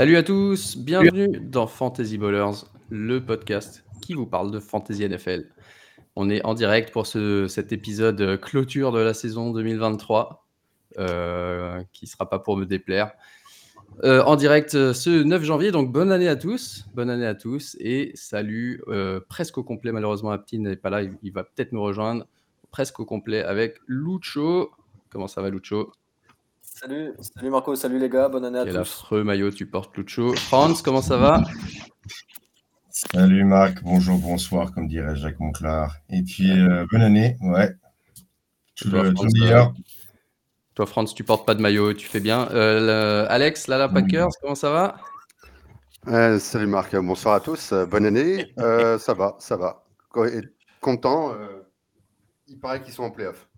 Salut à tous, bienvenue dans Fantasy Ballers, le podcast qui vous parle de Fantasy NFL. On est en direct pour ce, cet épisode clôture de la saison 2023, euh, qui sera pas pour me déplaire. Euh, en direct euh, ce 9 janvier, donc bonne année à tous, bonne année à tous et salut euh, presque au complet. Malheureusement, Aptine n'est pas là, il, il va peut-être nous rejoindre presque au complet avec Lucho. Comment ça va, Lucho? Salut, salut Marco, salut les gars, bonne année à Quel tous. affreux maillot tu portes, Lucho. Franz, comment ça va? Salut Marc, bonjour, bonsoir, comme dirait Jacques Monclar. Et puis, euh, bonne année, ouais. Tout Toi, le, tout meilleur. Toi, Franz, tu portes pas de maillot, tu fais bien. Euh, le- Alex, Lala Packers, comment ça va? Euh, salut Marc, bonsoir à tous, euh, bonne année. Euh, ça va, ça va. Content. euh, il paraît qu'ils sont en playoff.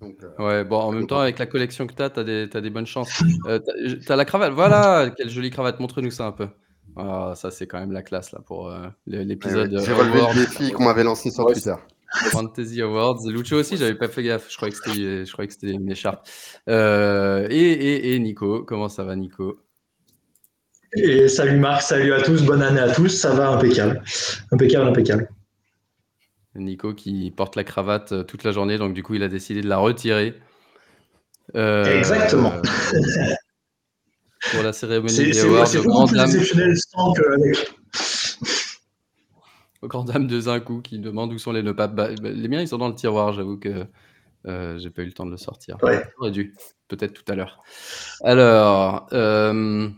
Donc, euh, Ouais, bon, en même temps, avec la collection que tu as, tu as, des bonnes chances. Euh, tu as la cravate, voilà, quelle jolie cravate, montre-nous ça un peu. Ah, ça, c'est quand même la classe là pour euh, le- ouais, l'épisode ouais, J'ai relevé Awards, le défi qu'on m'avait lancé sur Ouais, Twitter. Fantasy Awards. Lucho aussi, j'avais pas fait gaffe. Je croyais que c'était, je croyais que c'était une écharpe. Euh, et, et, et Nico, comment ça va, Nico? Et salut Marc, salut à tous, bonne année à tous, ça va impeccable. Impeccable, impeccable. Nico qui porte la cravate euh, toute la journée, donc du coup, il a décidé de la retirer. Euh, Exactement. Pour la cérémonie des Awards, exceptionnel sans qu'avec. aux grandes dames de Zinkou qui demandent où sont les nœuds papes. Bah, bah, les miens, ils sont dans le tiroir, j'avoue que euh, j'ai pas eu le temps de le sortir. Ouais. J'aurais dû, peut-être tout à l'heure. Alors, euh,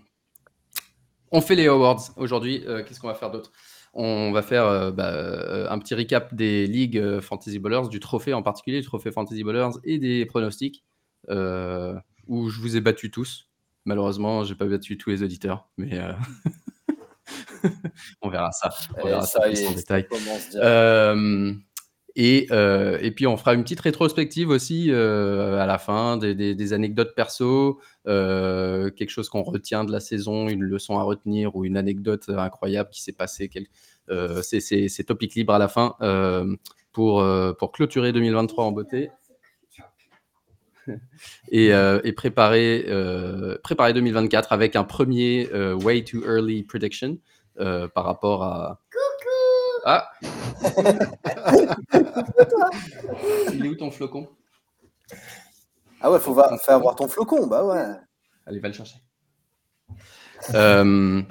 on fait les awards aujourd'hui. Qu'est-ce qu'on va faire d'autre? On va faire euh, bah, euh, un petit recap des ligues euh, Fantasy Ballers, du trophée en particulier, du trophée Fantasy Ballers et des pronostics euh, où je vous ai battu tous. Malheureusement, j'ai pas battu tous les auditeurs, mais euh, on verra ça. On Et verra ça, ça y plus en détail. Et, euh, et puis on fera une petite rétrospective aussi euh, à la fin, des, anecdotes perso, euh, quelque chose qu'on retient de la saison, une leçon à retenir ou une anecdote incroyable qui s'est passée. quel- c'est- topic libre à la fin pour, clôturer 2023 en beauté. Et, préparer, euh, préparer 2024 avec un premier way too early prediction par rapport à. Ah Il est où ton flocon? Ah ouais, faut va, faire voir ton flocon, bah ouais. Allez, va le chercher. Euh,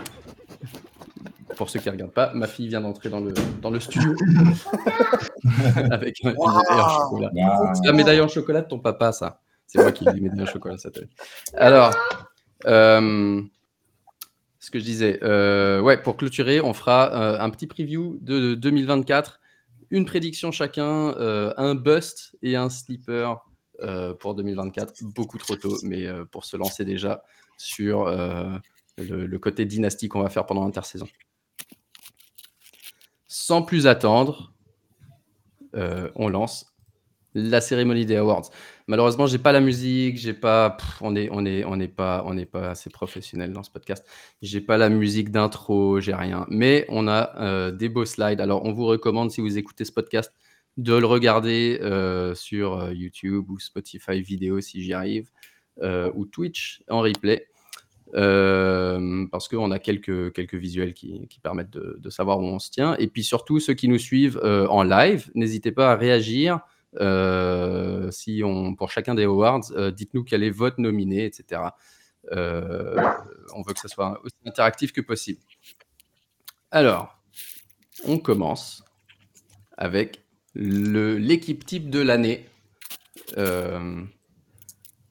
pour ceux qui ne regardent pas, ma fille vient d'entrer dans le, dans le studio avec une médaille en chocolat. Ah, C'est la médaille en chocolat de ton papa, ça. C'est moi qui lui médaille en chocolat, ça. Alors, euh, ce que je disais, euh, ouais, pour clôturer, on fera euh, un petit preview de 2024, une prédiction chacun, euh, un bust et un sleeper pour 2024. Beaucoup trop tôt, mais pour se lancer déjà sur le, le côté dynastie qu'on va faire pendant l'intersaison. Sans plus attendre, on lance la cérémonie des awards. Malheureusement, j'ai pas la musique, j'ai pas, on est, on est, on n'est pas, on n'est pas assez professionnel dans ce podcast. J'ai pas la musique d'intro, j'ai rien. Mais on a euh, des beaux slides. Alors, on vous recommande si vous écoutez ce podcast de le regarder euh, sur euh, YouTube ou Spotify vidéo si j'y arrive, ou Twitch en replay. Parce qu'on a quelques, quelques visuels qui, permettent de, savoir où on se tient. Et puis surtout, ceux qui nous suivent en live, n'hésitez pas à réagir. Euh, si on, pour chacun des awards, euh, dites-nous quel est votre nominé, etc. Euh, on veut que ça soit aussi interactif que possible. Alors, on commence avec l'équipe type de l'année. Euh,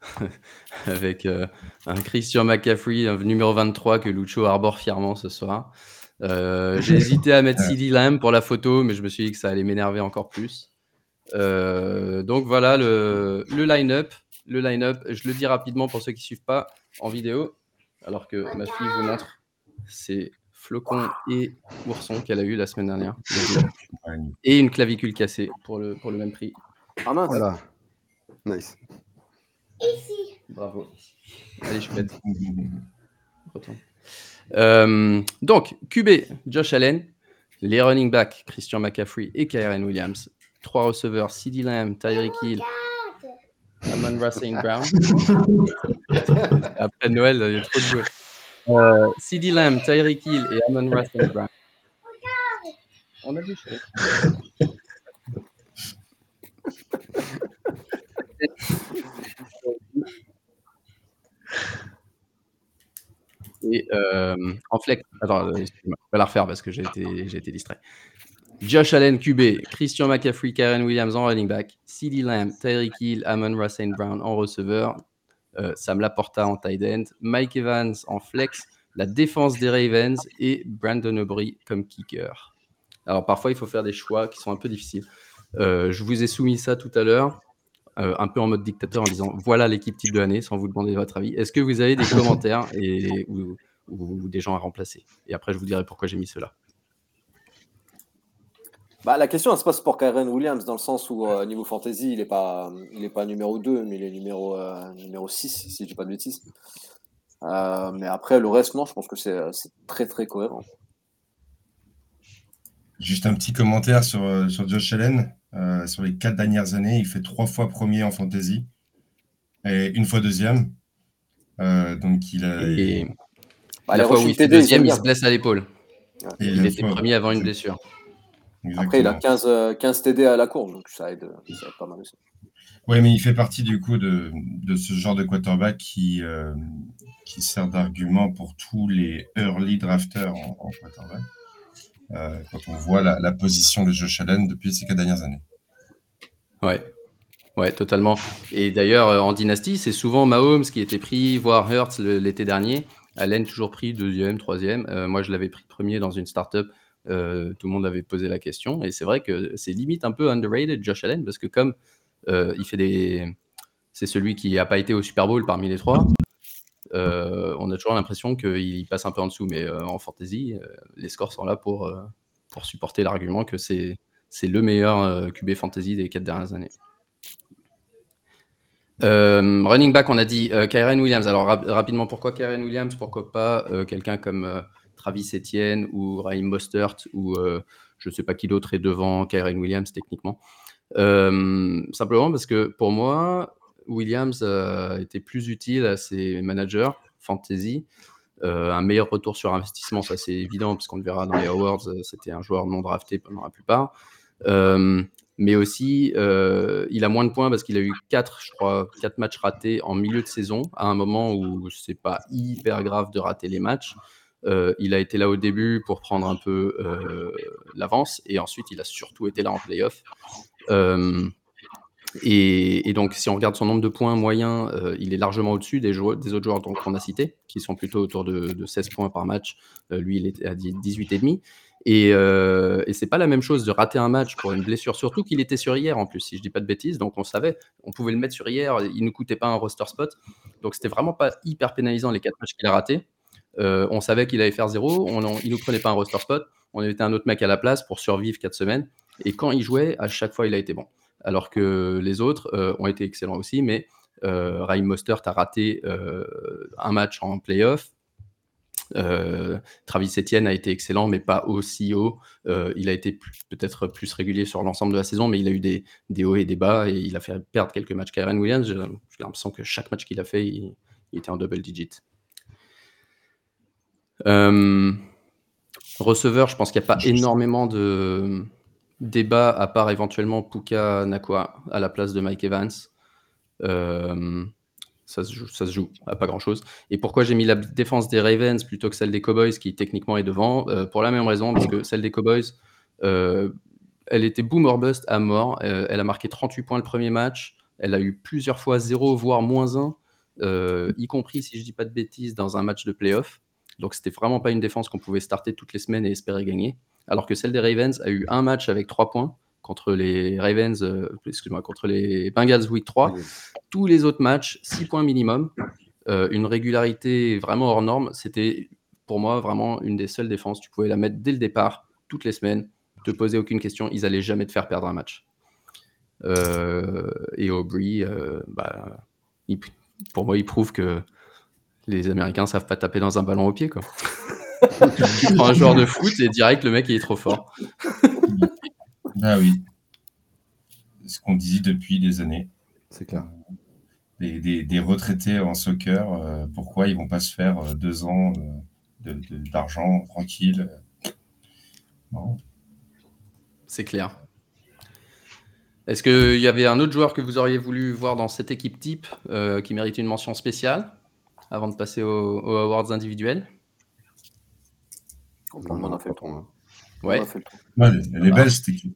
avec euh, un Christian McCaffrey, un numéro 23 que Lucho arbore fièrement ce soir. Euh, J'ai hésité à mettre CD Lamb pour la photo, mais je me suis dit que ça allait m'énerver encore plus. Euh, donc voilà le, le line-up. Le line-up, je le dis rapidement pour ceux qui ne suivent pas en vidéo, alors que ma fille vous montre, c'est Flocon et Ourson qu'elle a eu la semaine dernière. Et une clavicule cassée pour le, pour le même prix. Ah mince. Voilà. Nice. Bravo. Allez, je pète. Retourne. Euh, donc, QB, Josh Allen. Les running backs, Christian McCaffrey et Kyren Williams. Trois receveurs, CeeDee Lamb, Tyreek Hill, Amon Russell Brown. Après Noël, il y a trop de joueurs. Euh, CD Lamb, Tyreek Hill et Amon Ra St. Brown. On a vu ça. Et euh, en flex, attends, euh, je vais la refaire parce que j'ai été, j'ai été distrait. Josh Allen, QB, Christian McCaffrey, Karen Williams en running back, CeeDee Lamb, Tyreek Hill, Amon St. Brown en receveur, euh, Sam Laporta en tight end, Mike Evans en flex, la défense des Ravens et Brandon Aubrey comme kicker. Alors parfois, il faut faire des choix qui sont un peu difficiles. Euh, je vous ai soumis ça tout à l'heure, euh, un peu en mode dictateur, en disant voilà l'équipe type de l'année, sans vous demander votre avis. Est-ce que vous avez des commentaires et, ou des gens à remplacer? Et après, je vous dirai pourquoi j'ai mis cela. Bah, la question, elle se passe pour Kyren Williams, dans le sens où, euh, niveau fantasy, il n'est pas, il est pas numéro 2, mais il est numéro, euh, numéro 6, si je dis pas de bêtises. Euh, mais après, le reste, non, je pense que c'est c'est très, très cohérent. Juste un petit commentaire sur, sur Josh Allen. Euh, sur les quatre dernières années, il fait trois fois premier en fantasy et une fois deuxième. Euh, donc il a. Et Bah, la fois où il fait deuxième, il se blesse à l'épaule. Ouais. Il était fois- premier avant une blessure. Après, il a Exactement. 15, euh, 15 TD à la courbe, donc ça aide, ça aide pas mal aussi. Ouais, mais il fait partie du coup de, de ce genre de quarterback qui, euh, qui sert d'argument pour tous les early drafters en, en quarterback. Euh, quand on voit la, la position de Josh Allen depuis ces quatre dernières années. Ouais. Ouais, totalement. Et d'ailleurs, euh, en dynastie, c'est souvent Mahomes qui était pris, voire Hurts l'été dernier. Allen toujours pris deuxième, troisième. Euh, moi, je l'avais pris premier dans une startup. Euh, tout le monde avait posé la question. Et c'est vrai que c'est limite un peu underrated, Josh Allen, parce que comme euh, il fait des. C'est celui qui n'a pas été au Super Bowl parmi les trois. euh, on a toujours l'impression qu'il passe un peu en dessous. Mais en fantasy, les scores sont là pour, supporter l'argument que c'est le meilleur QB fantasy des quatre dernières années. Running back, on a dit Kyren Williams. Alors rap- rapidement, pourquoi Kyren Williams? Pourquoi pas quelqu'un comme Travis Etienne ou Raheem Mostert ou euh, je ne sais pas qui d'autre est devant Kyren Williams techniquement. Euh, simplement parce que pour moi, Williams euh, était plus utile à ses managers fantasy. Un meilleur retour sur investissement, ça c'est évident, parce qu'on le verra dans les awards, c'était un joueur non drafté pendant la plupart. Mais aussi, il a moins de points parce qu'il a eu 4, je crois, matchs ratés en milieu de saison, à un moment où c'est pas hyper grave de rater les matchs. Euh, il a été là au début pour prendre un peu euh, l'avance, et ensuite il a surtout été là en playoff. Euh, et, donc, si on regarde son nombre de points moyen, il est largement au-dessus des, autres joueurs qu'on a cités, qui sont plutôt autour de, de 16 points par match. Lui, il était à 10 18,5. Et, euh, et c'est pas la même chose de rater un match pour une blessure, surtout qu'il était sur hier en plus, si je dis pas de bêtises. Donc on savait, on pouvait le mettre sur hier, il ne coûtait pas un roster spot. Donc c'était vraiment pas hyper pénalisant les quatre matchs qu'il a ratés. Euh, on savait qu'il allait faire zéro, on, en- il nous prenait pas un roster spot, on mettait un autre mec à la place pour survivre quatre semaines. Et quand il jouait, à chaque fois, il a été bon. Alors que les autres euh, ont été excellents aussi, mais euh, Mostert a raté euh, un match en playoff. Travis Etienne a été excellent, mais pas aussi haut. Il a été peut-être plus régulier sur l'ensemble de la saison, mais il a eu des, hauts et des bas et il a fait perdre quelques matchs. Kyren Williams, j'ai l'impression que chaque match qu'il a fait, il, il était en double digit. Euh, receveur, je pense qu'il n'y a pas énormément de débat à part éventuellement Puka Nakua à la place de Mike Evans. Euh, ça, se joue, ça se joue à pas grand chose. Et pourquoi j'ai mis la défense des Ravens plutôt que celle des Cowboys qui techniquement est devant? Euh, Pour la même raison, parce que celle des Cowboys, elle était boom or bust à mort. Elle a marqué 38 points le premier match. Elle a eu plusieurs fois 0, voire moins 1, euh, y compris, si je dis pas de bêtises, dans un match de playoff. Donc c'était vraiment pas une défense qu'on pouvait starter toutes les semaines et espérer gagner. Alors que celle des Ravens a eu un match avec 3 points contre les Ravens, euh, excuse-moi, contre les Bengals week 3. Tous les autres matchs, 6 points minimum. Euh, une régularité vraiment hors norme. C'était pour moi vraiment une des seules défenses. Tu pouvais la mettre dès le départ, toutes les semaines, te poser aucune question. Ils allaient jamais te faire perdre un match. Euh, et Aubrey, euh, bah, il- pour moi, il prouve que les Américains savent pas taper dans un ballon au pied. Quoi. tu prends un joueur de foot et direct, le mec il est trop fort. Ah oui. Ce qu'on dit depuis des années. C'est clair. des, des- des retraités en soccer, euh, pourquoi ils vont pas se faire euh, deux ans euh, de- de- d'argent tranquille Non. C'est clair. Est-ce qu'il y avait un autre joueur que vous auriez voulu voir dans cette équipe type euh, qui mérite une mention spéciale? Avant de passer aux, aux awards individuels on a fait le tour. Ouais. Ouais, elle est belle cette équipe.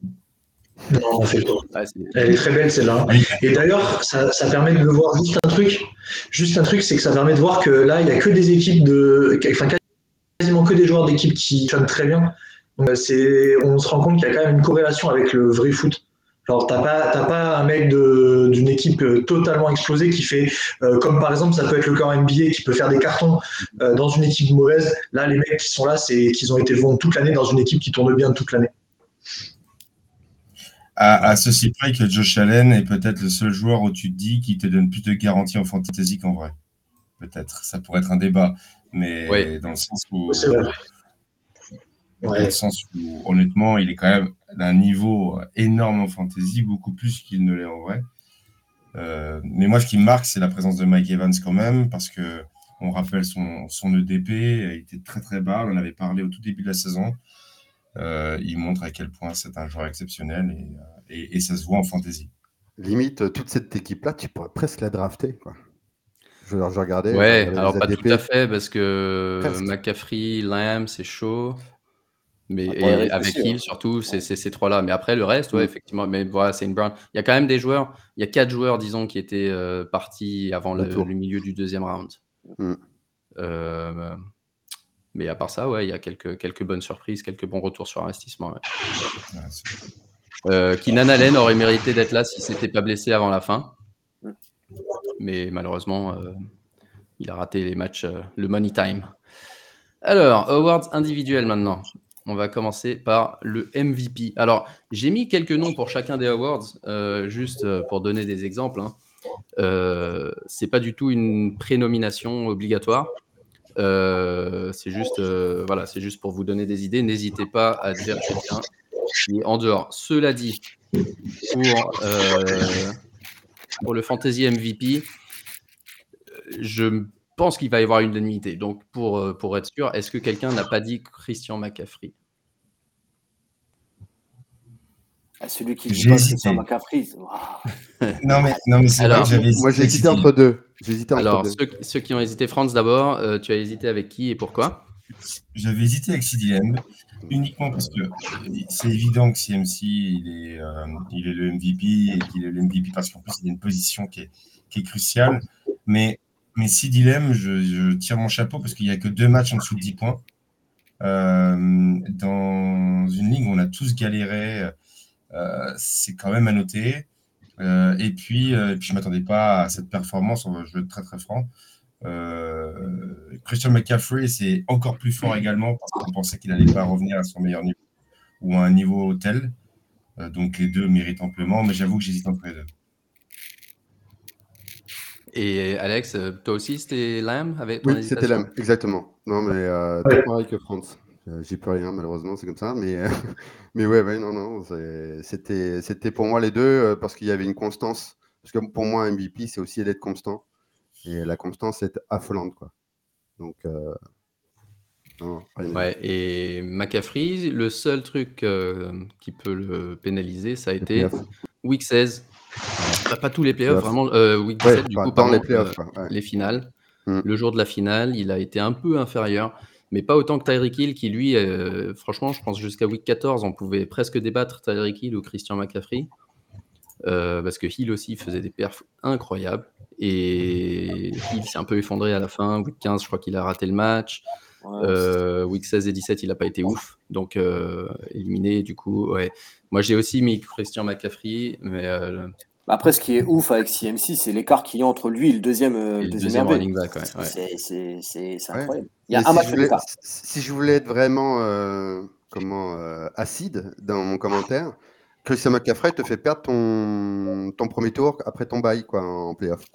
Non, on fait le tour. C'est- Elle est très belle celle-là. Elle- Et d'ailleurs, ça, ça permet de voir juste un truc. Juste un truc, c'est que ça permet de voir que là, il n'y a que des équipes de. Enfin, quasiment que des joueurs d'équipe qui fonctionnent très bien. Donc, euh, c'est, on se rend compte qu'il y a quand même une corrélation avec le vrai foot. Alors, t'as pas, t'as pas un mec d'une équipe euh, totalement explosée qui fait, euh, comme par exemple, ça peut être le corps NBA qui peut faire des cartons euh, dans une équipe mauvaise. Là, les mecs qui sont là, c'est qu'ils ont été bons toute l'année dans une équipe qui tourne bien toute l'année. À, à ceci près que Josh Allen est peut-être le seul joueur où tu te dis qui te donne plus de garanties en fantasy qu'en vrai. Peut-être. Ça pourrait être un débat. Mais Ouais. dans le sens où. C'est vrai. Dans Ouais. le sens où, honnêtement, il est quand même d'un niveau énorme en fantasy, beaucoup plus qu'il ne l'est en vrai. Euh, mais moi, ce qui me marque, c'est la présence de Mike Evans quand même, parce que on rappelle son, son EDP, il était très très bas, on en avait parlé au tout début de la saison. Euh, il montre à quel point c'est un joueur exceptionnel et, euh, et- et ça se voit en fantasy. Limite, toute cette équipe-là, tu pourrais presque la drafter. Quoi. Je, je regardais. je Ouais, regardais alors pas ADP. tout à fait parce que Presque. McCaffrey, Lamb, c'est chaud. Mais Après, et avec Hill surtout, c'est ces trois-là. Mais après le reste, ouais, Mm. effectivement. Mais voilà, c'est une Brown. Il y a quand même des joueurs. Il y a quatre joueurs, disons, qui étaient euh, partis avant Le le, milieu du deuxième round. Mm. Euh, mais à part ça, ouais, il y a quelques, quelques bonnes surprises, quelques bons retours sur investissement. ouais. Euh, Keenan Allen aurait mérité d'être là s'il s'était pas blessé avant la fin. Mm. Mais malheureusement, euh, il a raté les matchs, le money time. Alors, awards individuels maintenant. On va commencer par le MVP. Alors, j'ai mis quelques noms pour chacun des awards, euh, juste euh, pour donner des exemples. Hein. Euh, c'est pas du tout une prénomination obligatoire. Euh, c'est juste, voilà, juste pour vous donner des idées. N'hésitez pas à dire quelqu'un qui est en dehors. Cela dit, pour, pour le Fantasy MVP, je pense qu'il va y avoir une unanimité. Donc, pour, euh, pour être sûr, est-ce que quelqu'un n'a pas dit Christian McCaffrey? Ah, celui qui J'ai dit pas. Christian McCaffrey. Non, mais, non, mais c'est Alors, vrai que j'avais Moi, j'ai hésité entre deux. Hésité entre Alors, deux. ceux, ceux qui ont hésité, France d'abord, euh, tu as hésité avec qui et pourquoi? J'avais hésité avec CD Lamb, uniquement parce que c'est évident que CMC, il est, euh, il est le MVP et qu'il est le MVP parce qu'en plus, il a une position qui est, qui est cruciale. Mais, mais CD Lamb, je, tire mon chapeau parce qu'il n'y a que deux matchs en dessous de 10 points. Euh, dans une ligue où on a tous galéré, euh, c'est quand même à noter. Euh, et puis, je ne m'attendais pas à cette performance, on va- je vais être très très franc. Christian McCaffrey, c'est encore plus fort également parce qu'on pensait qu'il n'allait pas revenir à son meilleur niveau ou à un niveau tel. Donc les deux méritent amplement, mais j'avoue que j'hésite entre les deux. Et Alex, euh, toi aussi, c'était Lamb avec ton Oui, c'était là, exactement. Non, mais euh, Ouais. pareil que France. Euh, J'y peux rien, malheureusement, c'est comme ça. Mais, euh, mais ouais, ouais, non, non, c'était c'était pour moi les deux euh, parce qu'il y avait une constance. Parce que pour moi, MVP, c'est aussi d'être constant. Et la constance est affolante, quoi. Donc, euh, non, Ouais, et McCaffrey, le seul truc euh, qui peut le pénaliser, ça a été week 16. Pas, pas tous les playoffs, vraiment. euh, Ouais, 17, du coup, les playoffs, euh, ouais. les finales. Mm. Le jour de la finale, il a été un peu inférieur, mais pas autant que Tyreek Hill, qui lui, euh, franchement, je pense jusqu'à week 14, on pouvait presque débattre Tyreek Hill ou Christian McCaffrey. euh, parce que Hill aussi faisait des perfs incroyables. Et Hill s'est un peu effondré à la fin. Week 15, je crois qu'il a raté le match. Ouais, Euh, week 16 et 17, il n'a pas été ouf. Donc, euh, éliminé, du coup, ouais. Moi, j'ai aussi mis Christian McCaffrey, mais euh, Après, ce qui est ouf avec CMC, c'est l'écart qu'il y a entre lui et le deuxième, et le deuxième deuxième running back, ouais. C'est- incroyable. Il y a Mais un si match je voulais, d'écart. si- je voulais être vraiment euh, comment, euh, acide dans mon commentaire, Christian McCaffrey te fait perdre ton, ton premier tour après ton bail quoi, en playoff.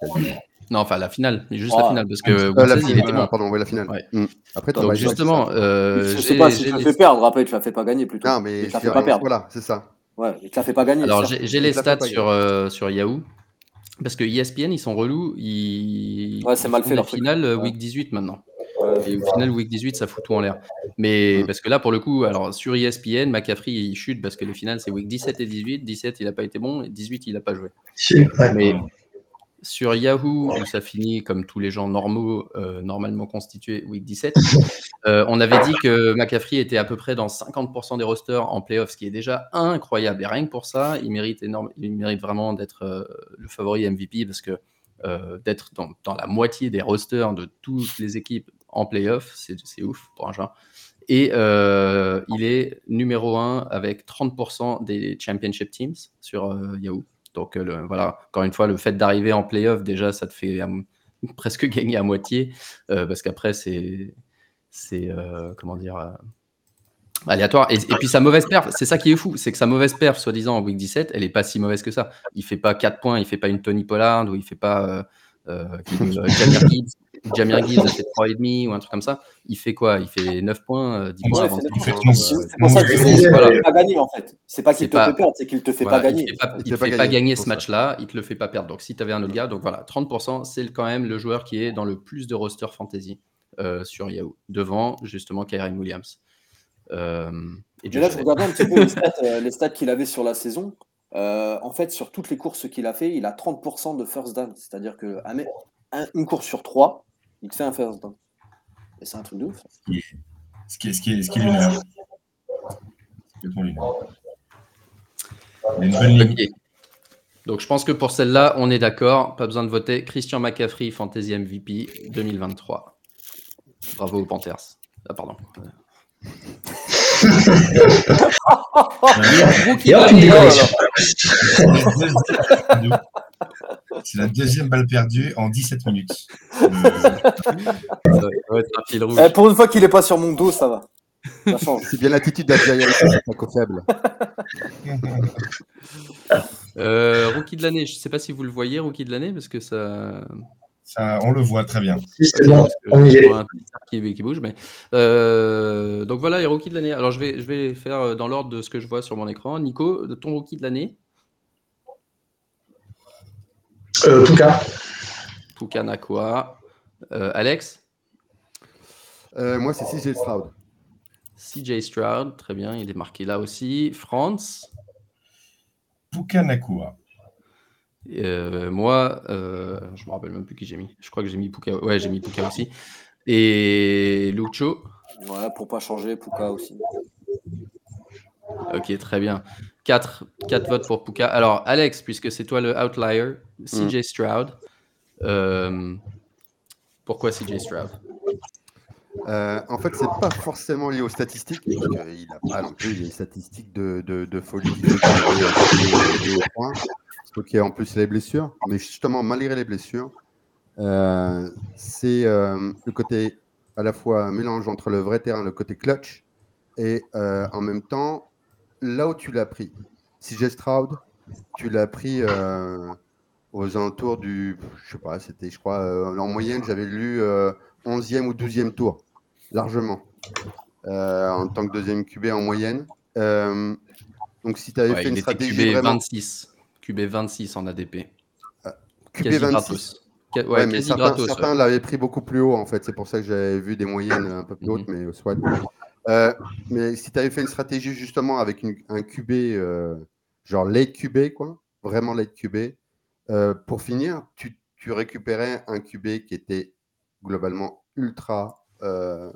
Non, enfin, la finale, juste Ah. la finale, parce que Euh, la 16, il finale, était ah, bon. pardon, oui, la finale. Ouais. Mm. Après Donc, ouais, justement, euh, je sais pas si tu la les- fais perdre, après, tu la fais pas gagner plutôt. Non, mais tu la fais pas perdre. Voilà, c'est ça. Ouais, tu la fais pas gagner. Alors, j'ai les fait stats sur, euh, sur Yahoo. Parce que ESPN, ils sont relous. Ils, Ouais, c'est mal fait, leur truc. finales euh, Ouais. week 18 maintenant. Ouais. Et au final, week 18, ça fout tout en l'air. Mais parce que là, pour le coup, alors sur ESPN, McCaffrey, il chute parce que les finales, c'est week 17 et 18. 17, il n'a pas été bon. Et 18, il n'a pas joué. Ouais. Mais sur Yahoo, où ça finit comme tous les gens normaux, euh, normalement constitués, week 17, euh, on avait dit que McCaffrey était à peu près dans 50% des rosters en playoff, ce qui est déjà incroyable. Et rien que pour ça, il mérite, énorme, il mérite vraiment d'être euh, le favori MVP parce que d'être dans, dans la moitié des rosters de toutes les équipes en playoff, c'est ouf pour un joueur. Et il est numéro 1 avec 30% des championship teams sur Yahoo. Donc voilà, encore une fois, le fait d'arriver en playoff, déjà, ça te fait presque gagner à moitié, euh, parce qu'après, c'est, euh, comment dire, euh, aléatoire. Et, puis sa mauvaise perf, c'est ça qui est fou, c'est que sa mauvaise perf, soi-disant en week 17, elle est pas si mauvaise que ça. Il fait pas 4 points, il fait pas une Tony Pollard, ou il fait pas euh, euh, euh, Jamir Gibbs. Jamir Gibbs a fait 3,5 ou un truc comme ça. Il fait quoi? Il fait 9 points, euh, 10 Ouais, points Ouais, avant c'est euh, pour ça que je il pas gagner en fait. C'est pas qu'il te pas- fait perdre, c'est qu'il te fait Voilà, pas gagner. Il ne fait pas, Il il te fait pas gagner, ce match-là, il te le fait pas perdre. Donc si tu avais un autre gars, donc voilà, 30%, c'est quand même le joueur qui est dans le plus de roster fantasy euh, sur Yahoo, devant justement Kyren Williams. Euh, et Mais Josh là, je regardais un petit peu les stats, euh, les stats qu'il avait sur la saison. Euh, en fait, sur toutes les courses qu'il a fait, il a 30% de first down. C'est-à-dire que un un- une course sur trois, il te fait un first down. Et c'est un truc de ouf. Ce qui est, ce qui est, ce qui est lunaire. C'est. Donc je pense que pour celle-là, on est d'accord, pas besoin de voter. Christian McCaffrey, Fantasy MVP 2023. Bravo aux Panthers. Ah pardon. Et hop, une déconnexion. C'est la deuxième balle perdue en 17 minutes. Euh, Ça va être un fil rouge. Eh, pour une fois qu'il est pas sur mon dos, ça va. C'est bien l'attitude d'Adjaïa, c'est faible. Euh, rookie de l'année, je sais pas si vous le voyez, rookie de l'année, parce que ça. Ça, on le voit très bien. On y est. qui, qui bouge, mais euh, donc voilà les rookies de l'année. Alors je vais, je vais faire euh, dans l'ordre de ce que je vois sur mon écran. Nico, de ton rookie de l'année, Euh, Puka. Puka Nakua. Euh, Alex, Euh, moi, c'est CJ Stroud. CJ Stroud, très bien, il est marqué là aussi. France, Puka Nakua. Euh, moi, euh, je me rappelle même plus qui j'ai mis. Je crois que j'ai mis Puka. Ouais, j'ai mis Puka aussi. Et Lucho. Ouais, pour pas changer, Puka aussi. Ok, très bien. 4, votes pour Puka. Alors, Alex, puisque c'est toi le outlier, CJ Stroud. Euh, pourquoi CJ Stroud? Euh, en fait, c'est pas forcément lié aux statistiques. il a pas non plus des statistiques de, de, de folie. Il. Ok, en plus les blessures, mais justement malgré les blessures, euh, c'est euh, le côté à la fois mélange entre le vrai terrain, le côté clutch, et euh, en même temps là où tu l'as pris. CJ Stroud, tu l'as pris aux alentours du, je sais pas, c'était, je crois, en moyenne, j'avais lu euh, 11e ou 12e tour, largement, en tant que deuxième QB en moyenne. Donc si tu avais Ouais, fait une stratégie vraiment 26. QB 26 en ADP. QB Quasi 26, gratos. Ca- Ouais, Ouais, mais certains, gratos. certains ouais. l'avaient pris beaucoup plus haut, en fait. C'est pour ça que j'avais vu des moyennes un peu plus Mhm. hautes, mais soit. Euh, mais si tu avais fait une stratégie justement avec une- un QB, euh, genre late QB, quoi, vraiment late QB, euh, pour finir, tu, tu récupérais un QB qui était globalement ultra. euh,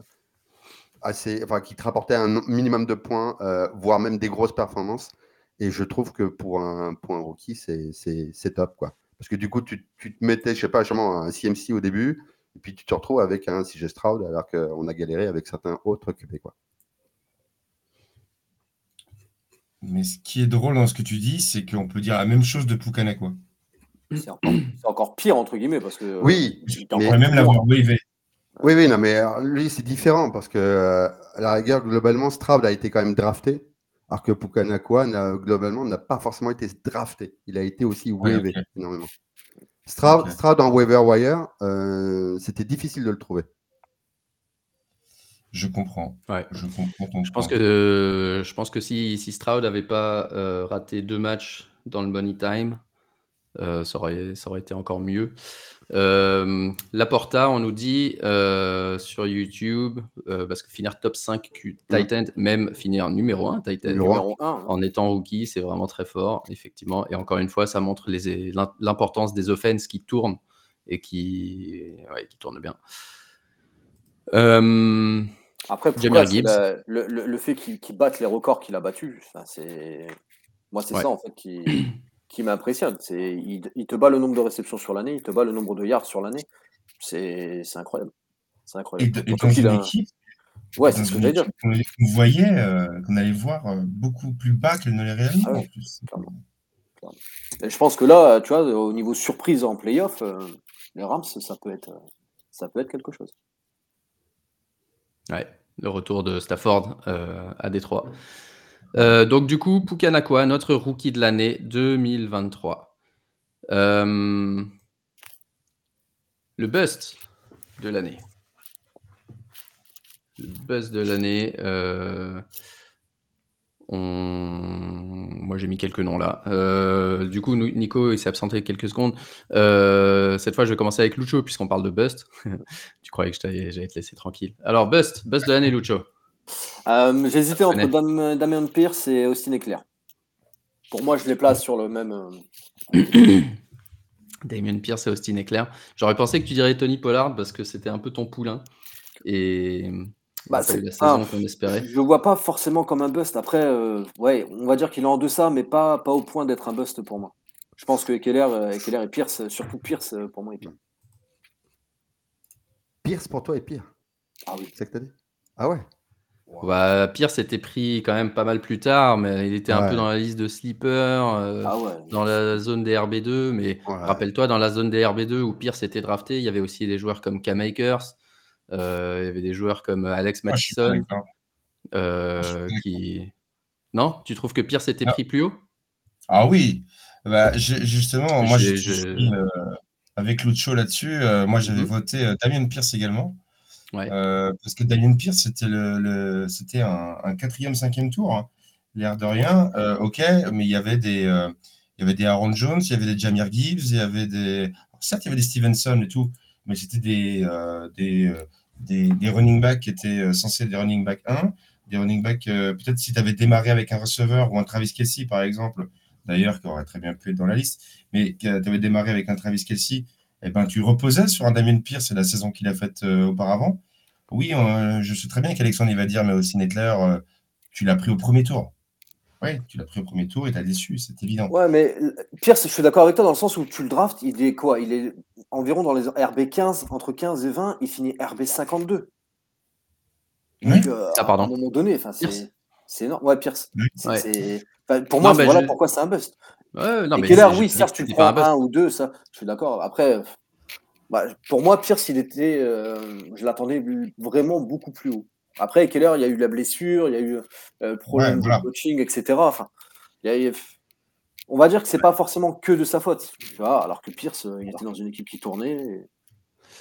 assez, enfin, qui te rapportait un minimum de points, euh, voire même des grosses performances. Et je trouve que pour un, pour un rookie, c'est c'est- c'est top, quoi. Parce que du coup, tu, tu te mettais, je sais pas, justement, un CMC au début, et puis tu te retrouves avec un CJ Stroud, alors qu'on a galéré avec certains autres QB, quoi. Mais ce qui est drôle dans ce que tu dis, c'est qu'on peut dire la même chose de Puka Nakua. C'est encore, pire, entre guillemets, parce que. euh, Oui, On pourrait même l'avoir wavé. oui, oui, non, mais alors, lui, c'est différent, parce que, euh, à la rigueur, globalement, Stroud a été quand même drafté, alors que Pukanakua, n'a- globalement, n'a pas forcément été drafté. Il a été aussi Ouais, ok. énormément. Stroud, en waiver wire, euh, c'était difficile de le trouver. Je comprends. Ouais. Je comprends Je pense que, euh, je pense que si, si Stroud n'avait pas euh, raté deux matchs dans le money time, Euh, ça, aurait, ça aurait été encore mieux. Euh, Laporta, on nous dit euh, sur YouTube, euh, parce que finir top 5 Q- Titan, même finir numéro 1 Titan, Numéro Numéro 1. en étant rookie, c'est vraiment très fort, effectivement. Et encore une fois, ça montre l'importance des offenses qui tournent et qui, ouais, qui tournent bien. Euh, Après, pour Jamir moi, c'est Gibbs. la- le, le- le fait qu'il batte les records qu'il a battus, enfin, moi c'est Ouais. ça en fait qui, qui m'impressionne. C'est il, il te bat le nombre de réceptions sur l'année, il te bat le nombre de yards sur l'année. C'est c'est incroyable. C'est Et, incroyable. et dans qu'il une a- équipe, Ouais, c'est ce que une j'allais dire. qu'on voyait, euh, qu'on allait voir euh, beaucoup plus bas qu'elle ne l'est réellement. Ah ouais, en plus. clairement. Et je pense que là, tu vois, au niveau surprise en playoff, euh, les Rams, ça peut être, ça peut être quelque chose. Ouais, le retour de Stafford euh, à Détroit. Euh, donc du coup, Pukanakwa, notre rookie de l'année 2023. Euh, le bust de l'année. Le bust de l'année. euh, Moi, j'ai mis quelques noms là. Du coup, Nico, il s'est absenté quelques secondes. Cette fois, je vais commencer avec Lucho, puisqu'on parle de bust. tu croyais que j'allais te laisser tranquille. Alors, bust, bust de l'année, Lucho. Euh, J'hésitais entre. Dam- Damien Pierce et Austin Eclair. Pour moi, je les place sur le même. euh, Damien Pierce et Austin Eclair. J'aurais pensé que tu dirais Tony Pollard parce que c'était un peu ton poulain. Et Bah, c'est- la saison ah, qu'on espérait. Je le vois pas forcément comme un bust. Après, euh, ouais, on va dire qu'il est en deçà, mais pas, pas au point d'être un bust pour moi. Je pense que Keller, euh, Keller et Pierce, euh, surtout Pierce, pour moi, est pire. Pierce pour toi est pire. Ah oui. C'est ça que t'as dit? Ah ouais? Bah, Pierce était pris quand même pas mal plus tard, mais il était un Ouais. peu dans la liste de sleeper, euh, Ah ouais. dans la zone des RB2. Mais Ouais. rappelle-toi, dans la zone des RB2 où Pierce était drafté, il y avait aussi des joueurs comme Cam Akers, euh, il y avait des joueurs comme Alex Mattison. d'accord. euh, qui... Non Tu trouves que Pierce était Ah. pris plus haut? Ah oui, bah, justement, moi je euh, avec Lucho là-dessus. euh, moi j'avais Mhm. voté euh, Damien Pierce également. Euh, parce que Damien Pierce, c'était un, quatrième, cinquième tour. hein. L'air de rien, euh, ok, mais il y avait des, euh, il y avait des Aaron Jones, il y avait des Jamir Gibbs, il y avait des, certes il y avait des Stevenson et tout, mais c'était des, running backs qui étaient censés être des running backs 1, des running backs, euh, peut-être si tu avais démarré avec un receveur ou un Travis Kelsey par exemple, d'ailleurs qui aurait très bien pu être dans la liste, mais tu avais démarré avec un Travis Kelsey, eh ben, tu reposais sur un Damien Pierce et la saison qu'il a faite euh, auparavant. Oui, euh, je sais très bien qu'Alexandre il va dire, mais aussi Nettler, euh, tu l'as pris au premier tour. Oui, tu l'as pris au premier tour et t'as déçu, c'est évident. Ouais, mais Pierce, je suis d'accord avec toi dans le sens où tu le drafts, il est quoi? Il est environ dans les RB 15, entre 15 et 20, il finit RB 52. Oui. Donc, euh, Ah, pardon. À un moment donné, c'est c'est énorme. Ouais, Pierce. Oui. C'est- Ouais. c'est- enfin, pour Non, moi, bah, voilà je- pourquoi c'est un bust. Ouais, non, et mais Keller, oui, certes, tu prends un ou deux, ça, je suis d'accord. Après, bah, pour moi, Pierce, il était, euh, je l'attendais vraiment beaucoup plus haut. Après, Keller, il y a eu la blessure, il y a eu euh, le problème Ouais, voilà. de coaching, etc. Enfin, il y a- on va dire que c'est pas forcément que de sa faute. Tu vois, alors que Pierce, euh, il était dans une équipe qui tournait, et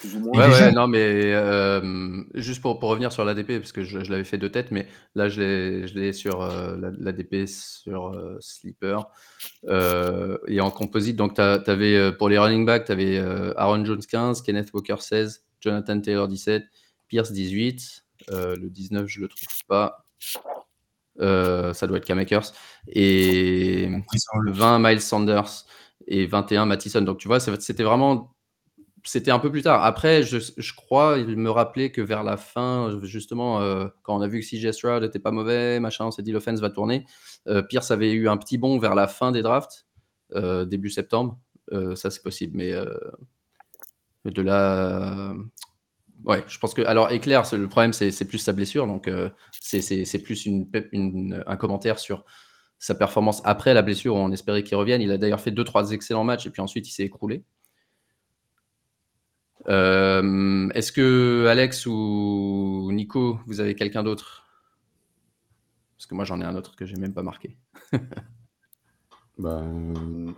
plus ou moins. Ouais, déjà- ouais, non, mais euh, juste pour, pour revenir sur l'ADP, parce que je, je l'avais fait de tête, mais là, je l'ai je l'ai sur euh, la- l'ADP sur euh, Sleeper. Euh, et en composite, donc, tu avais pour les running backs, tu avais Aaron Jones 15, Kenneth Walker 16, Jonathan Taylor 17, Pierce 18. euh, le 19, je le trouve pas. Euh, ça doit être Cam Akers. Et le 20, Miles Sanders. Et 21, Mattison. Donc, tu vois, c'était vraiment c'était un peu plus tard. Après, je, crois, il me rappelait que vers la fin, justement, euh, quand on a vu que CJ Stroud n'était pas mauvais, machin, on s'est dit l'offense va tourner. Euh, Pierce avait eu un petit bond vers la fin des drafts, euh, début septembre. Ça, c'est possible. Mais de là. ouais, je pense que. Alors, Éclair, le problème, c'est plus sa blessure. Donc, c'est- plus un commentaire sur sa performance après la blessure. On espérait qu'il revienne. Il a d'ailleurs fait deux, trois excellents matchs et puis ensuite, il s'est écroulé. Euh, Est-ce que Alex ou Nico, vous avez quelqu'un d'autre? Parce que moi j'en ai un autre que j'ai même pas marqué. Euh,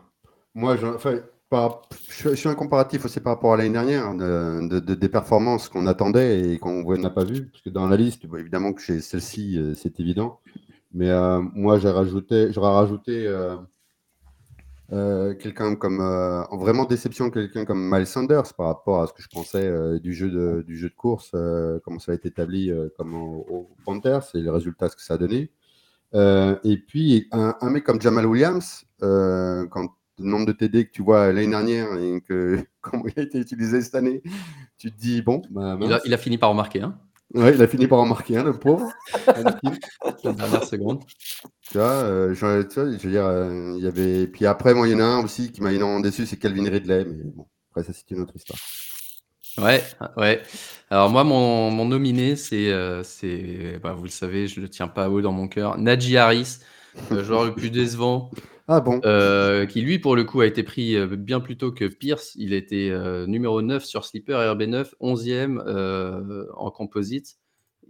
moi, je, enfin, suis un comparatif aussi par rapport à l'année dernière, de, de- de- des performances qu'on attendait et qu'on n'a pas vues. Parce que dans la liste, évidemment que chez celle-ci, euh, c'est évident. Mais euh, moi, rajouté, j'aurais rajouté euh, euh, quelqu'un comme euh, en vraiment déception, quelqu'un comme Miles Sanders par rapport à ce que je pensais euh, du, jeu de, du jeu de course, comment ça a été établi comme au, au Panthers et les résultats ce que ça a donné. Et puis un, un mec comme Jamal Williams, quand le nombre de TD que tu vois l'année dernière et que comment il a été utilisé cette année, tu te dis bon, bah, Il a, mince. il a fini par en marquer un, Ouais, il a fini par en marquer un, le pauvre. La dernière seconde. Tu vois, euh, je, tu vois, je veux dire, euh, il y avait. Puis après, moi, il y en a un aussi qui m'a énormément déçu, c'est Calvin Ridley. Mais bon, après, ça, c'est une autre histoire. Ouais, ouais. Alors moi, mon, mon nominé, c'est, euh, c'est, bah, vous le savez, je le tiens pas haut dans mon cœur, Najee Harris, le joueur le plus décevant, Ah euh, qui lui, pour le coup, a été pris euh, bien plus tôt que Pierce. Il était euh, numéro 9 sur Sleeper RB9, 11e euh, en composite,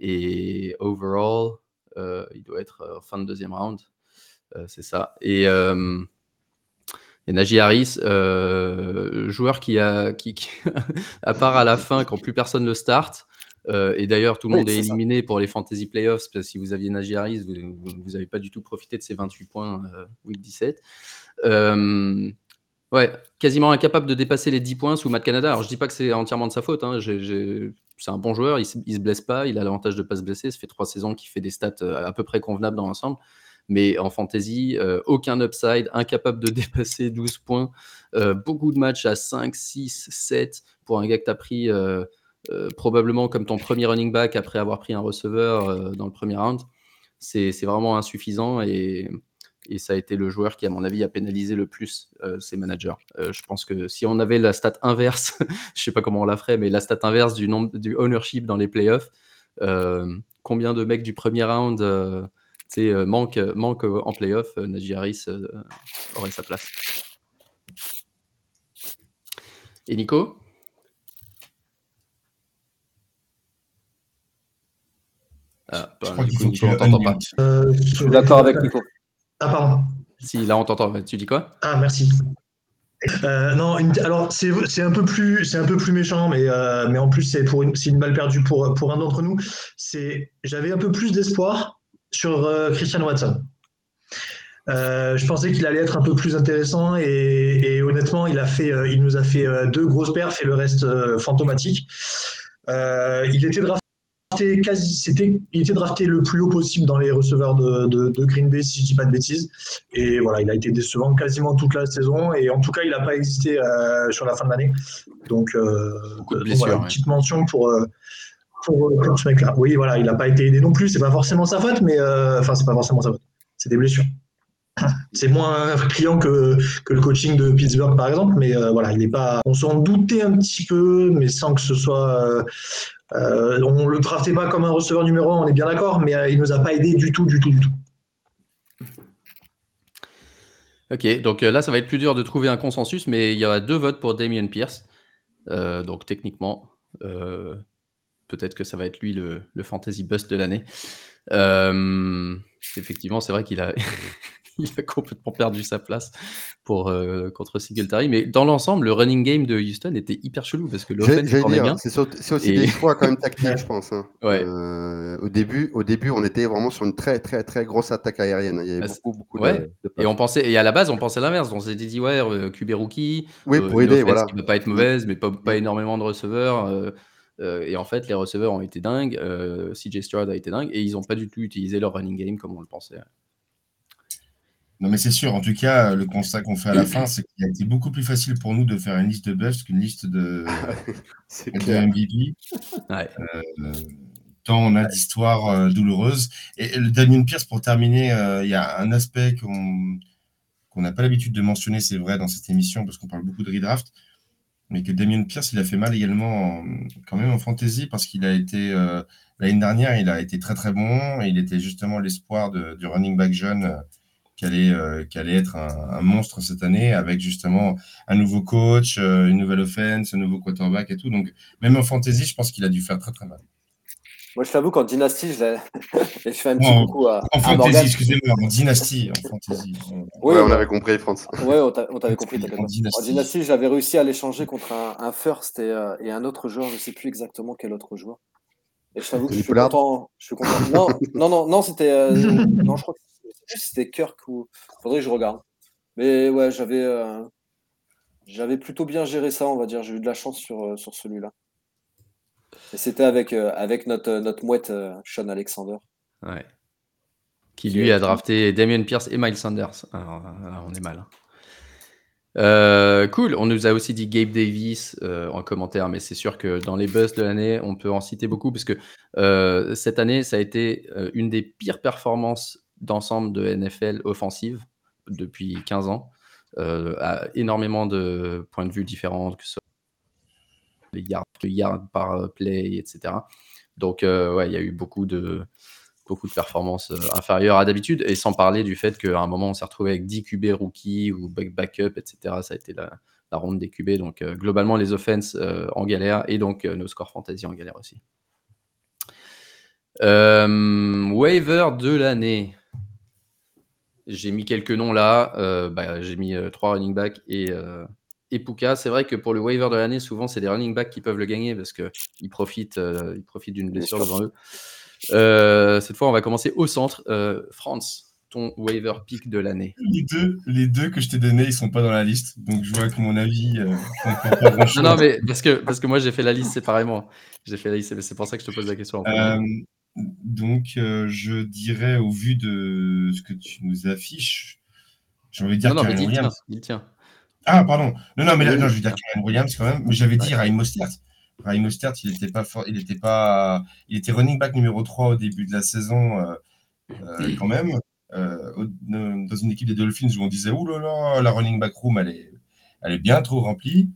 et overall, il doit être fin de deuxième round. C'est ça. Et, et Harris, joueur qui a, à part à la fin, quand plus personne le start, euh, et d'ailleurs tout le Oui, monde est ça. éliminé pour les fantasy playoffs, parce que si vous aviez Najee Harris, vous n'avez pas du tout profité de ses 28 points euh, week 17. Euh, ouais, quasiment incapable de dépasser les 10 points sous Matt Canada. Alors je dis pas que c'est entièrement de sa faute, hein, c'est un bon joueur, il, il se blesse pas, il a l'avantage de pas se blesser, ça fait trois saisons qu'il fait des stats euh, à peu près convenables dans l'ensemble. Mais en fantasy, aucun upside, incapable de dépasser 12 points, beaucoup de matchs à 5, 6, 7 pour un gars que tu as pris euh, probablement comme ton premier running back après avoir pris un receveur euh, dans le premier round. C'est vraiment insuffisant et, ça a été le joueur qui, à mon avis, a pénalisé le plus euh, ses managers. Je pense que si on avait la stat inverse, je sais pas comment on la ferait, mais la stat inverse du, nombre, du ownership dans les playoffs, combien de mecs du premier round manquent manque en playoff, Najee Harris aurait sa place. Et Nico? Ah, Je bah, crois du qu'il coup, faut Nico, que on t'entend pas. Euh, Je suis d'accord avec Nico. Ah, pardon. Si, là, on t'entend. Tu dis quoi? Ah, merci. Euh, non, une- alors c'est c'est un peu plus c'est un peu plus méchant, mais euh, mais en plus c'est pour une c'est une balle perdue pour pour un d'entre nous. C'est j'avais un peu plus d'espoir sur euh, Christian Watson. Euh, je pensais qu'il allait être un peu plus intéressant et, et honnêtement il a fait euh, il nous a fait euh, deux grosses perfs et le reste euh, fantomatique. Euh, il était drafté quasi c'était il était drafté le plus haut possible dans les receveurs de, de, de Green Bay si je dis pas de bêtises. Et voilà, il a été décevant quasiment toute la saison. Et en tout cas, il n'a pas existé euh, sur la fin de l'année. Donc, euh, donc voilà, une petite mention pour, euh, pour, pour ce mec-là. Oui, voilà, il n'a pas été aidé non plus. C'est pas forcément sa faute, mais enfin, c'est pas forcément sa faute. C'est des blessures. C'est moins criant que, que le coaching de Pittsburgh, par exemple. Mais euh, voilà, il est pas. On s'en doutait un petit peu, mais sans que ce soit. euh, euh, on le draftait pas comme un receveur numéro un, on est bien d'accord, mais euh, il nous a pas aidé du tout, du tout, du tout. Ok, donc euh, là, ça va être plus dur de trouver un consensus, mais il y a deux votes pour Damien Pierce. Euh, donc techniquement, peut-être que ça va être lui le, fantasy bust de l'année. Effectivement, c'est vrai qu'il a, il a complètement perdu sa place pour, euh, contre Singletary, mais dans l'ensemble, le running game de Houston était hyper chelou parce que l'offense tournait bien. c'est aussi Et- des choix quand même tactiques, je pense. hein. Ouais. Euh, au, début, au début, on était vraiment sur une très, très, très grosse attaque aérienne. Il y avait Ah, beaucoup, beaucoup ouais. de, de Et on pensait, et à la base, on pensait l'inverse. On s'était dit, ouais, euh, QB rookie, Oui, euh, pour une aider, voilà. qui va pas être mauvaise, mais pas, pas énormément de receveurs. euh, euh, et en fait, les receveurs ont été dingues. euh, CJ Stroud a été dingue. Et ils n'ont pas du tout utilisé leur running game comme on le pensait. Non, mais c'est sûr. En tout cas, le constat qu'on fait à la fin, c'est qu'il a été beaucoup plus facile pour nous de faire une liste de buffs qu'une liste de, de clair. MVP. Ouais. Euh, tant on a d'histoires euh, douloureuses. Et, et le Damien Pierce, pour terminer, euh, il y a un aspect qu'on qu'on n'a pas l'habitude de mentionner, c'est vrai, dans cette émission, parce qu'on parle beaucoup de redraft, mais que Damien Pierce, il a fait mal également en- quand même en fantasy, parce qu'il a été, euh, l'année dernière, il a été très très bon, et il était justement l'espoir du running back jeune euh, qui allait, euh, qui allait être un, un monstre cette année, avec justement un nouveau coach, euh, une nouvelle offense, un nouveau quarterback et tout. Donc, même en fantasy, je pense qu'il a dû faire très très mal. Moi, je t'avoue qu'en Dynasty, je, je fais un petit coucou à, En fantasy, excusez-moi, en dynastie, en fantasy. Oui, Ouais, on avait compris, France. ouais, on t'a- on t'avait compris. En Dynasty, j'avais réussi à l'échanger contre un, un first et, euh, et un autre joueur, je sais plus exactement quel autre joueur. Et je t'avoue que je suis content. Je suis content. Non, non, non, non c'était. euh, non, je crois que c'était- c'était Kirk ou. Faudrait que je regarde. Mais ouais, j'avais euh, j'avais plutôt bien géré ça, on va dire. J'ai eu de la chance sur, euh, sur celui-là. Et c'était avec, euh, avec notre, notre mouette, Sean Alexander. Ouais. Qui lui a drafté Damien Pierce et Miles Sanders. Alors, on est mal. hein. Euh, cool. On nous a aussi dit Gabe Davis euh, en commentaire, mais c'est sûr que dans les buzz de l'année, on peut en citer beaucoup parce que euh, cette année, ça a été une des pires performances d'ensemble de NFL offensive depuis 15 ans, euh, à énormément de points de vue différents, que ce soit les yards, par euh, play, etc. Donc, euh, ouais, il y a eu beaucoup de, beaucoup de performances euh, inférieures à d'habitude, et sans parler du fait qu'à un moment, on s'est retrouvé avec 10 QB rookies ou back- backup, etc. Ça a été la, ronde des QB. Donc, euh, globalement, les offenses euh, en galère, et donc euh, nos scores fantasy en galère aussi. Euh, waiver de l'année. J'ai mis quelques noms là. Euh, bah, j'ai mis euh, trois running backs et, euh, et Puka. C'est vrai que pour le waiver de l'année, souvent, c'est des running backs qui peuvent le gagner parce qu'ils profitent, ils profitent d'une blessure devant eux. Cette fois, on va commencer au centre. France, ton waiver pick de l'année. Les deux, les deux que je t'ai donnés, ils sont pas dans la liste. Donc je vois que mon avis pas grand. Non, non, mais parce que, parce que moi, j'ai fait la liste séparément. J'ai fait la liste, c'est pour ça que je te pose la question. en donc, euh, je dirais, au vu de ce que tu nous affiches, j'ai envie de dire non, non, Karen il tient, Williams. il tient. Ah, pardon. Non, non, mais là, non, je veux dire Karen Williams quand même. Mais j'avais dit Raheem Mostert. Mostert, il était pas fort, il était pas, il était running back numéro 3 au début de la saison, euh, euh, quand même. Au- dans une équipe des Dolphins où on disait, ouh là là, la running back room, elle est, elle est bien trop remplie.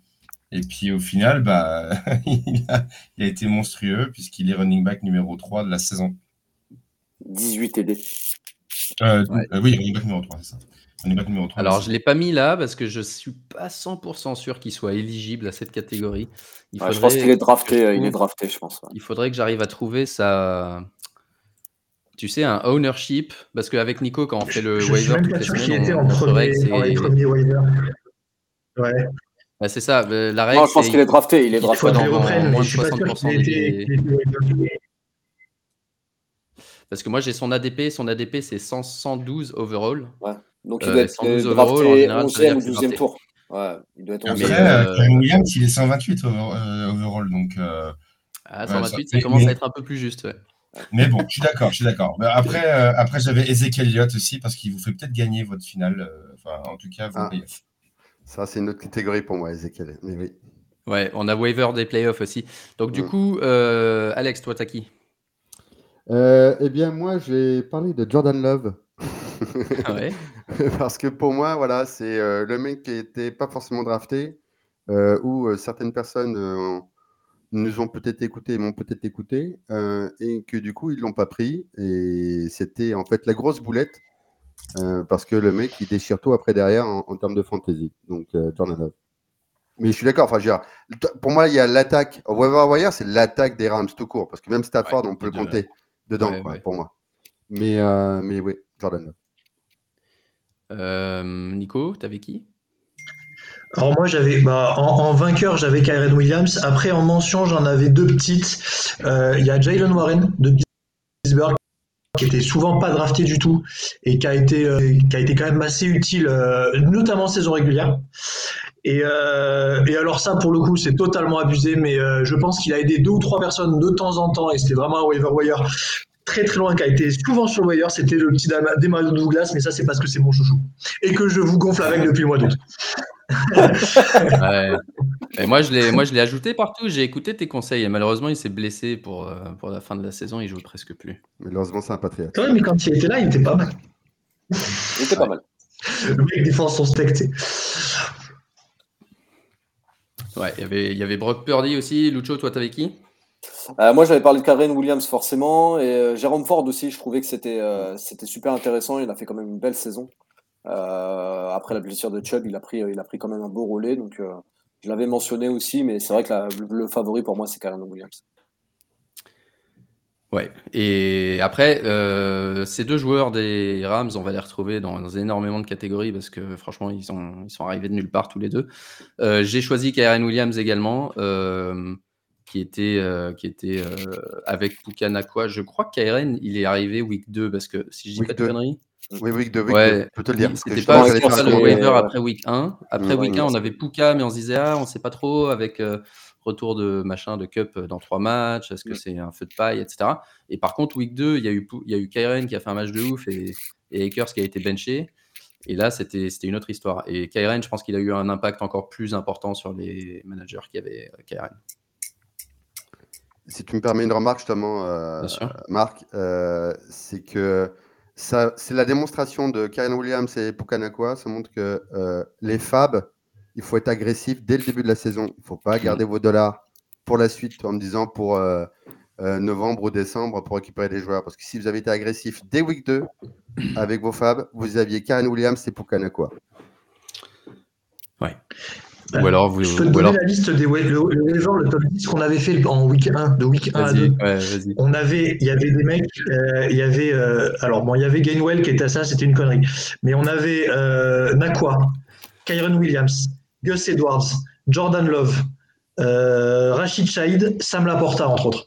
Et puis au final, bah, il, a, il a été monstrueux puisqu'il est running back numéro 3 de la saison. 18 TD. Euh, Ouais. euh, oui, running back numéro 3, c'est ça. Running back numéro 3. Alors, je ne l'ai pas mis là parce que je suis pas 100% sûr qu'il soit éligible à cette catégorie. Il Ouais, je pense faudrait qu'il est drafté, je euh, il est drafté, je pense. ouais. Il faudrait que j'arrive à trouver sa. Tu sais, un ownership. Parce qu'avec Nico, quand on fait le je suis waiver même pas sûr qu'il était en premier, dans les premiers waivers. Ouais. Bah, c'est ça. La règle, Non, je pense qu'il est drafté, il est drafté. Il faut que je dans les reprenne, moins mais de je suis pas sûr 60% qu'il ait été- des- qu'il ait été waiver. Parce que moi, j'ai son ADP. Son ADP, c'est 100 112 overall. Donc il Euh, doit être 112 euh, overall, en drafté général, ça veut 11e ou dire que c'est 12e drafté. tour. Ouais, il doit être Ah, 11e. mais, Après, euh, euh, Karen Williams, il est 128 over- euh, overall. Donc, euh, À Ouais, 128, ça- ça commence mais- à être un peu plus juste. ouais. mais bon, je suis d'accord, je suis d'accord. Après, euh, après j'avais Ezekiel Elliott aussi parce qu'il vous fait peut-être gagner votre finale. euh, Enfin, en tout cas, vos Ah. playoffs. Ça, c'est une autre catégorie pour moi, Ezekiel. Mais oui. Ouais, on a waiver des playoffs aussi. Donc, du Ouais. coup, euh, Alex, toi, t'as qui? Euh, eh bien, moi, je vais parler de Jordan Love. Ouais? Parce que pour moi, voilà, c'est euh, le mec qui n'était pas forcément drafté, euh, où euh, certaines personnes euh, nous ont peut-être écouté, m'ont peut-être écouté, euh, et que du coup, ils l'ont pas pris. Et c'était en fait la grosse boulette, euh, parce que le mec, il déchire tout après derrière en, en termes de fantasy. Donc, euh, Jordan Love. Mais je suis d'accord, enfin, je veux dire, le- pour moi, il y a l'attaque. Waiver wire, c'est l'attaque des Rams tout court, parce que même Stafford, Ouais, on peut le compter dedans, Ouais, quoi, ouais. pour moi. Mais, euh, mais oui, Jordan Love. Euh, Nico, t'avais qui? Alors moi j'avais bah, en, en vainqueur j'avais Kyren Williams. Après en mention j'en avais deux petites. Euh, Il y a Jalen Warren de Pittsburgh qui était souvent pas drafté du tout et qui a été euh, qui a été quand même assez utile, euh, notamment en saison régulière. Et, euh, et alors ça pour le coup c'est totalement abusé, mais je pense qu'il a aidé deux ou trois personnes de temps en temps et c'était vraiment un waiver wire très très loin qui a été souvent sur le wire. C'était le petit Demario Douglas, mais ça c'est parce que c'est mon chouchou et que je vous gonfle avec depuis le mois d'août. Ouais. Et moi, je l'ai, moi, je l'ai ajouté partout. J'ai écouté tes conseils et malheureusement, il s'est blessé pour, euh, pour la fin de la saison. Il joue presque plus. Malheureusement, c'est un patriote. Ouais, mais quand il était là, il était pas mal. Il était pas mal. Le mec défend son steak. Ouais, il y avait, il y avait Brock Purdy aussi. Lucho, toi, t'avais qui? Euh, moi, j'avais parlé de Karen Williams forcément, et euh, Jérôme Ford aussi. Je trouvais que c'était euh, c'était super intéressant. Il a fait quand même une belle saison. Euh, après la blessure de Chubb, il a pris, il a pris quand même un beau relais. Donc, euh, je l'avais mentionné aussi, mais c'est vrai que la- le, le favori pour moi, c'est Karen Williams. Ouais. Et après, euh, ces deux joueurs des Rams, on va les retrouver dans, dans énormément de catégories parce que franchement, ils sont, ils sont arrivés de nulle part tous les deux. Euh, J'ai choisi Kyren Williams également, euh, qui était, euh, qui était euh, avec Pukanakwa. Je crois que Kyren, il est arrivé week 2 parce que si je dis Week pas de 2. conneries, Oui, week 2, week Ouais, 2, je peux te le dire. c'était pas, pense pas le waiver après week 1. Après Mm, week ouais, 1, on avait Puka, mais on se disait, ah, on sait pas trop, avec euh, retour de machin, de cup dans trois matchs, est-ce que Mm. c'est un feu de paille, etc. Et par contre, week 2, il y a eu, y a eu Kyren qui a fait un match de ouf et, et Akers qui a été benché. Et là, c'était une autre histoire. Et Kyren, je pense qu'il a eu un impact encore plus important sur les managers qui avaient euh, Kyren. Si tu me permets une remarque, justement, euh. Marc, euh, c'est que c'est la démonstration de Karen Williams et Pukanakwa. Ça montre que euh, les fab, il faut être agressif dès le début de la saison. Il ne faut pas garder vos dollars pour la suite en me disant pour euh, euh, novembre ou décembre pour récupérer des joueurs. Parce que si vous avez été agressif dès week 2 avec vos fab, vous aviez Karen Williams et Pukanakwa. Bah, ou alors, vous, Je peux te ou donner alors- la liste des le, le le top 10 qu'on avait fait en week 1, de week 1 à 2. vas-y, ouais. On avait, il y avait des mecs, euh, il y avait, euh, alors bon, il y avait Gainwell qui était à ça, c'était une connerie. Mais on avait euh, Nakwa, Kyron Williams, Gus Edwards, Jordan Love, euh, Rachid Shahid, Sam Laporta entre autres.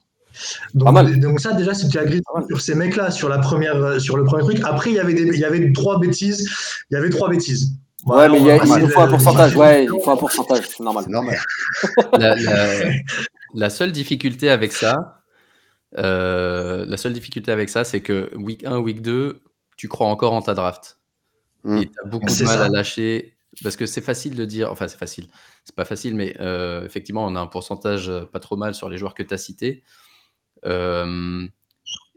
Donc, Pas mal. donc ça déjà c'était mal. sur ces mecs-là sur la première, euh, sur le premier truc. Après il y avait des, il y avait trois bêtises, il y avait trois bêtises. Ouais, mais il, y a- il faut un de- pourcentage. Ouais, il faut un pourcentage, c'est normal. La, la- la seule difficulté avec ça, euh, la seule difficulté avec ça, c'est que week 1, week 2, tu crois encore en ta draft. Mm. Et tu as beaucoup de C'est mal ça. à lâcher. Parce que c'est facile de dire, enfin c'est facile, c'est pas facile, mais euh, effectivement on a un pourcentage pas trop mal sur les joueurs que tu as cités. Euh,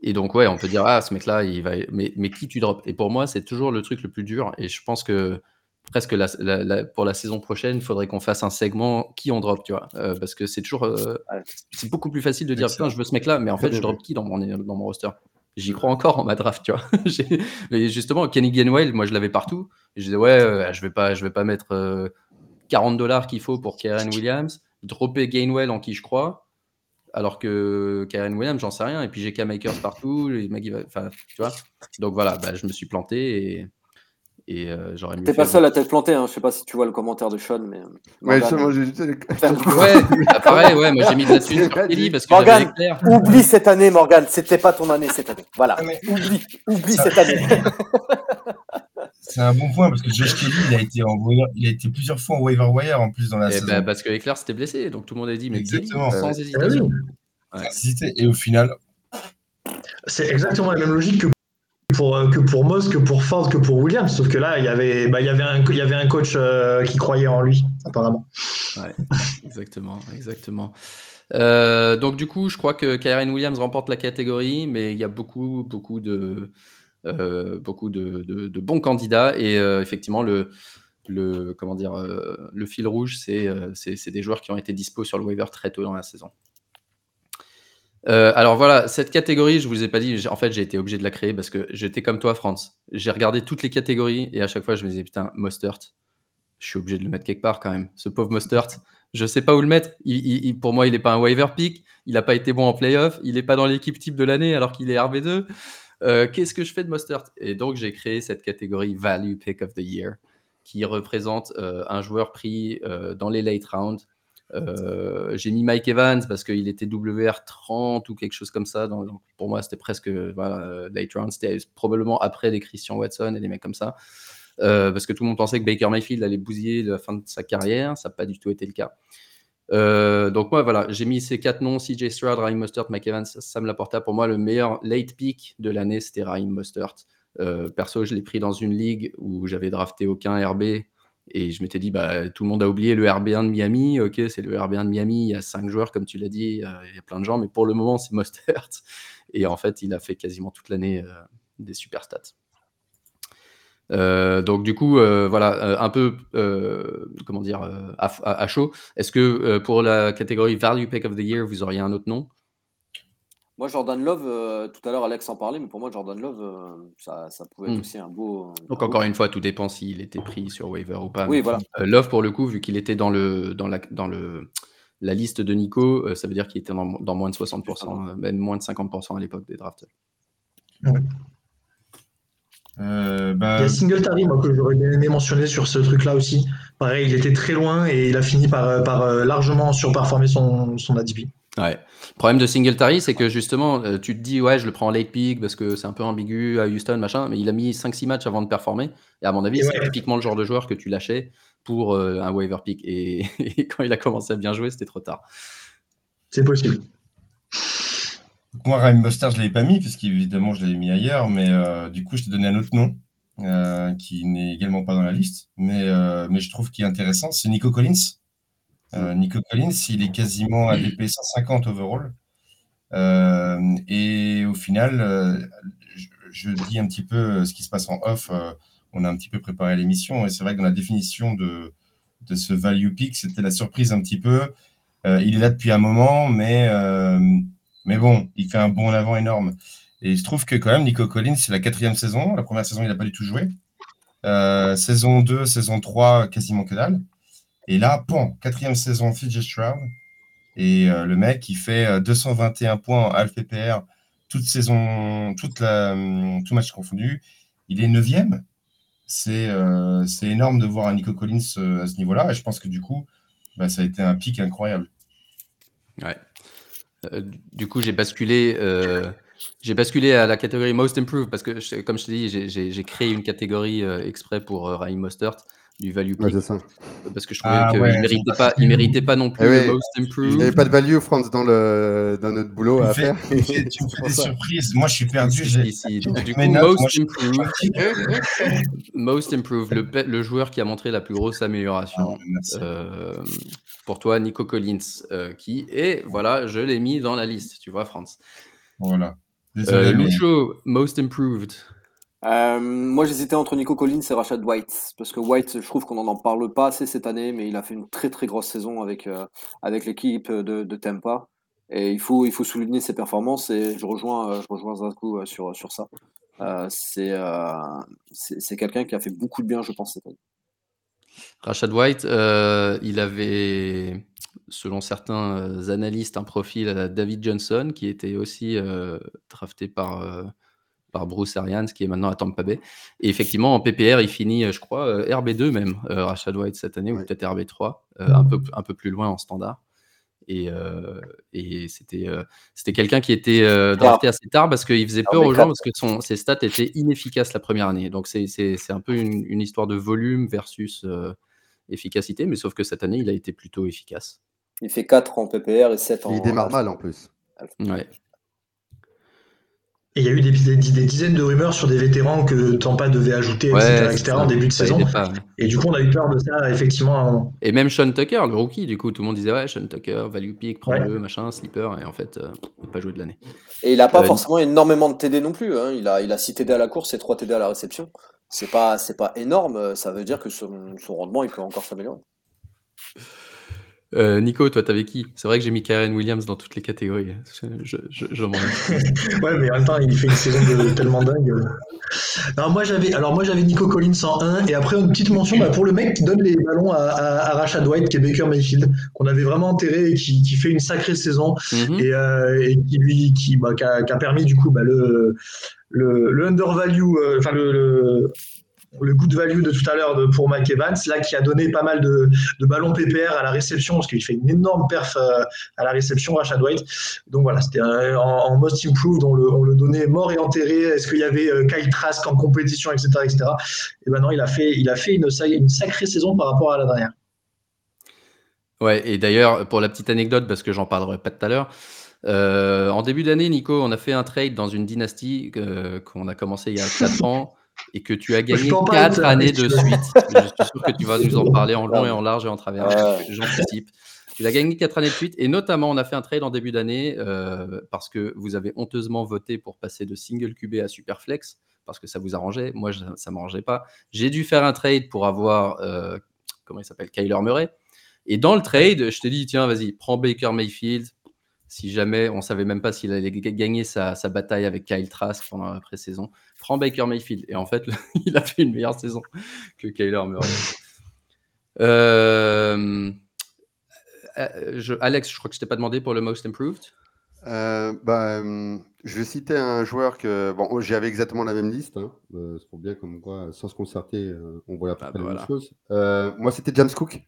et donc ouais, on peut dire, ah ce mec-là, il va... Mais, mais qui tu drops Et pour moi, c'est toujours le truc le plus dur. Et je pense que presque la- la- la- pour la saison prochaine, il faudrait qu'on fasse un segment qui on drop, tu vois. Euh, parce que c'est toujours. euh, c'est beaucoup plus facile de dire, putain, je veux ce mec-là, mais en fait, je drop qui dans mon, dans mon roster? J'y crois encore en ma draft, tu vois. Mais justement, Kenny Gainwell, moi, je l'avais partout. Et je disais, ouais, euh, je vais pas, je vais pas mettre euh, 40 dollars qu'il faut pour Karen Williams, dropper Gainwell en qui je crois. Alors que Karen Williams, j'en sais rien. Et puis j'ai K-Makers partout. Les enfin, tu vois. Donc voilà, bah, je me suis planté et, et euh, j'aurais T'es pas seul à t'être planté, hein. je sais pas si tu vois le commentaire de Sean, mais. Ouais, Morgan, ça, moi, j'ai- Ouais, bah, pareil, ouais, moi j'ai mis de la thune sur Kelly parce que éclair. Oublie cette année, Morgan. C'était pas ton année cette année. Voilà. Oublie, oublie cette année. C'est un bon point parce que Josh Kelly, il a été, en waiver- il a été plusieurs fois en waiver wire en plus dans la Et saison. bah, parce que Éclair s'était blessé, donc tout le monde a dit, mais Kelly, Exactement. sans Ah hésitation. Sans hésiter. Et au final, C'est exactement la même logique que pour, que pour Moss, que pour Ford, que pour Williams. Sauf que là, il y avait, bah, un, coach euh, qui croyait en lui, apparemment. Exactement, exactement. Euh, donc du coup, je crois que Kyren Williams remporte la catégorie, mais il y a beaucoup, beaucoup de, euh, bons candidats et effectivement le, le, fil rouge, c'est des joueurs qui ont été dispo sur le waiver très tôt dans la saison. Euh, alors voilà, cette catégorie, je vous ai pas dit, en fait, j'ai été obligé de la créer parce que j'étais comme toi, France. J'ai regardé toutes les catégories et à chaque fois, je me disais, putain, Mostert, je suis obligé de le mettre quelque part quand même. Ce pauvre Mostert, je sais pas où le mettre. Pour moi, il n'est pas un waiver pick. Il n'a pas été bon en playoff. Il n'est pas dans l'équipe type de l'année alors qu'il est RB2. Euh, Qu'est-ce que je fais de Mostert? Et donc, j'ai créé cette catégorie Value Pick of the Year qui représente euh, un joueur pris dans les late rounds. Euh, j'ai mis Mike Evans parce qu'il était WR 30 ou quelque chose comme ça. Pour moi, c'était presque voilà, euh, late round. C'était probablement après des Christian Watson et des mecs comme ça. Euh, parce que tout le monde pensait que Baker Mayfield allait bousiller la fin de sa carrière. Ça n'a pas du tout été le cas. Donc moi, voilà, j'ai mis ces quatre noms, CJ Stroud, Raheem Mostert, Mike Evans, Sam Laporta. Pour moi, le meilleur late pick de l'année, c'était Raheem Mostert. Perso, je l'ai pris dans une ligue où j'avais drafté aucun RB. Et je m'étais dit, bah, tout le monde a oublié le RB1 de Miami. Ok, c'est le RB1 de Miami. Il y a cinq joueurs, comme tu l'as dit. euh, il y a plein de gens. Mais pour le moment, c'est Mostert. Et en fait, il a fait quasiment toute l'année euh, des super stats. Euh, donc du coup, voilà, un peu, comment dire, à, à- chaud. Est-ce que pour la catégorie Value Pick of the Year, vous auriez un autre nom? Moi, Jordan Love, euh, tout à l'heure, Alex en parlait, mais pour moi, Jordan Love, euh, ça, ça pouvait être Hmm. aussi un beau. Donc encore une fois, tout dépend s'il était pris sur waiver ou pas. Oui, voilà. euh, Love, pour le coup, vu qu'il était dans, le, dans, la, dans le, la liste de Nico, euh, ça veut dire qu'il était dans, dans moins de 60%, euh, même moins de 50% à l'époque des drafts. euh, Il bah, y a Singletary, moi, que j'aurais bien aimé mentionner sur ce truc-là aussi. Pareil, il était très loin et il a fini par, euh, par euh, largement surperformer son, son ADP. Ouais. Le problème de Singletary, c'est que justement, euh, tu te dis, ouais, je le prends en late pick parce que c'est un peu ambigu à Houston, machin, mais il a mis 5-6 matchs avant de performer. Et à mon avis, c'est ouais. typiquement le genre de joueur que tu lâchais pour euh, un waiver pick. Et, et quand il a commencé à bien jouer, c'était trop tard. C'est possible. Moi, Ryan Buster, je ne l'avais pas mis, parce qu'évidemment, je l'avais mis ailleurs, mais euh, du coup, je t'ai donné un autre nom, euh, qui n'est également pas dans la liste, mais, euh, mais je trouve qu'il est intéressant, c'est Nico Collins. Euh, Nico Collins, il est quasiment ADP 150 overall. Euh, et au final, euh, je, dis un petit peu ce qui se passe en off. on a un petit peu préparé l'émission, et c'est vrai que dans la définition de, de ce value pick, c'était la surprise un petit peu. Il est là depuis un moment, mais, mais bon, il fait un bond en avant énorme. Et je trouve que quand même, Nico Collins, c'est la quatrième saison. La première saison, il n'a pas du tout joué. Saison 2, saison 3, quasiment que dalle. Et là, bon, quatrième saison, Fidget Stroud. Et euh, le mec, il fait euh, 221 points en Half toute saison, toute la, hum, tout match confondu. Il est neuvième. C'est euh, énorme de voir un Nico Collins euh, à ce niveau-là. Et je pense que du coup, bah, ça a été un pic incroyable. Ouais. Euh, du coup, j'ai basculé, euh, j'ai basculé à la catégorie Most Improved parce que, comme je t'ai dit, j'ai- créé une catégorie euh, exprès pour euh, Raheem Mostert du value pick ça. parce que je trouvais Ah qu'il ouais, méritait pas, il méritait pas non plus Eh le. Most Il n'y avait Improved. pas de value, France, dans, le, dans notre boulot Tu à fais, faire. tu me fais- tu me C'est fais pour des surprises. Moi, je suis perdu. Si. Du coup, notes, Most Improved, Most Improved, le, le joueur qui a montré la plus grosse amélioration. Ah. Euh, pour toi, Nico Collins, euh, qui est, voilà, je l'ai mis dans la liste, tu vois, France. Voilà. Désolé, Euh, Lucho, Most Improved. Euh, moi, j'hésitais entre Nico Collins et Rashad White. Parce que White, je trouve qu'on n'en parle pas assez cette année, mais il a fait une très très grosse saison avec, euh, avec l'équipe de, de Tampa. Et il faut, il faut souligner ses performances et je rejoins, euh, je rejoins euh, sur, sur ça. Euh, c'est quelqu'un qui a fait beaucoup de bien, je pense, cette année. Rashad White, il avait, selon certains analystes, un profil à David Johnson, qui était aussi drafté par, par Bruce Arians, qui est maintenant à Tampa Bay. Et effectivement, en PPR, il finit, euh, je crois, euh, RB2 même, euh, Rashad White cette année, ou peut-être RB3, euh, un, peu, un peu plus loin en standard. Et, euh, et c'était euh, c'était quelqu'un qui était euh, drafté assez tard parce qu'il faisait peur aux gens RB4. parce que son, ses stats étaient inefficaces la première année. Donc c'est c'est- c'est un peu une, une histoire de volume versus euh, efficacité, mais sauf que cette année, il a été plutôt efficace. Il fait 4 en PPR et 7 en. Il démarre mal en plus. Ouais. Et il y a eu des, des- des dizaines de rumeurs sur des vétérans que Tampa devait ajouter, etc., Ouais, etc., en début de saison. pas, ouais. Et du coup, on a eu peur de ça, effectivement. en- Et même Sean Tucker, le rookie, du coup, tout le monde disait ouais, Sean Tucker, value pick, prends-le, machin, sleeper, et en fait, euh, il n'a pas joué de l'année. Et il n'a pas Euh, forcément énormément de TD non plus. hein. Il, a, il a 6 TD à la course et 3 TD à la réception. C'est pas, c'est pas énorme. Ça veut dire que son, son rendement, il peut encore s'améliorer. Euh, Nico, toi, t'avais qui? C'est vrai que j'ai mis Karen Williams dans toutes les catégories. Je, je, je- je m'en Ouais, mais en même temps, il fait une saison de, tellement dingue. Non, moi j'avais, alors moi j'avais Nico Collins en 1 et après une petite mention bah, pour le mec qui donne les ballons à, à, à Rashad White, qui est Baker Mayfield, qu'on avait vraiment enterré et qui, qui fait une sacrée saison Mhm. et, euh, et qui lui, qui, bah, qui, a, qui a permis du coup bah, le, le, le undervalue, euh, enfin le, le, le good value de tout à l'heure pour Mike Evans, là qui a donné pas mal de, de ballons PPR à la réception parce qu'il fait une énorme perf euh, à la réception, Rashad White. Donc voilà, c'était un- en, en most improved, on le, on le donnait mort et enterré. Est-ce qu'il y avait euh, Kyle Trask en compétition, etc., etc. Et ben non, il a fait, il a fait une, sa- une sacrée saison par rapport à la dernière. Ouais, et d'ailleurs, pour la petite anecdote, parce que j'en parlerai pas tout à l'heure, euh, en début d'année, Nico, on a fait un trade dans une dynastie euh, qu'on a commencé il y a 4 ans et que tu as gagné peux en parler 4 tout à l'heure, années de suite. Je suis sûr que tu vas nous en parler en long et en large et en travers. Ouais. J'anticipe. Tu l'as gagné 4 années de suite et notamment, on a fait un trade en début d'année euh, parce que vous avez honteusement voté pour passer de single QB à Superflex parce que ça vous arrangeait. Moi, je- ça ne m'arrangeait pas. J'ai dû faire un trade pour avoir, euh, comment il s'appelle, Kyler Murray. Et dans le trade, je t'ai dit, tiens, vas-y, prends Baker Mayfield. Si jamais, on savait même pas s'il allait gagner sa, sa bataille avec Kyle Trask pendant la pré-saison, prends Baker Mayfield. Et en fait, il a fait une meilleure saison que Kyler Murray. Euh, euh, je- Alex, je crois que je t'ai pas demandé pour le Most Improved. Euh, bah, je vais citer un joueur que bon, j'avais exactement la même liste. Hein. Euh, c'est pour bien comme quoi, sans se concerter, on voit peu Ah, bah la voilà. même chose. Moi, c'était James Cook.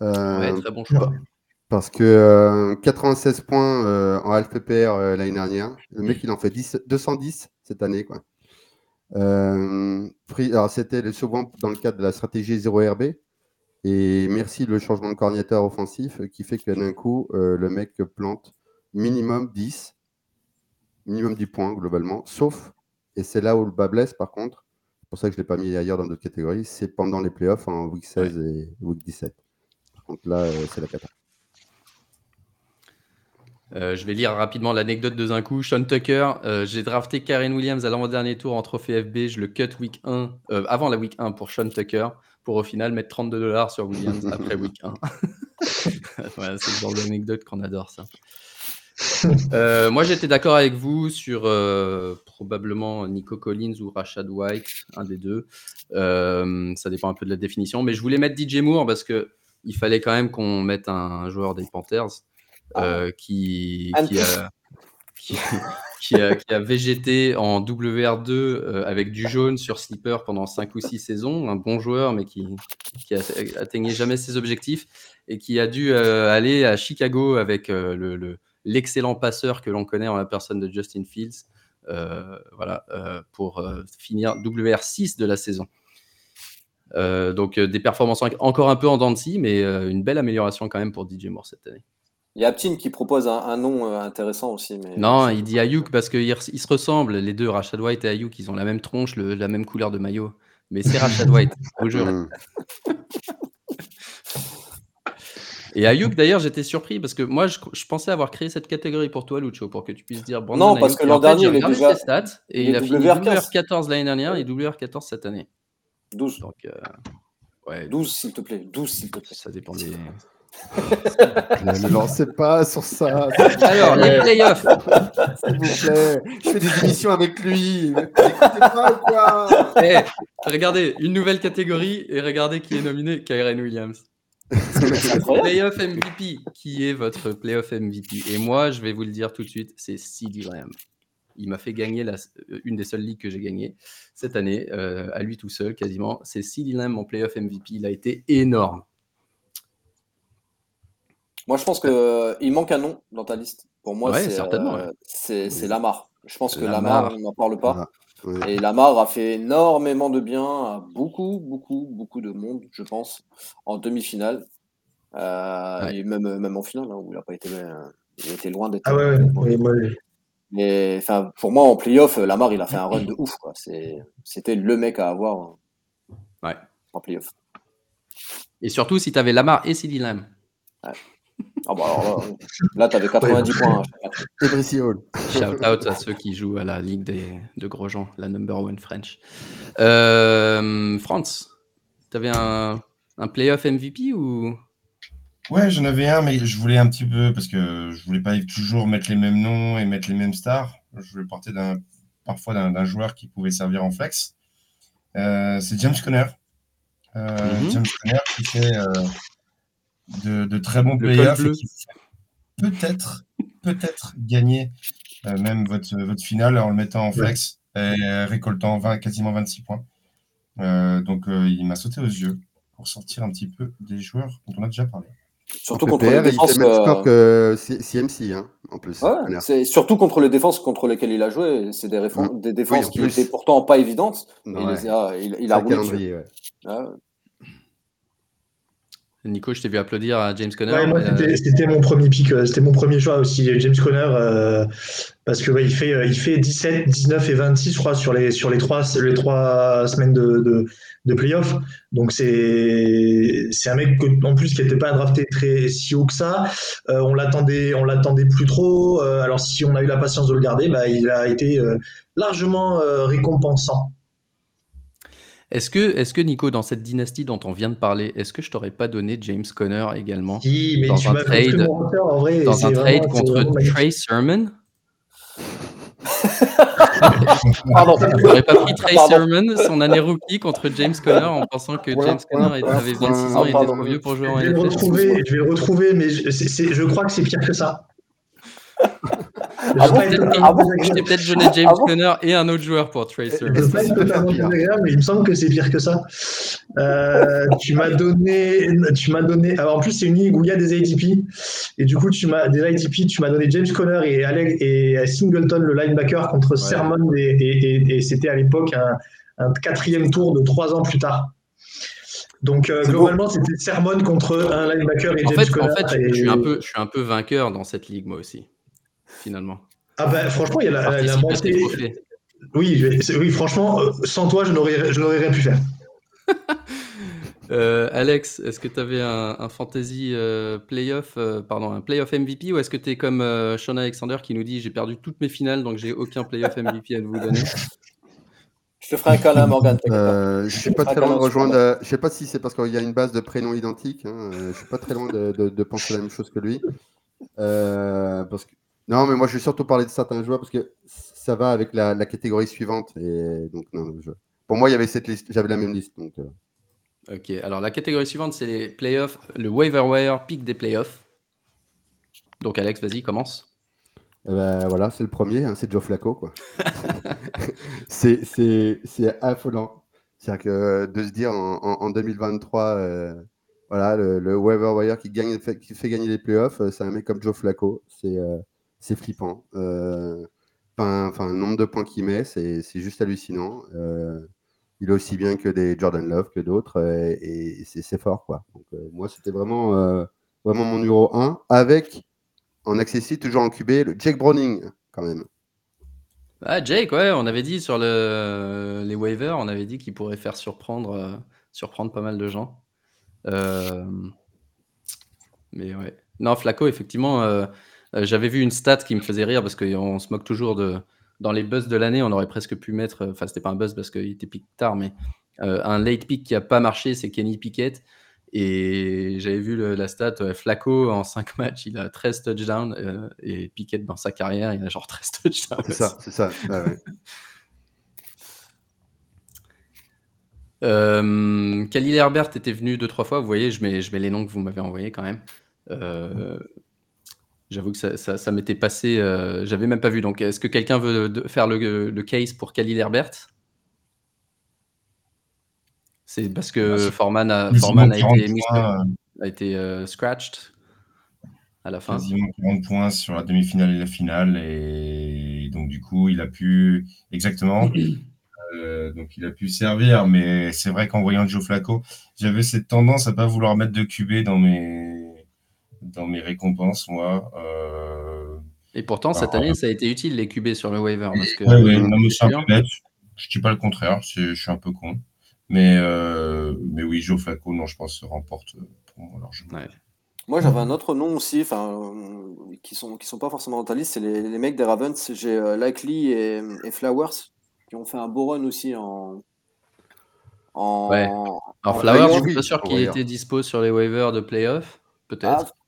Ouais, très bon choix. Parce que euh, 96 points euh, en LPPR euh, l'année dernière. Le mec, il en fait 10 210 cette année. Quoi. Euh, alors, c'était le- souvent dans le cadre de la stratégie 0RB. Et merci le changement de coordinateur offensif euh, qui fait que d'un coup, euh, le mec plante minimum 10, minimum 10 points globalement. Sauf, et c'est là où le bas blesse par contre, c'est pour ça que je ne l'ai pas mis ailleurs dans d'autres catégories, c'est pendant les playoffs en week 16 et week 17. Par contre, là, euh, c'est la cata. Euh, je vais lire rapidement l'anecdote de un coup. Sean Tucker, euh, j'ai drafté Karen Williams à l'avant-dernier tour en trophée FB. Je le cut week 1, euh, avant la week 1 pour Sean Tucker, pour au final mettre 32 dollars sur Williams après week 1. Voilà, c'est le genre d'anecdote qu'on adore, ça. Moi, j'étais d'accord avec vous sur probablement Nico Collins ou Rashad White, un des deux. Ça dépend un peu de la définition. Mais je voulais mettre DJ Moore parce que il fallait quand même qu'on mette un joueur des Panthers euh, qui, qui, a, qui, qui a- qui a végété en WR2 euh, avec du jaune sur Slipper pendant 5 ou 6 saisons. Un bon joueur, mais qui, qui a- atteignait jamais ses objectifs et qui a dû euh, aller à Chicago avec le- le- l'excellent passeur que l'on connaît en la personne de Justin Fields. voilà, pour finir WR6 de la saison. Euh, donc euh, des performances en- encore un peu en dents de scie, mais euh, une belle amélioration quand même pour DJ Moore cette année. Il y a Aptin qui propose un, un nom euh, intéressant aussi. Mais Non, il dit Ayuk parce qu'ils ils se ressemblent, les deux, Rashad White et Ayuk, ils ont la même tronche, le- la même couleur de maillot. Mais c'est Rashad White, je vous jure. Mmh. Et Ayuk, d'ailleurs, j'étais surpris parce que moi, je, je pensais avoir créé cette catégorie pour toi, Lucho, pour que tu puisses dire Non, parce Ayuk. que Et l'an en fait, dernier, j'ai il est regardé déjà- ses stats et il il, est a fini WR15. WR14 l'année dernière et WR14 cette année. 12. Donc, euh, ouais, 12, s'il te plaît. 12, s'il te plaît. ça dépend des. Ne me lancez pas sur ça, Alors, les playoffs. s'il vous plaît. Je fais des émissions avec lui. Pas ou quoi Eh, regardez, une nouvelle catégorie et regardez qui est nominé Kyren Williams. Playoff MVP. Qui est votre playoff MVP Et moi, je vais vous le dire tout de suite, c'est CD Lamb. Il m'a fait gagner la- euh, une des seules ligues que j'ai gagnées cette année, euh, à lui tout seul quasiment. C'est CD Lamb, mon playoff MVP. Il a été énorme. Moi, je pense qu'il manque un nom dans ta liste. Pour moi, Ouais, c'est euh, ouais. c'est Lamar. Je pense que Lamar. Lamar, on n'en parle pas. Ouais. Et Lamar a fait énormément de bien à beaucoup, beaucoup, beaucoup de monde, je pense, en demi-finale. Euh, Ouais. Et même, même en finale, hein, où il a pas été, euh, il était loin d'être. Ah ouais, ouais. Mais enfin, pour moi, en playoff, Lamar, il a fait un run de ouf. C'était le mec à avoir Ouais. en playoff. Et surtout, si tu avais Lamar et CD Lamb. Ah bah alors là, là tu avais 90 points. hein. Et Brissy Hall. Shout out à ceux qui jouent à la Ligue des, de gros gens, la number one French. Euh, France, tu avais un, un playoff MVP ou? Ouais, j'en avais un, mais je voulais un petit peu, parce que je voulais pas toujours mettre les mêmes noms et mettre les mêmes stars. Je voulais porter parfois d'un, joueur qui pouvait servir en flex. Euh, c'est James Conner. Euh, Mhm. James Conner qui fait euh, de, de très bons fait peut-être, peut-être gagner euh, même votre, votre finale en le mettant en flex et récoltant 20, quasiment 26 points. Euh, donc euh, il m'a sauté aux yeux pour sortir un petit peu des joueurs dont on a déjà parlé. Surtout contre les il défenses. fait le même euh, score que C- CMC, hein, en plus. Ouais, Conner. c'est surtout contre les défenses contre lesquelles il a joué. C'est des, défenses en qui plus. étaient pourtant pas évidentes. Ouais. il, les a, il, a roulé ouais. Nico, je t'ai vu applaudir à James Conner. Ouais, moi, mais, euh, c'était- mon premier pick, euh, c'était mon premier choix aussi, James Conner, euh, parce que ouais, il fait, euh, il fait 17, 19 et 26, je crois, sur les, sur les trois, les trois semaines de, de, de playoff. Donc c'est, c'est un mec en plus qui n'était pas drafté très si haut que ça. Euh, on l'attendait, on l'attendait plus trop. Alors si on a eu la patience de le garder, bah, il a été largement récompensant. Est-ce que, est que Nico, dans cette dynastie dont on vient de parler, est-ce que je t'aurais pas donné James Conner également Si, mais Dans tu un trade- en vrai. dans un vraiment- trade contre. Trey Sermon? Pardon. J'aurais pas pris Trey. Sermon, son année rookie, contre James Conner en pensant que Voilà, James Conner voilà, avait 26 ans et était trop vieux pour jouer en Je vais le NFL. retrouver, je vais le retrouver, mais je, c'est- c'est- je crois que c'est pire que ça. Ah bon Je t'ai peut-être Ah bon je t'ai peut-être donné James Ah bon Conner et un autre joueur pour Tracer. Mais il me semble que c'est pire que ça. Euh, tu m'as donné, tu m'as donné. Alors en plus, c'est une ligue où il y a des ADP, et du coup, tu m'as des ADP, tu m'as donné James Conner et Alex et Singleton le linebacker contre Sermon et, et- et- et c'était à l'époque un, un quatrième tour de trois ans plus tard. Donc euh, globalement, c'était Sermon contre un linebacker et En James fait, Conner. en fait et- je, suis un peu, je suis un peu vainqueur dans cette ligue, moi aussi, finalement. Ah ben franchement, il y a la, la, montée. Oui, oui, franchement, euh, sans toi, je n'aurais, je n'aurais rien pu faire. Euh, Alex, est-ce que tu avais un, un fantasy euh, playoff, euh, pardon, un playoff MVP ou est-ce que tu es comme euh, Sean Alexander qui nous dit j'ai perdu toutes mes finales donc j'ai aucun playoff MVP à vous donner? Je te ferai un câlin, Morgan. Euh, je suis pas très loin de rejoindre. je sais pas si c'est parce qu'il y a une base de prénoms identiques. hein, je suis pas très loin de, de- de penser la même chose que lui. Euh, parce que non, mais moi je vais surtout parler de certains joueurs parce que ça va avec la, la catégorie suivante. Et donc non, je- pour moi il y avait cette liste, j'avais la même liste. Donc euh, Ok, alors la catégorie suivante c'est les playoffs, le waiver wire pick des playoffs. Donc Alex, vas-y, commence. eh ben, voilà, c'est le premier, hein, c'est Joe Flacco quoi. c'est c'est c'est affolant. C'est-à-dire que de se dire en, en- en 2023, euh, voilà, le, le waiver wire qui gagne, fait- qui fait gagner les playoffs, euh, c'est un mec comme Joe Flacco. C'est euh, c'est flippant. Euh, le nombre de points qu'il met, c'est juste hallucinant. Euh, il est aussi bien que des Jordan Love que d'autres euh, et, c'est fort quoi. Donc euh, moi, c'était vraiment vraiment mon numéro 1 avec en accessible toujours en QB le Jake Browning quand même. Ah, Jake, ouais, on avait dit sur le, les waivers, on avait dit qu'il pourrait faire surprendre, surprendre pas mal de gens. Mais ouais. Non, Flaco, effectivement, euh, euh, j'avais vu une stat qui me faisait rire parce qu'on se moque toujours de. Dans les buzz de l'année, on aurait presque pu mettre. Enfin, c'était pas un buzz parce qu'il était pick tard, mais euh, un late pick qui a pas marché, c'est Kenny Pickett. Et j'avais vu le- la stat, euh, Flaco en 5 matchs, il a 13 touchdowns euh, et Pickett dans sa carrière, il a genre 13 touchdowns. C'est ça, c'est ça. ouais. Euh, Khalil Herbert était venu deux, trois fois. Vous voyez, je mets, je mets les noms que vous m'avez envoyés quand même. Euh, J'avoue que ça, ça, ça m'était passé. euh, J'avais même pas vu. Donc, est-ce que quelqu'un veut de- faire le, le case pour Khalil Herbert? C'est parce que c'est- Foreman a, Quasiment Foreman a 40 été, mis- points, a été euh, scratched à la fin. quasiment 40 points sur la demi-finale et la finale. Et donc, du coup, il a pu. Exactement. Euh, donc, il a pu servir. Mais c'est vrai qu'en voyant Joe Flacco, j'avais cette tendance à pas vouloir mettre de QB dans mes, dans mes récompenses, moi. Euh, Et pourtant, cette Ah, année, ça a été utile les QB sur le waiver. Parce que, Ouais, ouais, non, mais je suis un sûr. peu bête. Je dis pas le contraire, je suis un peu con. Mais, euh, mais oui, Joe Flacco, non, je pense, se remporte euh, pour moi largement. Ouais. Moi, j'avais un autre nom aussi, enfin, euh, qui sont qui sont pas forcément dans ta liste, c'est les, les mecs des Ravens. J'ai euh, Likely et, et Flowers qui ont fait un beau run aussi en. en Ouais. en Alors, Flowers, je suis pas sûr qu'il était dispo sur les waivers de playoff. Peut-être. Ah,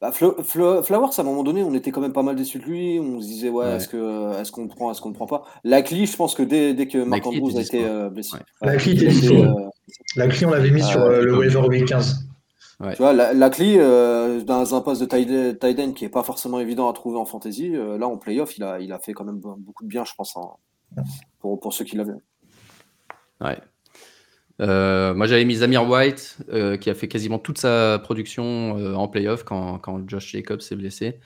bah, Flo- Flo- Flowers, à un moment donné, on était quand même pas mal déçus de lui. On se disait, ouais, Ouais. est-ce que est-ce qu'on le prend, est-ce qu'on le prend pas? Likely, je pense que dès, dès que Marc Andrews a été dispo. euh, blessé. Ouais. Likely il était a été, dispo. euh, La clé, on l'avait mis Ah, sur euh, le waiver week 15. Tu vois, la, la clé, euh, dans un poste de tight tight end qui est pas forcément évident à trouver en fantasy, euh, là en playoff, il a, il a fait quand même beaucoup de bien, je pense, en- pour, pour ceux qui l'avaient. Ouais. Euh, moi, j'avais mis Zamir White, euh, qui a fait quasiment toute sa production euh, en playoff quand, Josh Jacobs s'est blessé.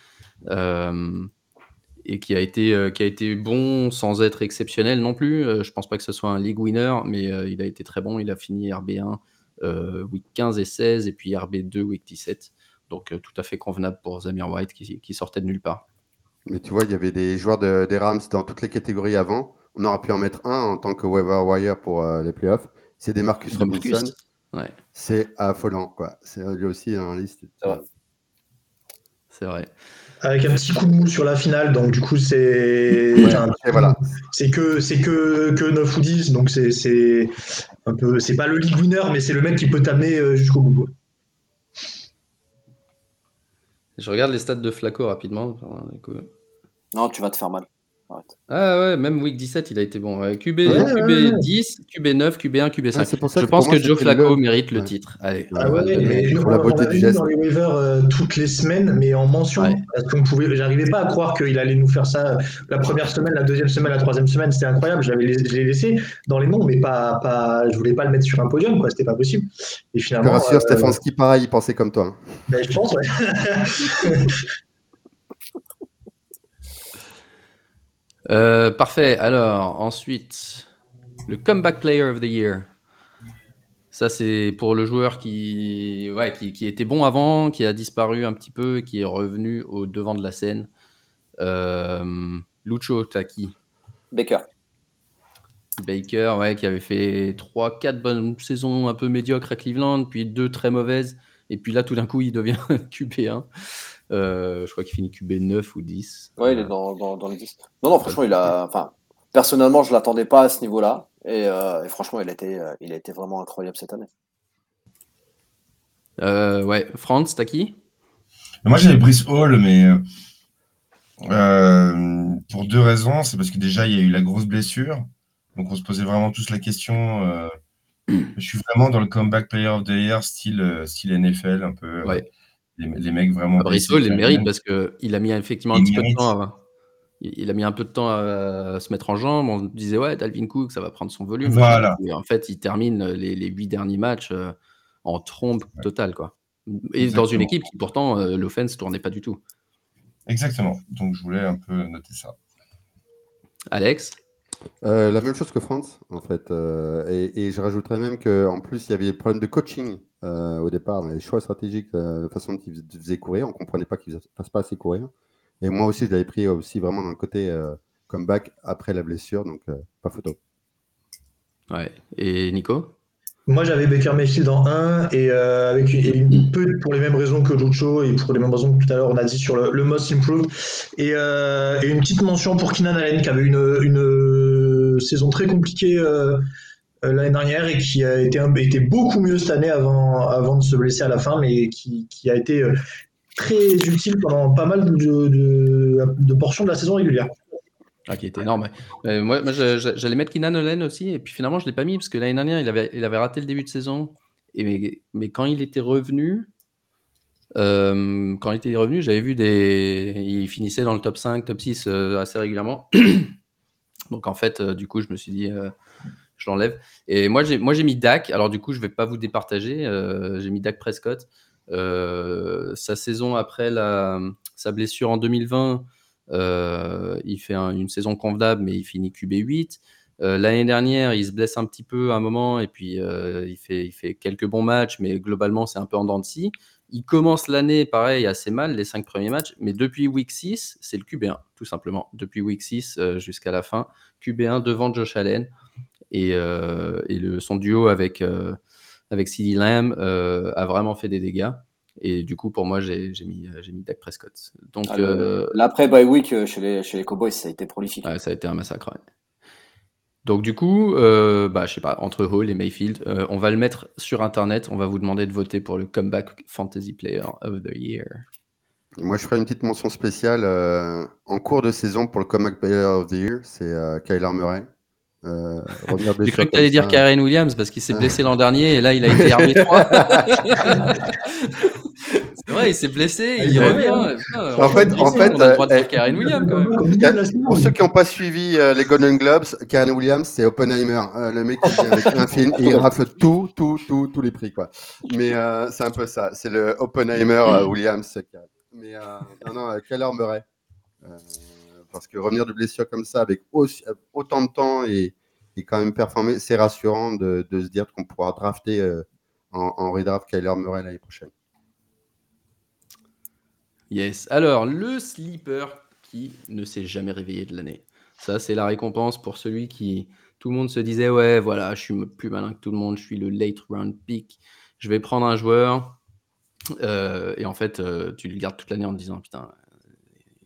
Et qui a, été, bon sans être exceptionnel non plus. Je pense pas que ce soit un league winner, mais il a été très bon. Il a fini RB1 euh, week 15 et 16, et puis RB2 week 17. Donc, tout à fait convenable pour Zamir White qui, sortait de nulle part. Mais tu vois, il y avait des joueurs de- des Rams dans toutes les catégories avant. On aurait pu en mettre un en tant que waiver wire pour les playoffs. C'est des Marcus De Marcus. Robinson. Ouais, C'est affolant, quoi. C'est lui aussi un liste. C'est vrai. c'est vrai. Avec un petit coup de mou sur la finale, donc du coup, c'est Ouais, voilà. c'est que, c'est que, que 9 ou 10, donc c'est- c'est un peu. C'est pas le league winner, mais c'est le mec qui peut t'amener euh, jusqu'au bout. quoi. Je regarde les stats de Flaco rapidement. Enfin, du coup, Non, tu vas te faire mal. Arrête. Ah ouais, même week 17, il a été bon. Ouais, QB, Ouais, ouais, QB ouais. 10, QB 9, QB 1, QB 5. Ouais, c'est pour ça Je que pense que Joe Flacco le- mérite le Ouais. titre. Allez. Ah ouais, Ouais, mais pour la on beauté du geste. dans les waivers euh, toutes les semaines, mais en mention, Ouais. parce qu'on pouvait, j'arrivais pas à croire qu'il allait nous faire ça la première semaine, la deuxième semaine, la troisième semaine, c'était incroyable. Je je l'ai laissé dans les noms, mais pas, pas, je voulais pas le mettre sur un podium, quoi. C'était pas possible. Et Je te finalement, rassure, euh, Stefanski, pareil, il pensait comme toi. hein. ben, je pense, ouais. Euh, parfait. Alors, ensuite, le Comeback Player of the Year. Ça, c'est pour le joueur qui, ouais, qui, qui était bon avant, qui a disparu un petit peu, qui est revenu au devant de la scène. Euh, Lucho, t'as qui Baker. Baker, ouais, qui avait fait 3-4 bonnes saisons un peu médiocres à Cleveland, puis deux très mauvaises. Et puis là, tout d'un coup, il devient QB1. Euh, je crois qu'il finit QB9 ou 10. Ouais, il est dans, dans, dans les 10. Non, non, franchement, il a. Enfin, personnellement, je l'attendais pas à ce niveau-là. Et, euh, et franchement, il a, été, euh, il a été vraiment incroyable cette année. Euh, ouais, Franz, t'as qui? Moi, j'avais Brice Hall, mais euh, euh, pour deux raisons. C'est parce que déjà, il y a eu la grosse blessure. Donc, on se posait vraiment tous la question. euh, je suis vraiment dans le comeback player of the year, style, euh, style NFL, un peu. euh, Ouais. Les, les mecs vraiment. Brice blessés Hall, il qui mérite parce qu'il a mis effectivement un Il petit peu de temps à, il a mis un peu de temps à se mettre en jambe. On disait, ouais, Dalvin Cook, ça va prendre son volume. Voilà. Et en fait, il termine les, les huit derniers matchs euh, en trombe totale. Quoi. Et dans une équipe qui, pourtant, euh, l'offense tournait pas du tout. Exactement. Donc, je voulais un peu noter ça. Alex? Euh, la même chose que France, en fait. euh, et, et je rajouterais même qu'en plus, il y avait des problèmes de coaching euh, au départ, les choix stratégiques, euh, la façon dont ils fais- faisaient courir. On ne comprenait pas qu'ils ne fassent pas assez courir. Et moi aussi, je l'avais pris aussi vraiment dans le côté euh, comeback après la blessure, donc euh, pas photo. ouais. Et Nico? Moi, j'avais Baker Mayfield en 1 et, euh, avec une, et une- peu pour les mêmes raisons que Lucho et pour les mêmes raisons que tout à l'heure on a dit sur le, le Most Improved. Et, euh, et une petite mention pour Keenan Allen qui avait une, une saison très compliquée euh, euh, l'année dernière et qui a été, été beaucoup mieux cette année avant, avant de se blesser à la fin, mais qui, qui a été euh, très utile pendant pas mal de, de, de portions de la saison régulière. Ah, qui était énorme. Euh, moi, j'allais mettre Keenan Allen aussi, et puis finalement, je ne l'ai pas mis parce que l'année dernière, il avait, il avait raté le début de saison. Et mais, mais quand il était revenu, euh, quand il était revenu, j'avais vu des. Il finissait dans le top 5, top 6 euh, assez régulièrement. Donc en fait, du coup, je me suis dit, je l'enlève. Et moi, j'ai mis Dak. Alors du coup, je ne vais pas vous départager. j'ai mis Dak Prescott. Sa saison après la, sa blessure en 2020. Euh, il fait un- une saison convenable, mais il finit QB8. Euh, L'année dernière, il se blesse un petit peu à un moment et puis euh, il, fait, quelques bons matchs, mais globalement, c'est un peu en dents de scie. Il commence l'année, pareil, assez mal, les cinq premiers matchs, mais depuis week 6, c'est le QB1, tout simplement. Depuis week 6 euh, jusqu'à la fin, QB1 devant Josh Allen. Et, son duo avec, euh, avec Lamb euh, a vraiment fait des dégâts. Et du coup, pour moi, j'ai j'ai mis, Dak Prescott. Donc, Ah, euh, L'après bye week euh, chez les, chez les Cowboys, ça a été prolifique. Ouais, ça a été un massacre. ouais. Donc du coup, euh, bah, je sais pas, entre Hall et Mayfield, euh, on va le mettre sur Internet. On va vous demander de voter pour le Comeback Fantasy Player of the Year. Moi, je ferai une petite mention spéciale euh, en cours de saison pour le Comeback Player of the Year, c'est euh, Kyler Murray. Euh, J'ai cru que tu allais dire. Karen Williams parce qu'il s'est blessé l'an dernier et là il a été RB3. C'est vrai, il s'est blessé, il Ouais, revient. Putain, En fait- en fait, a le droit de euh, dire Karen Williams quand même. Comme dit la saison, Pour ceux qui n'ont pas suivi euh, les Golden Globes, Karen Williams, c'est Oppenheimer. Euh, le mec qui vient avec un film il rafle tout, tout, tout, tous les prix. Quoi. Mais euh, c'est un peu ça. C'est le Oppenheimer euh, Williams. Mais euh, non, non, Kyler Murray. Parce que revenir de blessure comme ça avec aussi- autant de temps et, et quand même performer, c'est rassurant de, de se dire qu'on pourra drafter euh, en, en redraft Kyler Murray l'année prochaine. Yes. Alors, le sleeper qui ne s'est jamais réveillé de l'année. Ça, c'est la récompense pour celui qui. Tout le monde se disait Ouais, voilà, je suis plus malin que tout le monde, je suis le late round pick. Je vais prendre un joueur. Euh, et en fait, euh, tu le gardes toute l'année en te disant Putain,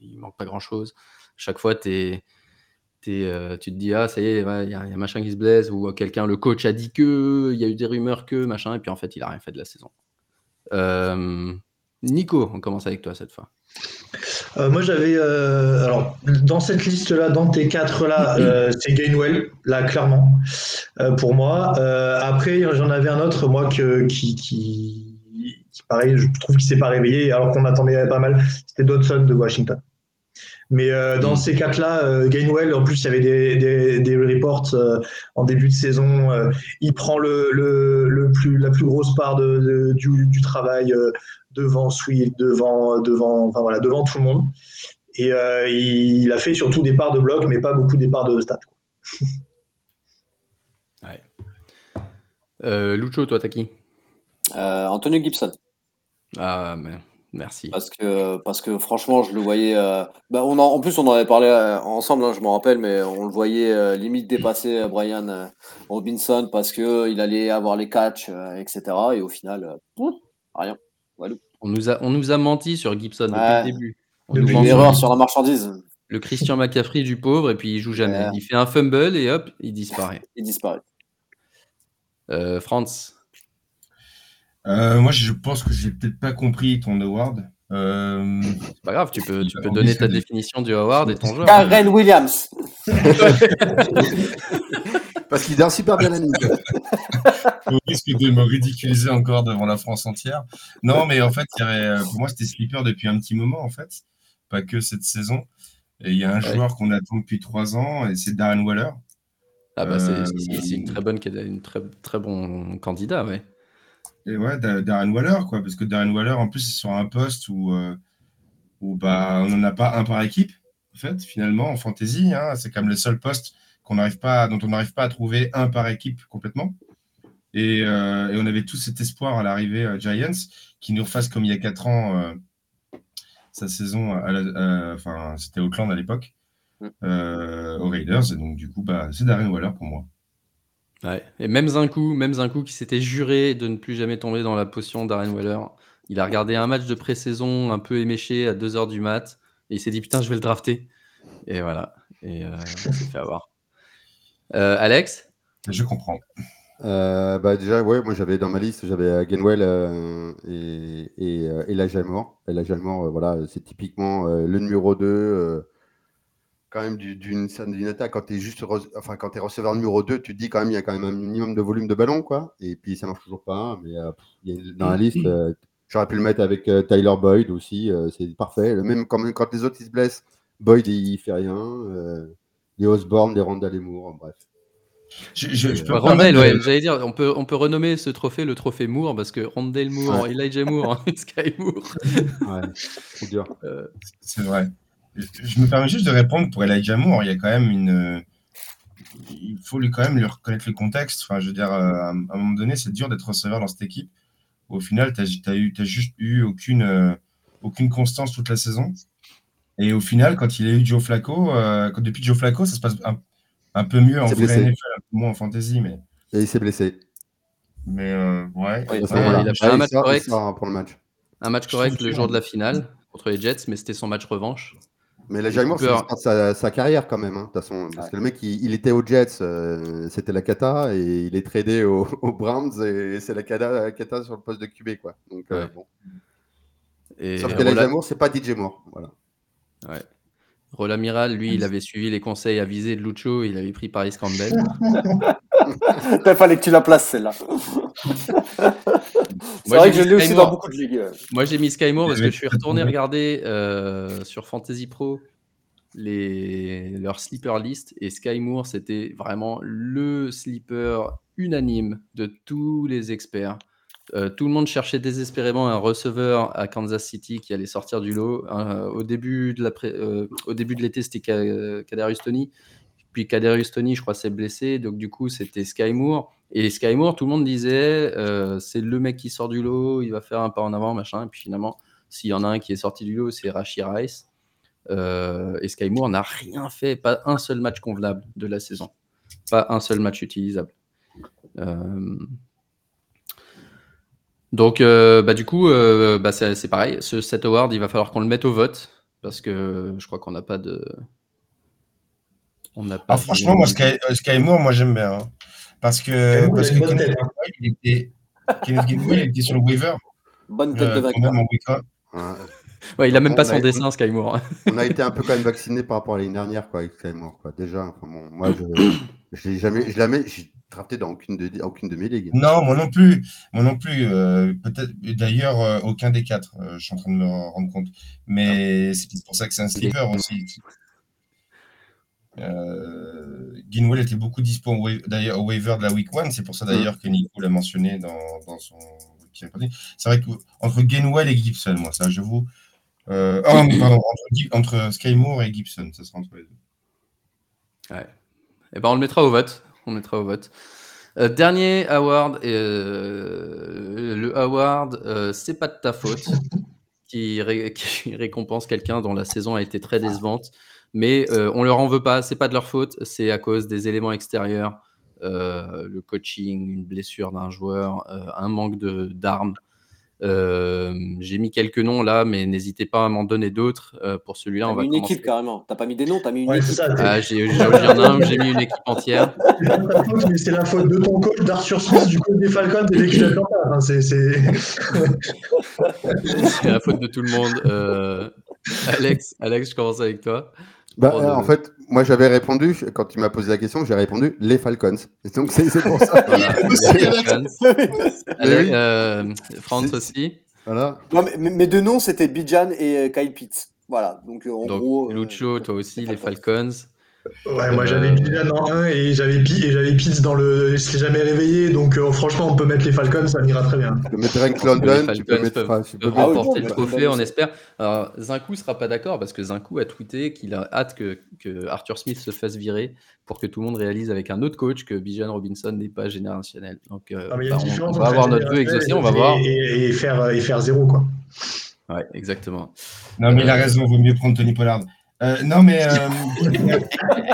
il manque pas grand chose. Chaque fois, t'es- euh, tu te dis Ah, ça y est, il y a machin qui se blesse, ou quelqu'un, le coach a dit que, il y a eu des rumeurs que, machin, et puis en fait, il a rien fait de la saison. Euh, Nico, on commence avec toi cette fois. Euh, moi, j'avais. euh, alors, dans cette liste-là, dans tes quatre-là, euh, c'est Gainwell, là, clairement, pour moi. Après, j'en avais un autre, moi, que, qui, qui, qui, pareil, je trouve qu'il s'est pas réveillé, alors qu'on attendait pas mal. C'était Dodson de Washington. Mais euh, dans ces quatre-là, euh, Gainwell, en plus, il y avait des, des, des reports euh, en début de saison. euh, il prend le, le, le plus, la plus grosse part de, de- du, du travail euh, devant Swift, devant, devant, enfin, voilà, devant tout le monde. Et euh, il, il a fait surtout des parts de bloc, mais pas beaucoup des parts de stats. quoi. Euh, Lucho, toi, t'as qui? Euh, Antonio Gibson. Ah, mais- merci. Parce que, parce que franchement, je le voyais. euh, bah, on en, en plus, on en avait parlé euh, ensemble, hein, je me rappelle, mais on le voyait euh, limite dépasser euh, Brian euh, Robinson parce qu'il allait avoir les catchs, euh, etc. Et au final, euh, pouf, rien. On nous, a, on nous a menti sur Gibson depuis Ouais. le début. On nous Une ment Une erreur sur sur la marchandise, le Christian McCaffrey du pauvre et puis il joue jamais. Ouais. Il fait un fumble et hop, il disparaît. il disparaît. Euh, Franz, Euh, moi, je pense que j'ai peut-être pas compris ton award. Euh, c'est pas grave, tu peux, tu peux On donner ta de- définition du award et ton joueur. Karen Williams. Parce qu'il dort super bien la nuit. au risque de me ridiculiser encore devant la France entière. Non, mais en fait, il y avait, euh, pour moi, c'était Slipper depuis un petit moment, en fait. Pas que cette saison. Et il y a un Ouais. joueur qu'on attend depuis trois ans, et c'est Darren Waller. Ah bah Euh, c'est une très bonne, une très, très bon candidat, ouais. Et ouais, Darren Waller, quoi. Parce que Darren Waller, en plus, c'est sur un poste où, euh, où bah, on n'en a pas un par équipe, en fait, finalement, en fantasy. hein. c'est comme le seul poste qu'on n'arrive pas, dont on n'arrive pas à trouver un par équipe complètement. Et, euh, et on avait tout cet espoir à l'arrivée euh, Giants qui nous refasse comme il y a quatre ans sa saison, à la- enfin, c'était Auckland à l'époque, Mm. aux Raiders. Et donc, du coup, bah, c'est Darren Waller pour moi. Ouais. Et même un coup, même un coup qui s'était juré de ne plus jamais tomber dans la potion d'Aren Weller. Il a regardé un match de pré-saison un peu éméché à 2h du mat et il s'est dit putain je vais le drafter. Et voilà. Et euh, on s'est fait avoir. Euh, Alex? Et je comprends. Euh, bah déjà, ouais, moi j'avais dans ma liste, j'avais euh, Gainwell euh, et, et, Elijah Moore. Elijah Moore, euh, voilà, c'est typiquement euh, le numéro 2, euh, quand même du- d'une d'une attaque. Quand tu es juste, enfin quand es receveur numéro 2, tu te dis quand même il y a quand même un minimum de volume de ballon, quoi. Et puis ça marche toujours pas. Mais euh, y a- dans la liste, euh, j'aurais pu le mettre avec euh, Tyler Boyd aussi, euh, c'est parfait. Le Même quand, quand les autres ils se blessent, Boyd il, fait rien. euh, les Osborne, les Randall et Moore, bref. Je, je- je peux Ouais, de- ouais, j'allais dire, on peut, on peut renommer ce trophée le trophée Moore parce que Rondell Moore, Elijah Moore, Sky Moore. Ouais, c'est dur. Euh, C'est vrai. Je, me permets juste de répondre pour Elijah Moore. Il y a quand même une. Il faut lui quand même lui reconnaître le contexte. Enfin, je veux dire, euh, à un moment donné, c'est dur d'être receveur dans cette équipe. Au final, tu n'as juste eu aucune, euh, aucune constance toute la saison. Et au final, quand il a eu Joe Flacco, euh, quand- depuis Joe Flacco, ça se passe un, un peu mieux en vrai blessé. NFL, un peu moins en fantasy. Mais, Et il s'est blessé. mais euh, ouais. Voilà. il a fait un match correct. sort pour le match. un match correct le jour de la finale contre les Jets, mais c'était son match revanche. Mais la Moore, c'est sa, sa carrière quand même. hein, de toute façon, parce Ouais. que le mec, il, il était aux Jets, euh, c'était la cata, et il est tradé aux, aux Browns, et c'est la cata, la cata sur le poste de QB. Quoi. Donc, euh, Ouais. bon. Et Sauf que Rola- Elijah Moore, c'est pas DJ Moore. Voilà. Rola Miral, lui, il avait suivi les conseils avisés de Lucho, il avait pris Paris Campbell. Il fallait que tu la places celle-là. c'est Moi, vrai j'ai que je mis l'ai aussi Sky dans Moore. beaucoup de ligues. Moi, j'ai mis Sky Moore parce que je suis retourné regarder euh, sur Fantasy Pro les, leur sleeper list et Sky Moore, c'était vraiment le sleeper unanime de tous les experts. Euh, tout le monde cherchait désespérément un receveur à Kansas City qui allait sortir du lot. Euh, au début de la pré- euh, au début de l'été, c'était Ka- Kadarius Tony. Puis Tony, je crois, s'est blessé. Donc, du coup, c'était Sky Moore. Et Sky Moore, tout le monde disait euh, c'est le mec qui sort du lot, il va faire un pas en avant, machin. Et puis finalement, s'il y en a un qui est sorti du lot, c'est Rashi Rice. Euh, et Sky Moore n'a rien fait, pas un seul match convenable de la saison. Pas un seul match utilisable. Euh, Donc, bah, du coup, bah, c'est c'est pareil. Ce, cet award, il va falloir qu'on le mette au vote parce que je crois qu'on n'a pas de. On n'a pas. Ah, franchement, moi, Sky, euh, Sky Moore, moi, j'aime bien. hein. Parce que, Moore, parce que Kenneth. Gainwell, il était, Kenneth Gainwell, il était sur le waiver. Bonne tête de Euh, vainqueur. Ouais. Ouais, il a même On pas a son été- dessin, Sky Moore. On a été un peu quand même vacciné par rapport à l'année dernière, quoi, avec Skymour, quoi. Déjà, enfin, bon, moi, je, je l'ai jamais, je l'ai jamais, j'ai drafté dans aucune de, aucune de mes ligues. Non, moi non plus. Moi non plus. euh, Peut-être. D'ailleurs, euh, aucun des quatre. euh, je suis en train de me rendre compte. Mais c'est pour ça que c'est un sleeper aussi. Euh, Gainwell était beaucoup dispo d'ailleurs au waiver de la week 1. C'est pour ça d'ailleurs que Nico l'a mentionné dans, dans son. C'est vrai qu'entre Gainwell et Gibson, moi, ça, j'avoue. Euh, oh, pardon, entre, entre et Gibson, ça sera entre les deux. Ouais. Et ben on le mettra au vote. On mettra au vote. Euh, dernier award, euh, le award, c'est pas de ta faute, qui, ré- qui récompense quelqu'un dont la saison a été très décevante, mais euh, on leur en veut pas, c'est pas de leur faute, c'est à cause des éléments extérieurs, euh, le coaching, une blessure d'un joueur, euh, un manque de d'armes. Euh, J'ai mis quelques noms là, mais n'hésitez pas à m'en donner d'autres. Euh, pour celui-là, on va une commencer. équipe carrément. T'as pas mis des noms, t'as mis une Ouais, équipe. c'est ça. Ah, j'ai- mis une équipe entière. C'est pas ta faute, mais c'est la faute de ton coach, d'Arthur Smith, du coach des Falcons et des. Enfin, c'est, c'est... C'est la faute de tout le monde. Euh, Alex, Alex, je commence avec toi. Bah, de- en fait, moi, j'avais répondu, quand tu m'as posé la question, j'ai répondu les Falcons. Et donc, c'est pour ça. Voilà, les Falcons. Allez, euh, Franz C'est- aussi. Voilà. Non, mais- mais- mes deux noms, c'était Bijan et euh, Kyle Pitts. Voilà. Donc, euh, en Donc, gros. euh, Lucho, toi aussi, les les Falcons. Ouais, moi Euh, j'avais Bilan en 1 et j'avais, Pi- et j'avais Pitts dans le. Je l'ai jamais réveillé, donc euh, franchement, on peut mettre les Falcons, ça m'ira très bien. Tu peux mettre Drake London, tu peux mettre. peuvent- tu peux Ah remporter le trophée, bah, on espère. Alors, Zinkou sera pas d'accord parce que Zinkou a tweeté qu'il a hâte que, que Arthur Smith se fasse virer pour que tout le monde réalise avec un autre coach que Bijan Robinson n'est pas générationnel. Donc, euh, Ah, bah, on- va avoir notre vœu générationnel exaucé, on va et- voir. Et, et faire, et faire zéro, quoi. Ouais, exactement. Non, mais il a raison, vaut mieux prendre Tony Pollard. Euh, non, mais euh,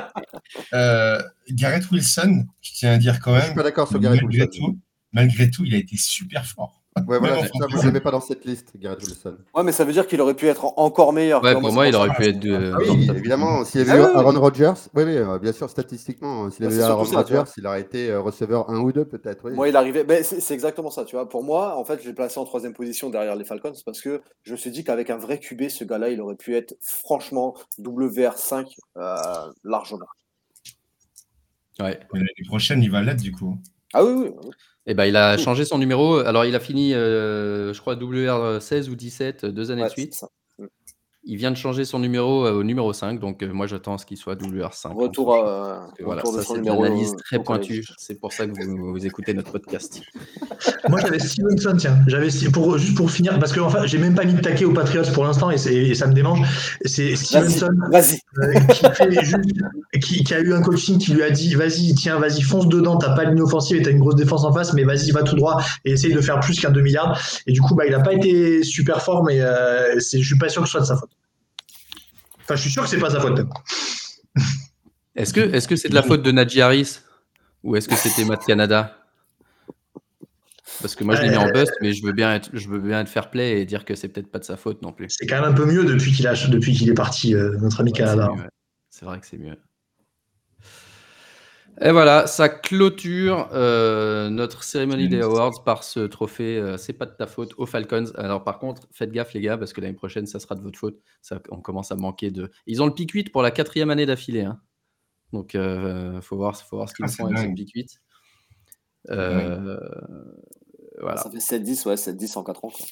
euh, Garrett Wilson, je tiens à dire quand Je suis même, pas d'accord sur Garrett malgré Wilson. tout, malgré tout, il a été super fort. Ouais, voilà, ça, vous ne l'avez pas dans cette liste, Garrett Wilson. Ouais, mais ça veut dire qu'il aurait pu être en- encore meilleur. Ouais, pour moi, il aurait pu être de. Ah oui, évidemment, s'il y Ah avait eu oui, oui. Aaron Rodgers, oui, oui, euh, bien sûr, statistiquement, s'il Bah, avait eu Aaron Rodgers, il aurait été euh, receveur 1 ou 2 peut-être. Oui. Moi, il arrivait. C'est exactement ça, tu vois. Pour moi, en fait, je l'ai placé en troisième position derrière les Falcons parce que je me suis dit qu'avec un vrai QB, ce gars-là, il aurait pu être franchement WR5 euh, largement. Ouais. L'année prochaine, il va l'être du coup. Ah oui, oui. oui. Et ben, il a changé son numéro. Alors, il a fini, euh, je crois, WR16 ou 17 euh, deux années Ouais, de suite. ça. Il vient de changer son numéro euh, au numéro 5. Donc, euh, moi, j'attends à ce qu'il soit WR5. en Retour, à, que voilà, retour de ça, son numéro. au- très pointue. C'est pour ça que vous, vous écoutez notre podcast. Moi j'avais Stevenson, tiens. J'avais pour juste pour finir, parce que enfin, j'ai même pas mis de taquet aux Patriots pour l'instant et, ça me démange. C'est Stevenson vas-y. euh, qui, fait juste- qui, qui a eu un coaching qui lui a dit vas-y, tiens, vas-y, fonce dedans, t'as pas de ligne offensive et t'as une grosse défense en face, mais vas-y, va tout droit et essaye de faire plus qu'un 2 milliards. Et du coup, bah, il a pas été super fort, mais euh, c'est- je suis pas sûr que ce soit de sa faute. Enfin, je suis sûr que c'est pas sa faute. Est-ce que est-ce que c'est de la faute de Najee Harris ou est-ce que c'était Matt Canada? Parce que moi, je l'ai mis en bust, mais je veux bien être, je veux bien être fair play et dire que c'est peut-être pas de sa faute non plus. C'est quand même un peu mieux depuis qu'il a depuis qu'il est parti, euh, notre ami Ouais, Canada. c'est mieux, ouais. C'est vrai que c'est mieux. Et voilà, ça clôture euh, notre cérémonie des awards par ce trophée. euh, c'est pas de ta faute aux Falcons. Alors par contre, faites gaffe les gars, parce que l'année prochaine, ça sera de votre faute. Ça, on commence à manquer de. Ils ont le pic 8 pour la quatrième année d'affilée. hein. Donc euh, faut voir, faut voir ce qu'ils Ah, c'est font avec ce dingue. pic 8. Euh, voilà. Ça fait 7-10, ouais, 7-10 en 4 ans. quoi.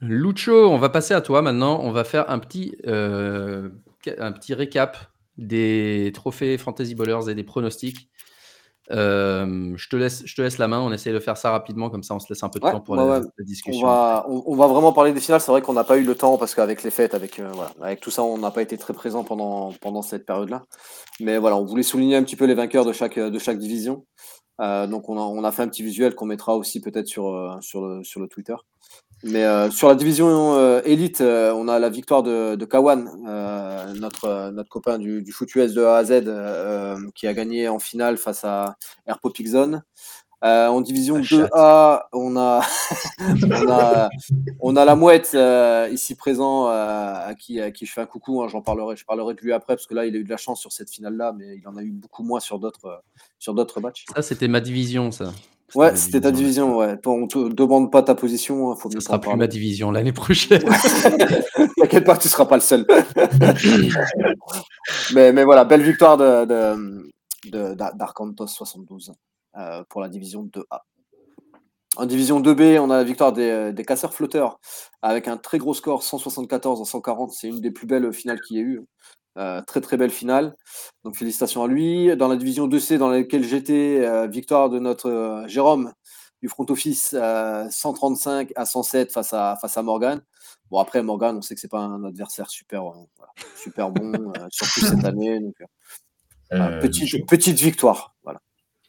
Lucho, on va passer à toi maintenant. On va faire un petit, euh, un petit récap des trophées Fantasy Ballers et des pronostics. Euh, je, te laisse, je te laisse la main. On essaie de faire ça rapidement, comme ça on se laisse un peu de Ouais, temps pour la, ouais. la On discussion. va, on, on va vraiment parler des finales. C'est vrai qu'on n'a pas eu le temps parce qu'avec les fêtes, avec, euh, voilà, avec tout ça, on n'a pas été très présent pendant, pendant cette période-là. Mais voilà, on voulait souligner un petit peu les vainqueurs de chaque, de chaque division. Euh, donc on a, on a fait un petit visuel qu'on mettra aussi peut-être sur, sur, le, sur le Twitter. Mais euh, sur la division euh, élite, euh, on a la victoire de, de Kawan, notre, notre copain du, du foot US de A à Z, qui a gagné en finale face à Airpo Pixon. Euh, en division La chatte. 2A, on a, on a, on a la mouette ici présent à, qui, à qui je fais un coucou. hein, J'en parlerai, je parlerai de lui après parce que là, il a eu de la chance sur cette finale-là, mais il en a eu beaucoup moins sur d'autres, sur d'autres matchs. Ça, c'était ma division, ça. Ouais, c'était ta division, ouais. Toi, on te demande pas ta position, hein, faut Ça mieux sera pas en plus ma division l'année prochaine. T'inquiète pas, tu seras pas le seul. mais, mais voilà, belle victoire de, de, de- d'Ar- d'Arcantos 72 euh, pour la division 2A. En division 2B, on a la victoire des, des casseurs flotteurs avec un très gros score 174 à 140. C'est une des plus belles finales qu'il y ait eu. Euh, très très belle finale. Donc félicitations à lui. Dans la division 2C dans laquelle j'étais, euh, victoire de notre euh, Jérôme du front office euh, 135 à 107 face à, face à Morgan. Bon après Morgan, on sait que c'est pas un adversaire super, voilà, super bon, euh, surtout cette année. Donc, euh, voilà, Euh, petite, petite victoire. Voilà.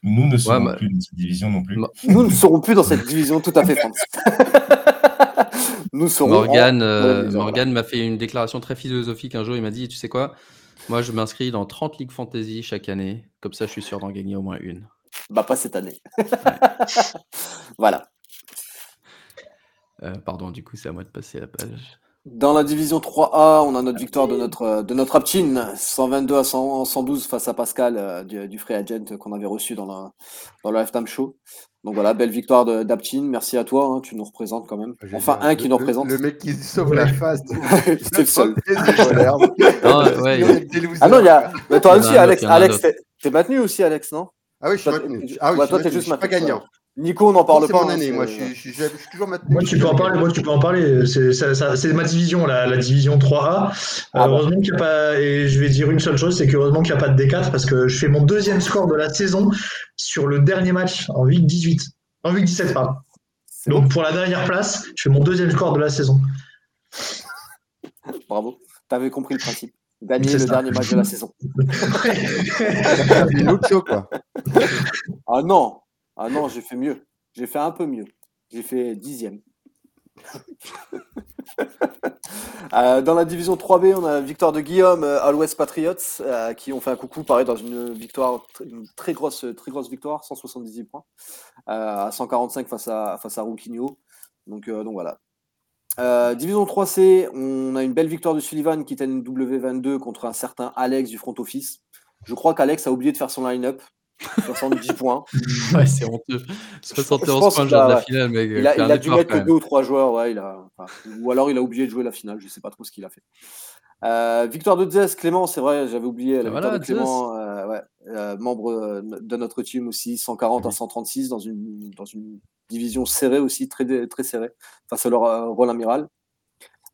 Nous ne bah- plus dans cette division non plus. Nous ne serons plus dans cette division tout à fait France. Nous serons Morgan, en- euh, dans la division, Morgan m'a fait une déclaration très philosophique un jour. Il m'a dit, tu sais quoi? Moi, je m'inscris dans 30 ligues fantasy chaque année. Comme ça, je suis sûr d'en gagner au moins une. Bah pas cette année. voilà. Euh, pardon, du coup, c'est à moi de passer la page. Dans la division 3A, on a notre victoire de notre, euh, de notre Aptin, 122 à 100 112 face à Pascal euh, du, du Free Agent qu'on avait reçu dans, la, dans le Lifetime Show. Donc voilà, belle victoire de- d'Aptin. Merci à toi, hein, tu nous représentes quand même. Enfin, un qui Le- nous représente. Le mec qui sauve la face. C'était le seul. Non, ouais, Ah non, il y a. Mais toi aussi, Alex. Alex, t'es maintenu aussi, Alex, non? Ah oui, je suis maintenu. Ah oui, je toi, suis t'es maintenu. juste Je suis pas maintenu, gagnant. Nico, on n'en parle C'est pas. mon hein, année, c'est- moi je suis, je suis- je suis toujours maintenu. Moi, tu peux en parler. Moi, tu peux en parler. C'est c'est ma division, la, la division 3A. Ah bah. heureusement qu'il n'y a pas. Et je vais dire une seule chose, c'est qu'heureusement qu'il n'y a pas de D4 parce que je fais mon deuxième score de la saison sur le dernier match en week 18. En week 17, pardon. c'est bon. Donc pour la dernière place, je fais mon deuxième score de la saison. Bravo. T'avais compris le principe. Gagner C'est le ça. dernier match de la saison. Une autre show, quoi. Ah non, ah non, j'ai fait mieux. J'ai fait un peu mieux. J'ai fait dixième. Euh, dans la division 3B, on a victoire de Guillaume, euh, All West Patriots, euh, qui ont fait un coucou, pareil, dans une victoire, une très grosse, très grosse victoire, 178 points, euh, à 145 face à, face à Rouquinho. Donc, euh, voilà. Euh, division 3C, on a une belle victoire de Sullivan qui était une W22 contre un certain Alex du front office. Je crois qu'Alex a oublié de faire son line-up. 70 points. Ouais, c'est honteux. Je 71 pense points de la finale, mec. Il a, un il a dû mettre que deux ou trois joueurs, ouais, il a, enfin, ou alors il a oublié de jouer la finale, je sais pas trop ce qu'il a fait. Euh, victoire de Zes, Clément, c'est vrai, j'avais oublié la Ah, victoire voilà, de Clément, euh, ouais, euh, membre euh, de notre team aussi, 140 à 136 dans une, dans une division serrée aussi, très, très serrée, face à leur euh, rôle amiral.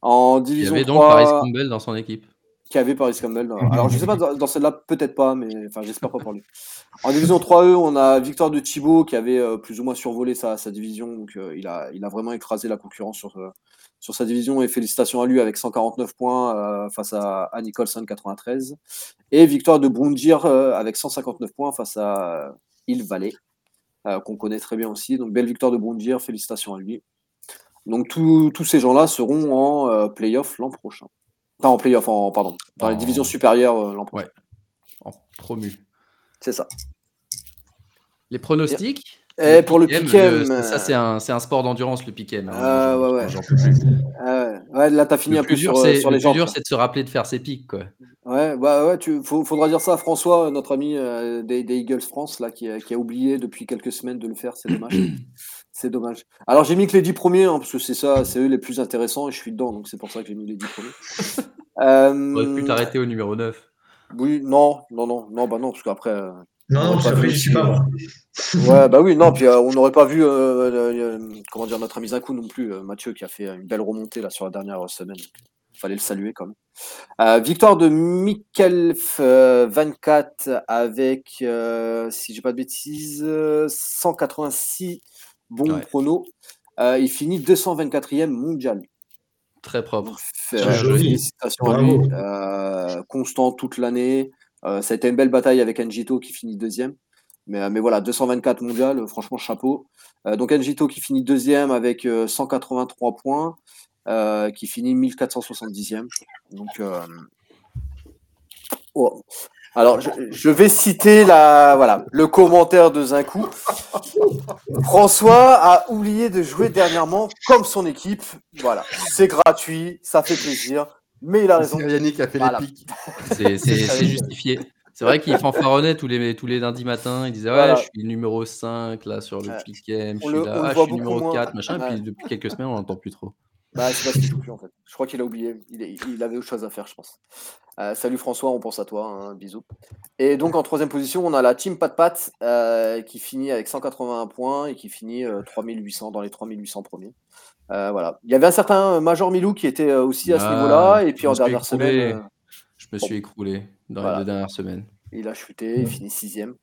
En Il y division avait donc 3, Paris Campbell dans son équipe. Qui avait Paris Campbell. Alors, je sais pas, dans dans celle-là, peut-être pas, mais enfin, j'espère pas pour lui. En division 3E, on a victoire de Thibaut qui avait euh, plus ou moins survolé sa, sa division. Donc, euh, il, a, il a vraiment écrasé la concurrence sur, euh, sur sa division. Et félicitations à lui avec 149 points face à, à Nicholson 93. Et victoire de Brundir avec 159 points face à Il Valley, qu'on connaît très bien aussi. Donc, belle victoire de Brundir. Félicitations à lui. Donc, tous ces gens-là seront en playoff l'an prochain. Enfin, en playoff, en, pardon, dans les En- divisions supérieures euh, l'an prochain. Ouais. En promu. C'est ça. Les pronostics? Et pour le piquem, le- Ça, c'est un, c'est un sport d'endurance, le piquem. hein. Ah, ouais, ouais. plus. euh, ouais, là, t'as fini Le un peu plus dur, sur, euh, les le plus gens. dur, c'est de se rappeler de faire ses pics, quoi. Ouais, bah ouais, tu faut- faudra dire ça à François, notre ami euh, des, des Eagles France, là, qui, a- qui a oublié depuis quelques semaines de le faire. C'est dommage. c'est dommage. Alors j'ai mis que les 10 premiers, hein, parce que c'est ça, c'est eux les plus intéressants et je suis dedans, donc c'est pour ça que j'ai mis les 10 premiers. Euh, T'aurais pu t'arrêter au numéro 9. Oui, non, non, non, non, bah non, parce qu'après. euh, Non, on non, parce qu'après, j'y suis pas, moi. Ouais, bah oui, non, puis euh, on n'aurait pas vu, euh, comment dire, notre ami Zakou non plus, euh, Mathieu, qui a fait une belle remontée là sur la dernière semaine. Fallait le saluer quand même. Euh, victoire de euh, 24 avec, euh, si j'ai pas de bêtises, euh, 186 bons Ouais. pronos. Euh, il finit 224e mondial. Très propre. Euh, félicitations à lui. Euh, constant toute l'année. Euh, ça a été une belle bataille avec Njito qui finit deuxième. Mais, mais voilà, 224 mondial, franchement, chapeau. Euh, donc Njito qui finit deuxième avec euh, 183 points, euh, qui finit 1470e. Donc, euh, oh. Alors, je, je vais citer la, voilà, le commentaire de Zinkou. François a oublié de jouer dernièrement comme son équipe. Voilà, c'est gratuit, ça fait plaisir, mais il a raison. C'est Yannick qui a fait Voilà. les pics. C'est justifié. C'est vrai qu'il fanfaronnait tous les, tous les lundis matins. Il disait Ouais, Voilà. je suis numéro 5 là sur le Ouais. pick'em. Je suis le- là, ah, je suis numéro moins. 4, machin. Ouais. Puis depuis quelques semaines, on n'entend plus trop. Bah, je sais pas joue plus en fait. Je crois qu'il a oublié. Il, avait autre chose à faire, je pense. Euh, salut François, on pense à toi. hein, bisous. Et donc en troisième position, on a la team Pat Pat euh, qui finit avec 181 points et qui finit euh, 3800 dans les 3800 premiers. Euh, voilà. Il y avait un certain Major Milou qui était euh, aussi à ce Ah, niveau-là. Et puis en dernière écroulé. semaine, euh, Je me Bon. suis écroulé dans Voilà. les deux dernières semaines. il a chuté, il finit sixième.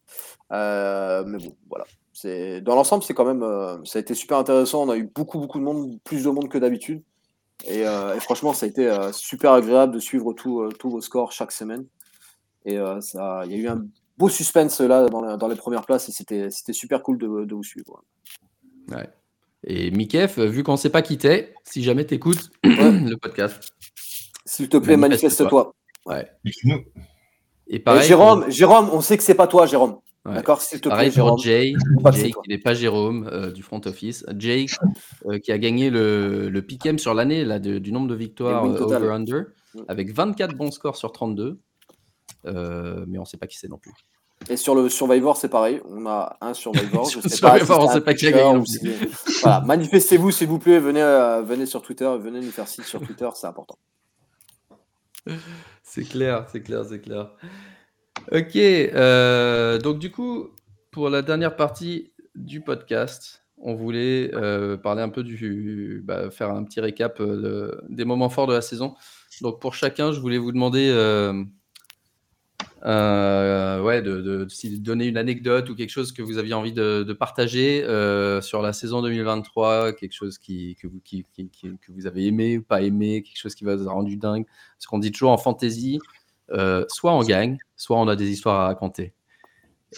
Euh, mais bon, voilà. C'est dans l'ensemble, c'est quand même, euh, ça a été super intéressant. On a eu beaucoup, beaucoup de monde, plus de monde que d'habitude. Et, euh, et franchement, ça a été euh, super agréable de suivre euh, tous vos scores chaque semaine. Et euh, ça, il y a eu un beau suspense là dans, la- dans les premières places et c'était, c'était super cool de, de vous suivre. Ouais. Et Mikef, vu qu'on ne s'est pas quitté, si jamais tu écoutes le podcast. S'il te plaît, Manifeste-toi. Écris-nous. Et Jérôme, Jérôme, on sait que c'est pas toi, Jérôme. Ouais. D'accord, s'il te plaît, Pareil Jérôme. pour Jay, qui n'est pas Jérôme euh, du front office. Jay euh, qui a gagné le, le pick'em sur l'année là, de- du nombre de victoires euh, over-under Mm. avec 24 bons scores sur 32. Euh, mais on ne sait pas qui c'est non plus. Et sur le Survivor, c'est pareil. On a un Survivor. Sur je le sais pas Survivor, si on sait pas qui a gagné non ou si- Voilà, manifestez-vous s'il vous plaît. Venez, venez sur Twitter, venez nous faire signe sur Twitter, c'est important. C'est clair, c'est clair, c'est clair. Ok, euh, donc du coup, pour la dernière partie du podcast, on voulait euh, parler un peu du, bah, faire un petit récap euh, de- des moments forts de la saison. Donc pour chacun, je voulais vous demander, ouais, de, donner une anecdote ou quelque chose que vous aviez envie de, partager sur la saison 2023, quelque chose qui, que, vous, qui- que vous avez aimé ou pas aimé, quelque chose qui vous a rendu dingue. Parce qu'on dit toujours en fantasy, euh, soit on gagne, soit on a des histoires à raconter.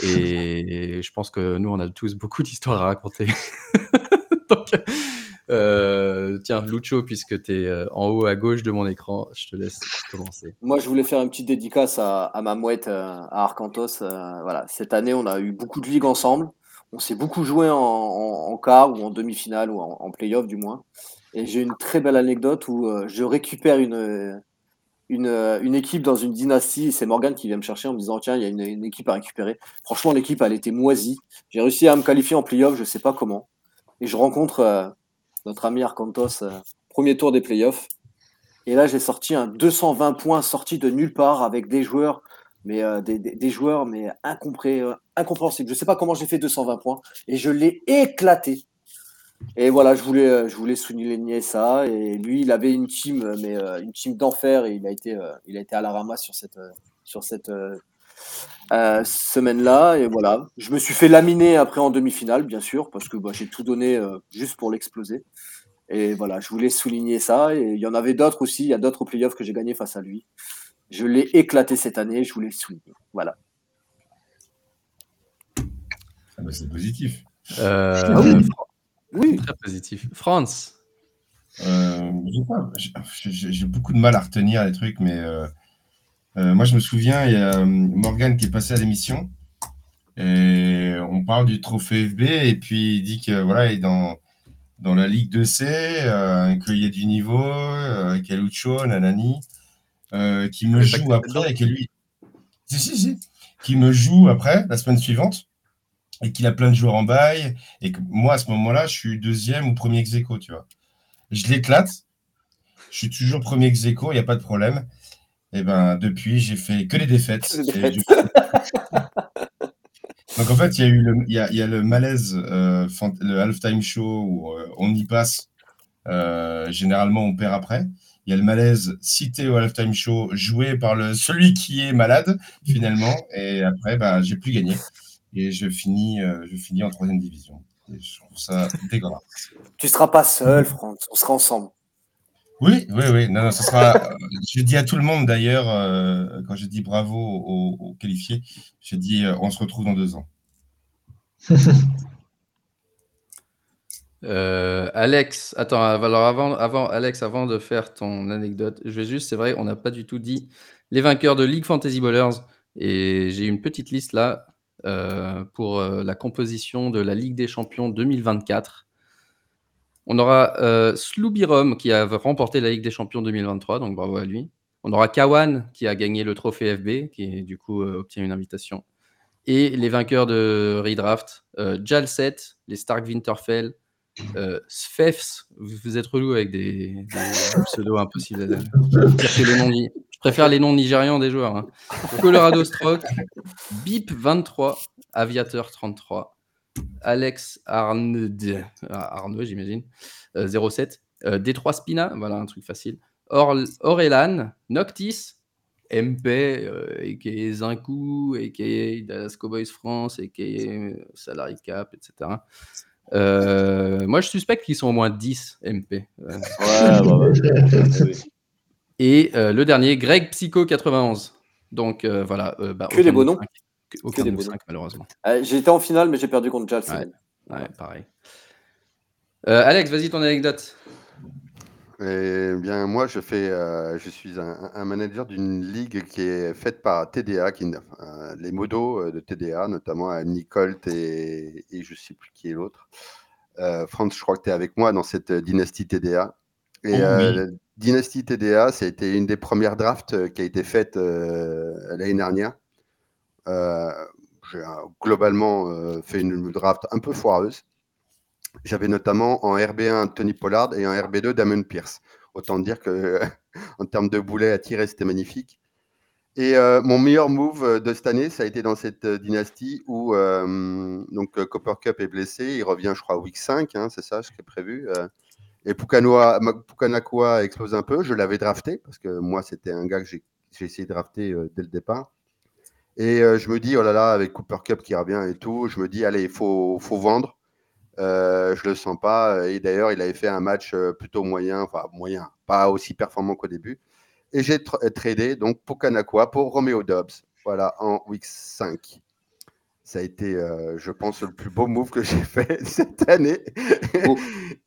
Et je pense que nous, on a tous beaucoup d'histoires à raconter. Euh, tiens, Lucho, puisque tu es en haut à gauche de mon écran, je te laisse commencer. Moi, je voulais faire une petite dédicace à, à ma mouette euh, à Arcantos. euh, voilà, cette année, on a eu beaucoup de ligues ensemble. On s'est beaucoup joué en, en, quart ou en demi-finale ou en, en play-off du moins. Et j'ai une très belle anecdote où euh, je récupère une, une, euh, une équipe dans une dynastie. C'est Morgan qui vient me chercher en me disant Tiens, il y a une, équipe à récupérer. Franchement, l'équipe, elle était moisie. J'ai réussi à me qualifier en play-off, je sais pas comment. Et je rencontre euh, notre ami Arcantos, euh, premier tour des playoffs. Et là, j'ai sorti un 220 points sorti de nulle part avec des joueurs, mais des, joueurs mais incompré- incompréhensibles. Je sais pas comment j'ai fait 220 points et je l'ai éclaté. Et voilà, je voulais, euh, je voulais souligner ça. Et lui, il avait une team, euh, mais euh, une team d'enfer et il a été, euh, il a été à la ramasse sur cette, sur cette euh, euh, semaine-là. Et voilà, je me suis fait laminer après en demi-finale, bien sûr, parce que bah, j'ai tout donné euh, juste pour l'exploser. Et voilà, je voulais souligner ça. Et il y en avait d'autres aussi. Il y a d'autres playoffs que j'ai gagnés face à lui. Je l'ai éclaté cette année. Je voulais le souligner. Voilà. Ah bah, c'est positif. Euh, Ah oui. Oui. Très positif. France. Euh, je sais pas, j'ai- beaucoup de mal à retenir les trucs, mais euh, euh, moi je me souviens, il y a euh, Morgan qui est passé à l'émission et on parle du trophée FB et puis il dit que voilà, il est dans, dans la Ligue 2C, euh, qu'il y a du niveau, euh, qu'il y a Lucho, Nanani, euh, qui me joue après et que lui, si, si, si, qui me joue après la semaine suivante et qu'il a plein de joueurs en bail et que moi à ce moment-là, je suis deuxième ou premier ex aequo, tu vois je l'éclate. Je suis toujours premier ex il n'y a pas de problème. Et ben depuis, j'ai fait que les défaites. Donc en fait, il y a eu le, y a, il y a le malaise, euh, le halftime show où euh, on y passe. Euh, généralement, on perd après. Il y a le malaise cité au halftime show, joué par le, celui qui est malade, finalement. Et après, bah, j'ai plus gagné. Et je finis, euh, je finis en troisième division. Et je trouve ça dégueulasse. Tu seras pas seul, France. On sera ensemble. Oui, oui, oui. Non, non, ce sera. euh, je dis à tout le monde d'ailleurs, euh, quand je dis bravo aux, aux qualifiés, je dis euh, on se retrouve dans deux ans. Euh, Alex, attends, alors avant, avant, Alex, avant de faire ton anecdote, je vais juste, c'est vrai, on n'a pas du tout dit les vainqueurs de League Fantasy Ballers. Et j'ai une petite liste là euh, pour euh, la composition de la Ligue des Champions 2024. On aura euh, qui a remporté la Ligue des Champions 2023, donc bravo à lui. On aura Kawan qui a gagné le trophée FB, qui du coup euh, obtient une invitation. Et les vainqueurs de redraft, Jalset, les Stark Winterfell, euh, Sfefs, vous, vous êtes relou avec des, des pseudos impossibles. les noms Je préfère les noms nigérians des joueurs. hein. Colorado Stroke, Bip 23, Aviateur 33, Alex Arnaud, ah, Arnaud j'imagine, euh, 07, euh, Détroit Spina, voilà un truc facile, Or, Orelan, Noctis, MP, euh, a.k.a. Zinkou, a.k.a. Dallas Cowboys France, a.k.a. Salary Cap, etc. Euh, moi, je suspecte qu'ils sont au moins 10 MP. Euh, bah. Et euh, le dernier, Greg Psycho 91. Donc euh, voilà. euh, bah, Que aucun des de beaux noms. Aucun des beaux cinq, malheureusement. Euh, été en finale, mais j'ai perdu contre Jal. Ouais. Ouais, pareil. Euh, Alex, vas-y ton anecdote. Eh bien, moi, je, fais, euh, je suis un, un manager d'une ligue qui est faite par TDA, qui, euh, les modos de TDA, notamment Nicole et, et je ne sais plus qui est l'autre. Euh, Franz, je crois que tu es avec moi dans cette dynastie TDA. Et Oh oui. Dynastie TDA, ça a été une des premières drafts euh, qui a été faite euh, l'année dernière. Euh, J'ai globalement fait une draft un peu foireuse. J'avais notamment en RB1 Tony Pollard et en RB2 Damon Pierce. Autant dire que en termes de boulets à tirer, c'était magnifique. Et mon meilleur move de cette année, ça a été dans cette dynastie où donc Copper Cup est blessé, il revient, je crois, week 5, hein, c'est ça ce qui est prévu. Et Pukanakua explose un peu, je l'avais drafté parce que moi, c'était un gars que j'ai essayé de drafter euh, dès le départ. Et euh, je me dis, oh là là, avec Cooper Cup qui revient et tout, je me dis, allez, il faut, vendre. Euh, je le sens pas. Et d'ailleurs, il avait fait un match euh, plutôt moyen, enfin moyen, pas aussi performant qu'au début. Et j'ai tra- tradé donc pour Kanakwa, pour Romeo Dobbs, voilà, en week 5. Ça a été, euh, je pense, le plus beau move que j'ai fait cette année.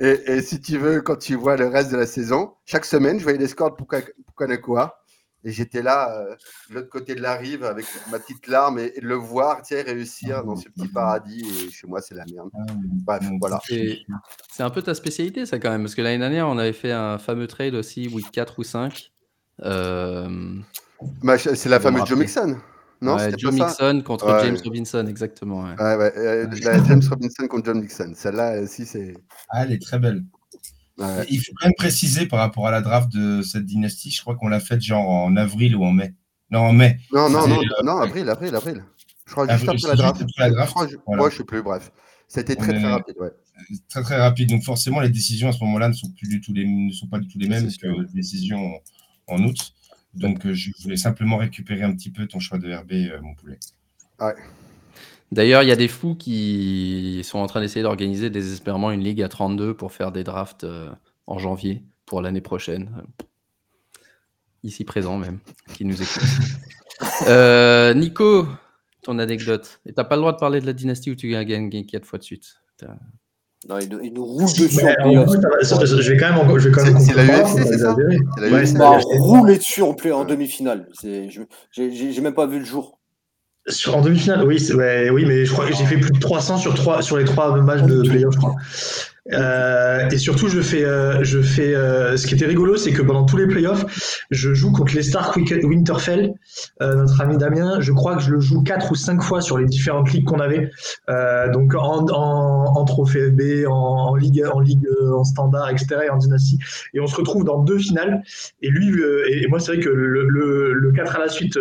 Et, et si tu veux, quand tu vois le reste de la saison, chaque semaine, je voyais les scores pour, pour. Et j'étais là, euh, de l'autre côté de la rive, avec ma petite larme, et, le voir tu sais, réussir dans ce petit paradis. Et chez moi, c'est la merde. Bref, voilà. C'est un peu ta spécialité, ça, quand même. Parce que l'année dernière, on avait fait un fameux trade aussi, week 4 ou 5. Euh, Bah, c'est la fameuse Joe. Mixon. Non, ouais, c'était Joe pas ça Mixon contre Ouais. James Robinson, exactement. ouais. Ouais, ouais, euh, la James Robinson contre John Mixon. Celle-là aussi, c'est. Ah, elle est très belle. ouais. Il faut quand même préciser par rapport à la draft de cette dynastie, je crois qu'on l'a faite genre en avril ou en mai. Non, en mai. Non, non, non, euh, non, avril, avril, avril. Je crois Avril, juste après la c'est draft. juste après la draft, Je crois, je- voilà. Moi, je sais plus, bref. C'était très, On très est- rapide, ouais. Très très rapide. Donc forcément, les décisions à ce moment-là ne sont plus du tout les, ne sont pas du tout les mêmes C'est que sûr. les décisions en, en août. Donc euh, je voulais simplement récupérer un petit peu ton choix de RB, euh, mon poulet. D'ailleurs, il y a des fous qui sont en train d'essayer d'organiser désespérément une ligue à 32 pour faire des drafts euh, en janvier pour l'année prochaine. Ici présent même, qui nous écoute. Euh, Nico, ton anecdote. Et t'as pas le droit de parler de la dynastie où tu as gagné 4 fois de suite. Non, il, nous- il nous roule dessus Mais en en playoff. fait, ça va- ça- je vais quand même, encore- je vais quand même C'est- la comprendre, UFC, c'est ça la Ouais, UFC. roulé dessus en, demi-finale. J'ai même pas vu le jour. Sur- en demi-finale, oui, ouais, oui, mais je crois que j'ai fait plus de 300 sur, trois, sur les trois matchs de playoff, je crois. Euh, et surtout, je fais, euh, je fais. euh, ce qui était rigolo, c'est que pendant tous les playoffs, je joue contre les Stark Winterfell, euh, notre ami Damien. Je crois que je le joue quatre ou cinq fois sur les différentes ligues qu'on avait. Euh, donc en, en, en trophée FB, en, en ligue, en ligue, euh, en standard, etc. et en dynastie. Et on se retrouve dans deux finales. Et lui, et, et moi, c'est vrai que le, le, le 4 à la suite,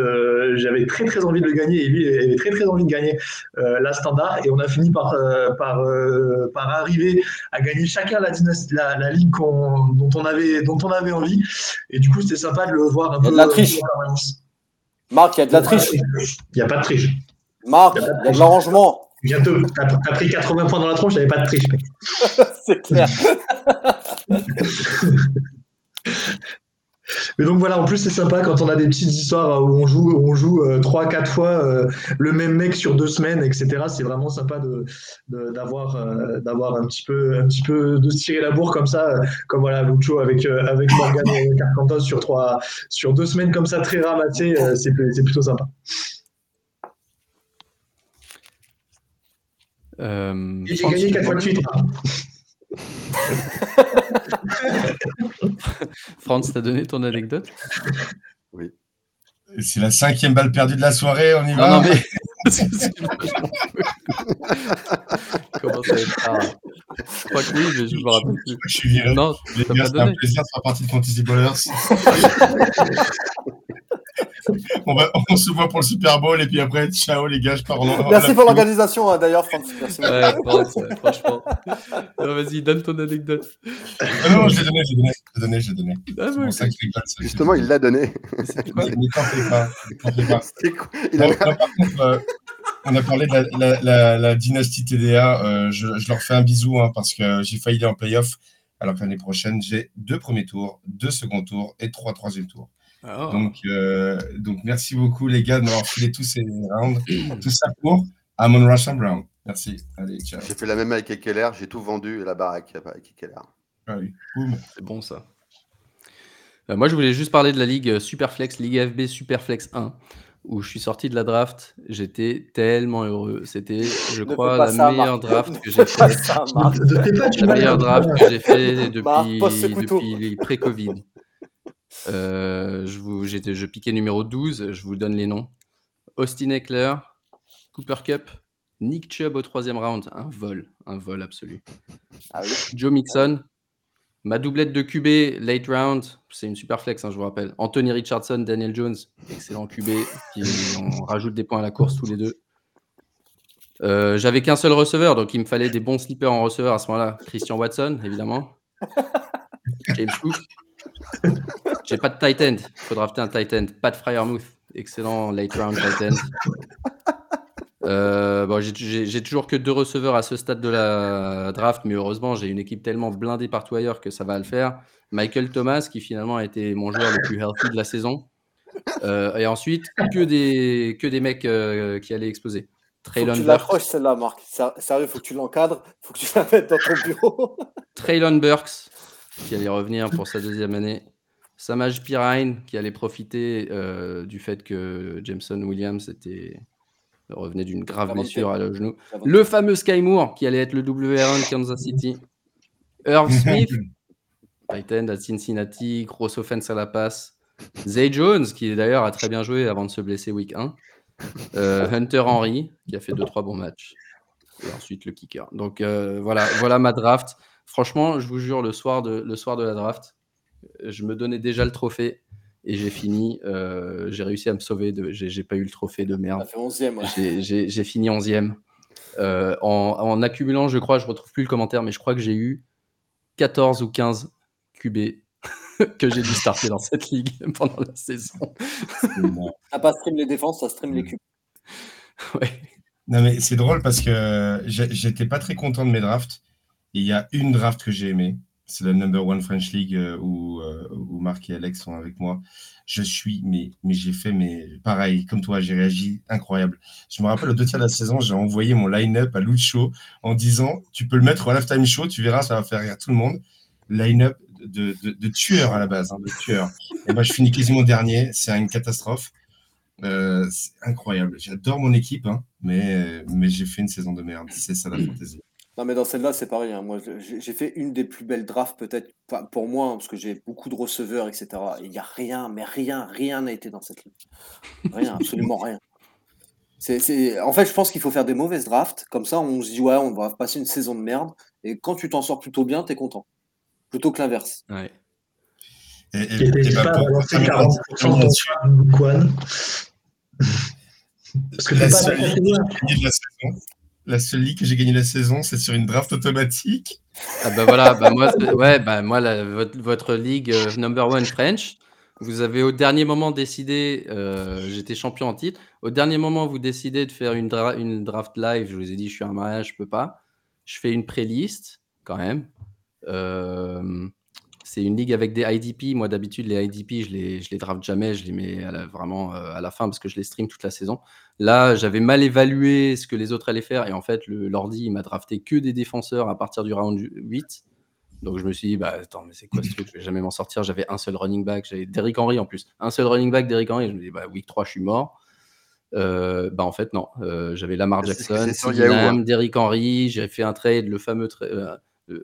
j'avais très très envie de le gagner. Et lui il avait très très envie de gagner la standard. Et on a fini par, par, par arriver à gagner chacun la, dynastie, la, la ligue qu'on- dont, on avait, dont on avait envie. Et du coup, c'était sympa de le voir un Il y a peu. de la triche. en permanence. Marc, il y a de la triche. Il n'y a pas de triche. Marc, il y a de l'arrangement. Bientôt, t'as as pris 80 points dans la tronche, il n'y avait pas de triche. mec. C'est clair. Mais donc voilà, en plus c'est sympa quand on a des petites histoires où on joue, où on joue euh, 3-4 fois euh, le même mec sur deux semaines, etc. C'est vraiment sympa de de- d'avoir euh, d'avoir un petit peu un petit peu de se tirer la bourre comme ça, euh, comme voilà Lucho avec euh, avec Morgan et Carcantos sur trois sur deux semaines comme ça très ramassées, euh, c'est c'est plutôt sympa. Euh, Et j'ai gagné 4 fois de suite. Franz, t'as donné ton anecdote Oui. C'est la cinquième balle perdue de la soirée, on y Non, va. non, mais. Comment ça va être tard Je crois que oui, mais je me rappelle plus. Je suis viré. Non, c'était un plaisir de faire partie de Fantasy Ballers. on, va, on se voit pour le Super Bowl et puis après, ciao les gars, je pars en en- Merci pour l'organisation, hein, d'ailleurs, Franck. Merci. Ouais, pense, ouais, franchement. Vas-y, donne ton anecdote. Ah non, je l'ai donné, je l'ai donné, je l'ai donné, je l'ai donné. Ah, C'est ça que ça, Justement, il l'a donné. c'est quoi Mais mais t'en fais pas, t'en fais pas. C'était quoi Il Bon, a- là, par contre, euh, on a parlé de la, la- la- la dynastie TDA. euh, je, je leur fais un bisou hein, parce que j'ai failli aller en playoff. Alors que l'année prochaine, j'ai deux premiers tours, deux seconds tours et trois troisième tours. Ah. Donc, euh, donc, merci beaucoup, les gars, de m'avoir filé tous ces rounds. Tout ça pour Amon Russell Brown. Merci. Allez, ciao. J'ai fait la même avec Ekeler, j'ai tout vendu la baraque avec Ekeler. Allez, boum. C'est bon ça. Euh, moi, je voulais juste parler de la ligue Superflex, Ligue FB Superflex 1, où je suis sorti de la draft. J'étais tellement heureux. C'était, je Ne crois, la meilleure draft que j'ai du La meilleure draft que j'ai fait depuis, depuis pré-Covid. Euh, je, vous, j'étais, je piquais numéro 12, je vous donne les noms. Austin Eckler, Cooper Cup, Nick Chubb au troisième round, un vol, un vol absolu. Ah oui. Joe Mixon, ma doublette de QB, late round, c'est une super flex, hein, je vous rappelle. Anthony Richardson, Daniel Jones, excellent QB, qui on rajoute des points à la course tous les deux. Euh, J'avais qu'un seul receveur, donc il me fallait des bons slippers en receveur à ce moment-là. Christian Watson, évidemment. James Cook. J'ai pas de tight end, il faut drafter un tight end. Pat Fryermuth, excellent late round tight end. Euh, bon, j'ai- toujours que deux receveurs à ce stade de la draft, mais heureusement, j'ai une équipe tellement blindée partout ailleurs que ça va le faire. Michael Thomas, qui finalement a été mon joueur le plus healthy de la saison. Euh, et ensuite, que des, que des mecs euh, qui allaient exploser. Faut que Traylon tu l'accroches celle-là, Marc. Sérieux, faut que tu l'encadres. Faut que tu la mettes dans ton bureau. Traylon Burks, qui allait revenir pour sa deuxième année. Samaj Pirine, qui allait profiter euh, du fait que Jameson Williams était, revenait d'une grave blessure à le genou. Le fameux Sky Moore, qui allait être le WR1 de Kansas City. Irv Smith, tight end à Cincinnati, grosse offense à la passe. Zay Jones, qui d'ailleurs a très bien joué avant de se blesser week 1. Euh, Hunter Henry, qui a fait 2-3 bons matchs. Et ensuite le kicker. Donc euh, voilà, voilà ma draft. Franchement, je vous jure, le soir de, le soir de la draft, je me donnais déjà le trophée et j'ai fini. euh, j'ai réussi à me sauver. De, j'ai, j'ai pas eu le trophée de Ça merde. fait 11e. ouais. J'ai, j'ai- j'ai fini 11e. Euh, en, en accumulant, je crois, je retrouve plus le commentaire, mais je crois que j'ai eu 14 ou 15 QB que j'ai dû starter dans cette ligue pendant la saison. Ça pas stream les défenses, ça stream les cubes. Ouais. Non, mais c'est drôle parce que j'étais pas très content de mes drafts. Il y a une draft que j'ai aimée. C'est la number one French League euh, où, euh, où Marc et Alex sont avec moi. Je suis, mais, mais j'ai fait, mais pareil, comme toi, j'ai réagi incroyable. Je me rappelle, au deux tiers de la saison, j'ai envoyé mon line-up à Lucho en disant Tu peux le mettre au halftime show, tu verras, ça va faire rire tout le monde. Line-up de, de, de tueur à la base, hein, de tueur. Et moi, je finis quasiment dernier. C'est une catastrophe. Euh, c'est incroyable. J'adore mon équipe, hein, mais, mais j'ai fait une saison de merde. C'est ça la fantaisie. Non, mais dans celle-là, c'est pareil. hein. Moi, j'ai fait une des plus belles drafts, peut-être, enfin, pour moi, hein, parce que j'ai beaucoup de receveurs, etc. Et il n'y a rien, mais rien, rien n'a été dans cette ligue. Rien, absolument rien. C'est, c'est- En fait, je pense qu'il faut faire des mauvaises drafts. Comme ça, on se dit, ouais, on va passer une saison de merde. Et quand tu t'en sors plutôt bien, tu es content. Plutôt que l'inverse. Ouais. Et, bah, pas à pour- balancer pour terminer 40% de ton choix, Quan. Parce que la t'es pas seule la saison, la seule ligue que j'ai gagné la saison, c'est sur une draft automatique. Ah bah voilà, bah moi, c'est- ouais, bah moi votre, votre ligue euh, number one French, vous avez au dernier moment décidé, euh, j'étais champion en titre, au dernier moment vous décidez de faire une, dra- une draft live, je vous ai dit je suis un mariage, je peux pas, je fais une pré-liste quand même. Euh, c'est une ligue avec des IDP, moi d'habitude les IDP je les, je les draft jamais, je les mets à la- vraiment euh, à la fin parce que je les stream toute la saison. Là, j'avais mal évalué ce que les autres allaient faire et en fait, l'ordi, il m'a drafté que des défenseurs à partir du round 8. Donc je me suis dit, bah attends, mais c'est quoi ce truc? Je vais jamais m'en sortir. J'avais un seul running back, j'avais Derrick Henry en plus. Un seul running back, Derrick Henry. Je me dis, bah week 3, je suis mort. Euh, bah en fait, non. Euh, j'avais Lamar Jackson, Yahoo, hein. Derrick Henry. J'ai fait un trade, le fameux, tra- euh,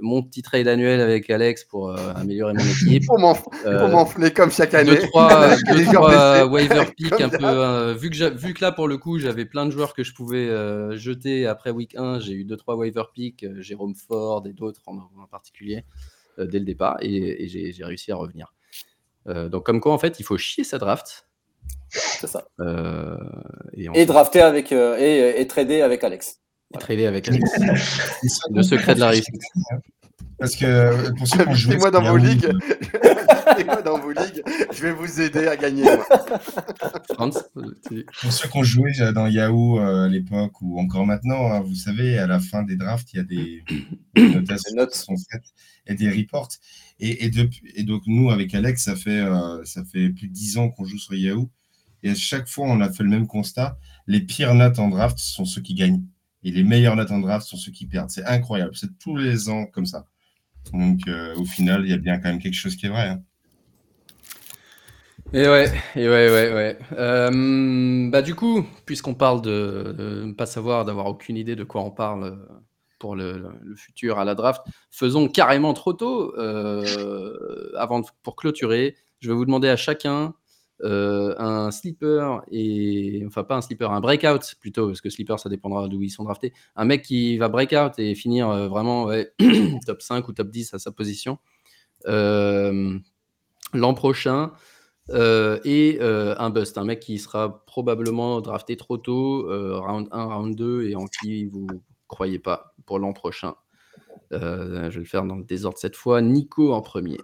mon petit trade annuel avec Alex pour euh, améliorer mon équipe. Pour Euh, pour m'enfler comme chaque année. deux, trois, deux, waiver pick un peu. euh, vu, que j'a- vu que là, pour le coup, j'avais plein de joueurs que je pouvais euh, jeter après week 1, j'ai eu deux, trois waiver pick, euh, Jérôme Ford et d'autres en, en particulier, euh, dès le départ, et, et j'ai réussi à revenir. Euh, donc, comme quoi, en fait, il faut chier sa draft. C'est ça. euh, et, drafter avec euh, et, et trader avec Alex. Et trader avec Le secret de la réussite. Parce que euh, pour ceux qui ont joué Invitez-moi dans vos Yahoo, ligues. euh, Invitez-moi dans vos ligues. Je vais vous aider à gagner. moi. Pour ceux qui ont joué euh, dans Yahoo euh, à l'époque ou encore maintenant, hein, vous savez, à la fin des drafts, il y a des, des notations Des notes. qui sont faites et des reports. Et, et, depuis- et donc, nous, avec Alex, ça fait, euh, ça fait plus de 10 ans qu'on joue sur Yahoo. Et à chaque fois, on a fait le même constat. Les pires notes en draft sont ceux qui gagnent. Et les meilleures notes en draft sont ceux qui perdent. C'est incroyable. C'est tous les ans comme ça. Donc, euh, au final, il y a bien quand même quelque chose qui est vrai. hein. Et ouais, et ouais, ouais, ouais. Euh, bah du coup, puisqu'on parle de, ne pas savoir, d'avoir aucune idée de quoi on parle euh, pour le, futur à la draft, faisons carrément trop tôt. avant pour clôturer, je vais vous demander à chacun euh, un sleeper et enfin pas un sleeper, un breakout plutôt, parce que sleeper ça dépendra d'où ils sont draftés. Un mec qui va breakout et finir euh, vraiment top 5 ou top 10 à sa position euh, l'an prochain. Et un bust, un mec qui sera probablement drafté trop tôt, round 1, round 2, et en qui vous croyez pas pour l'an prochain. Je vais le faire dans le désordre cette fois. Nico en premier.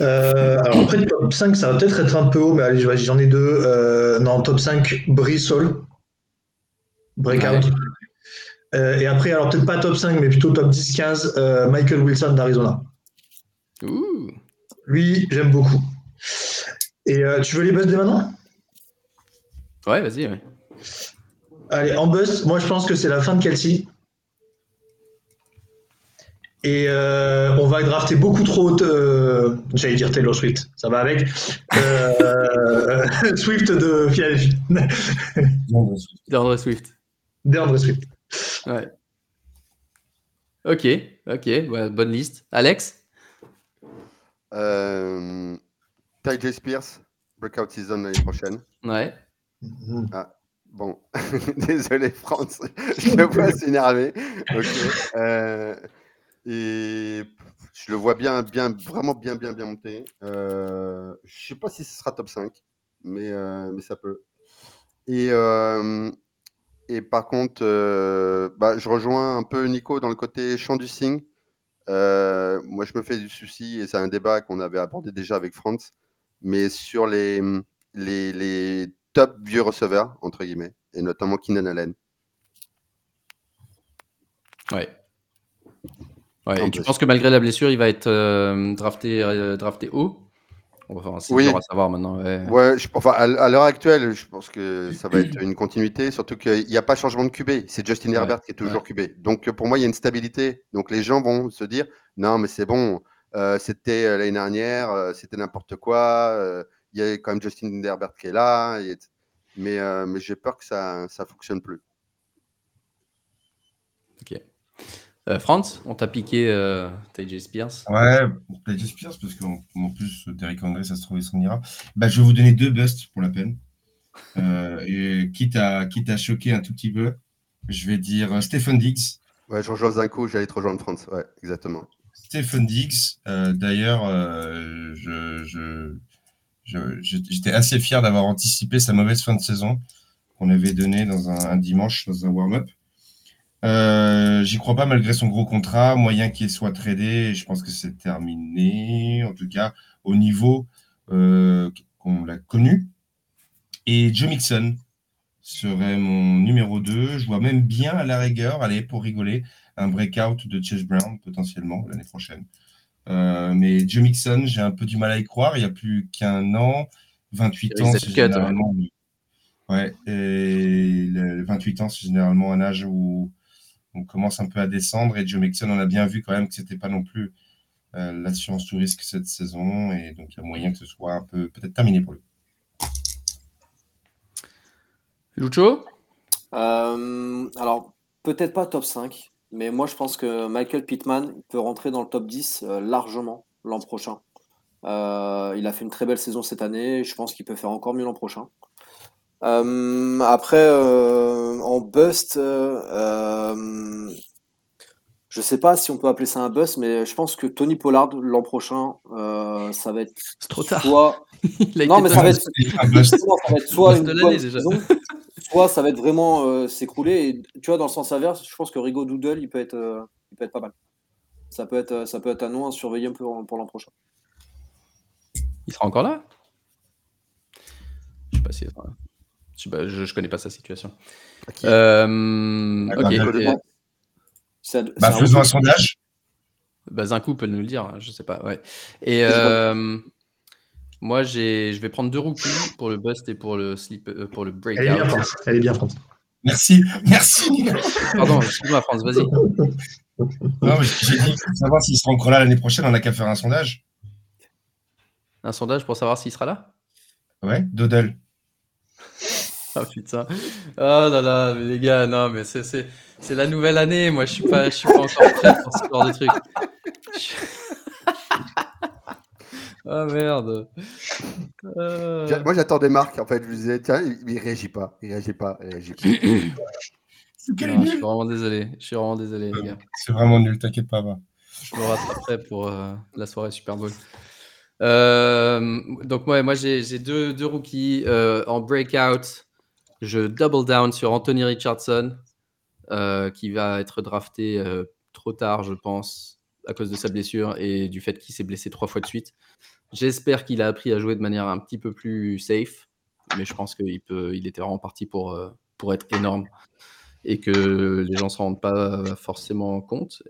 Euh, alors après, top 5, ça va peut-être être un peu haut, mais allez, je- j'en ai deux. Euh, non, top 5, Brissol. Breakout. Euh, et après, alors peut-être pas top 5, mais plutôt top 10-15, euh, Michael Wilson d'Arizona. Lui, j'aime beaucoup. Et tu veux les busts dès maintenant? Ouais, vas-y. ouais. Allez, en bust, moi je pense que c'est la fin de Kelsey. Et euh, on va drafter beaucoup trop haute. euh, J'allais dire Taylor Swift, ça va avec. Euh, Swift de Philadelphie. DeAndre Swift. DeAndre Swift. Ouais. Ok, ok, ouais, bonne liste. Alex? Euh, Ty J. Spears, breakout season l'année prochaine. Ouais. Bon, désolé France, je le vois s'énerver. Ok. Euh, et je le vois bien, bien, vraiment bien, bien, bien monté. Euh, je sais pas si ce sera top 5, mais, euh, mais ça peut. Et, euh, et par contre, euh, bah, je rejoins un peu Nico dans le côté champ du signe. Moi, je me fais du souci, et c'est un débat qu'on avait abordé déjà avec Franz, mais sur les, les, les top vieux receveurs, entre guillemets, et notamment Keenan Allen. Ouais. Ouais, En et tu penses que malgré la blessure, il va être euh, drafté, euh, drafté haut? Oui. dur à savoir maintenant. ouais. Ouais, je, enfin, à, à l'heure actuelle, je pense que ça va être une continuité, surtout qu'il n'y a pas changement de QB. C'est Justin Ouais, Herbert qui est toujours QB. Donc, euh, pour moi, il y a une stabilité. Donc, les gens vont se dire non, mais c'est bon, euh, c'était l'année dernière, c'était n'importe quoi. Il y a quand même Justin Herbert qui est là. et- mais mais j'ai peur que ça ne fonctionne plus. Ok. Euh, Franz, on t'a piqué euh, TJ Spears. Ouais, Paige Spears, parce qu'en en plus, Derrick Henry, ça se trouve, il s'en ira. Bah, je vais vous donner deux busts pour la peine. Euh, et quitte, à, quitte à choquer un tout petit peu, je vais dire euh, Stephen Diggs. Ouais, je rejoins un coup, j'allais te rejoindre France. Ouais, exactement. Stephen Diggs, euh, d'ailleurs, euh, je, je, je- je- j'étais assez fier d'avoir anticipé sa mauvaise fin de saison qu'on avait donnée dans un, un dimanche dans un warm-up. Euh, J'y crois pas malgré son gros contrat, moyen qu'il soit tradé, je pense que c'est terminé, en tout cas au niveau euh, qu'on l'a connu. Et Joe Mixon serait mon numéro 2. Je vois même bien à la rigueur, allez, pour rigoler, un breakout de Chase Brown potentiellement l'année prochaine. Euh, mais Joe Mixon, j'ai un peu du mal à y croire. Il n'y a plus qu'un an, 28 ans, c'est ouais. généralement. Ouais, et le le 28 ans, c'est généralement un âge où on commence un peu à descendre. Et Joe Mixon, on a bien vu quand même que c'était pas non plus euh, l'assurance tout risque cette saison. Et donc, il y a moyen que ce soit un peu peut-être terminé pour lui. Lucho? Euh, alors, peut-être pas top 5. Mais moi, je pense que Michael Pittman peut rentrer dans le top 10 euh, largement l'an prochain. Euh, il a fait une très belle saison cette année. Je pense qu'il peut faire encore mieux l'an prochain. Euh, après, euh, en bust, euh, je sais pas si on peut appeler ça un bust, mais je pense que Tony Pollard l'an prochain, euh, ça va être C'est trop tard. soit Il non, mais ça va être, justement, ça va être soit une bonne saison, soit ça va être vraiment euh, s'écrouler. Et tu vois, dans le sens inverse, je pense que Rigo Doodle, il peut être, euh, il peut être pas mal. Ça peut être, euh, ça peut être un nom à surveiller un peu pour, pour l'an prochain. Il sera encore là? Je sais pas si. Je, sais pas, je, je connais pas sa situation. qui Euh, Ah, ok. bah, Bah, faisons un sondage. Bah, Zinkou peut nous le dire, je sais pas. Ouais. Et euh, moi, j'ai, je vais prendre deux rookies pour le bust et pour le sleep, euh, pour le Elle est bien, breakout. France. Elle est bien, France. Merci, merci. Pardon, excuse-moi, France, vas-y. Non, mais j'ai dit, pour savoir s'il sera encore là l'année prochaine, on n'a qu'à faire un sondage. Un sondage pour savoir s'il sera là? Ouais, Dodel. Ah putain. Oh là là, mais les gars, non, mais c'est, c'est, c'est la nouvelle année. Moi, je suis pas, je suis pas encore prêt pour ce genre de truc. Ah merde. Euh, Moi, j'attendais Marc. En fait, je lui disais, tiens, il, il réagit pas. Il réagit pas. Il réagit pas. non, je suis vraiment désolé. Je suis vraiment désolé, les gars. C'est vraiment nul, t'inquiète pas. va. Je me rattraperai pour euh, la soirée Super Bowl. Euh, donc, ouais, moi, j'ai j'ai deux, deux rookies euh, en breakout. Je double down sur Anthony Richardson, euh, qui va être drafté euh, trop tard, je pense, à cause de sa blessure et du fait qu'il s'est blessé trois fois de suite. J'espère qu'il a appris à jouer de manière un petit peu plus safe, mais je pense qu'il peut, il était vraiment parti pour, euh, pour être énorme et que les gens ne s'en rendent pas forcément compte.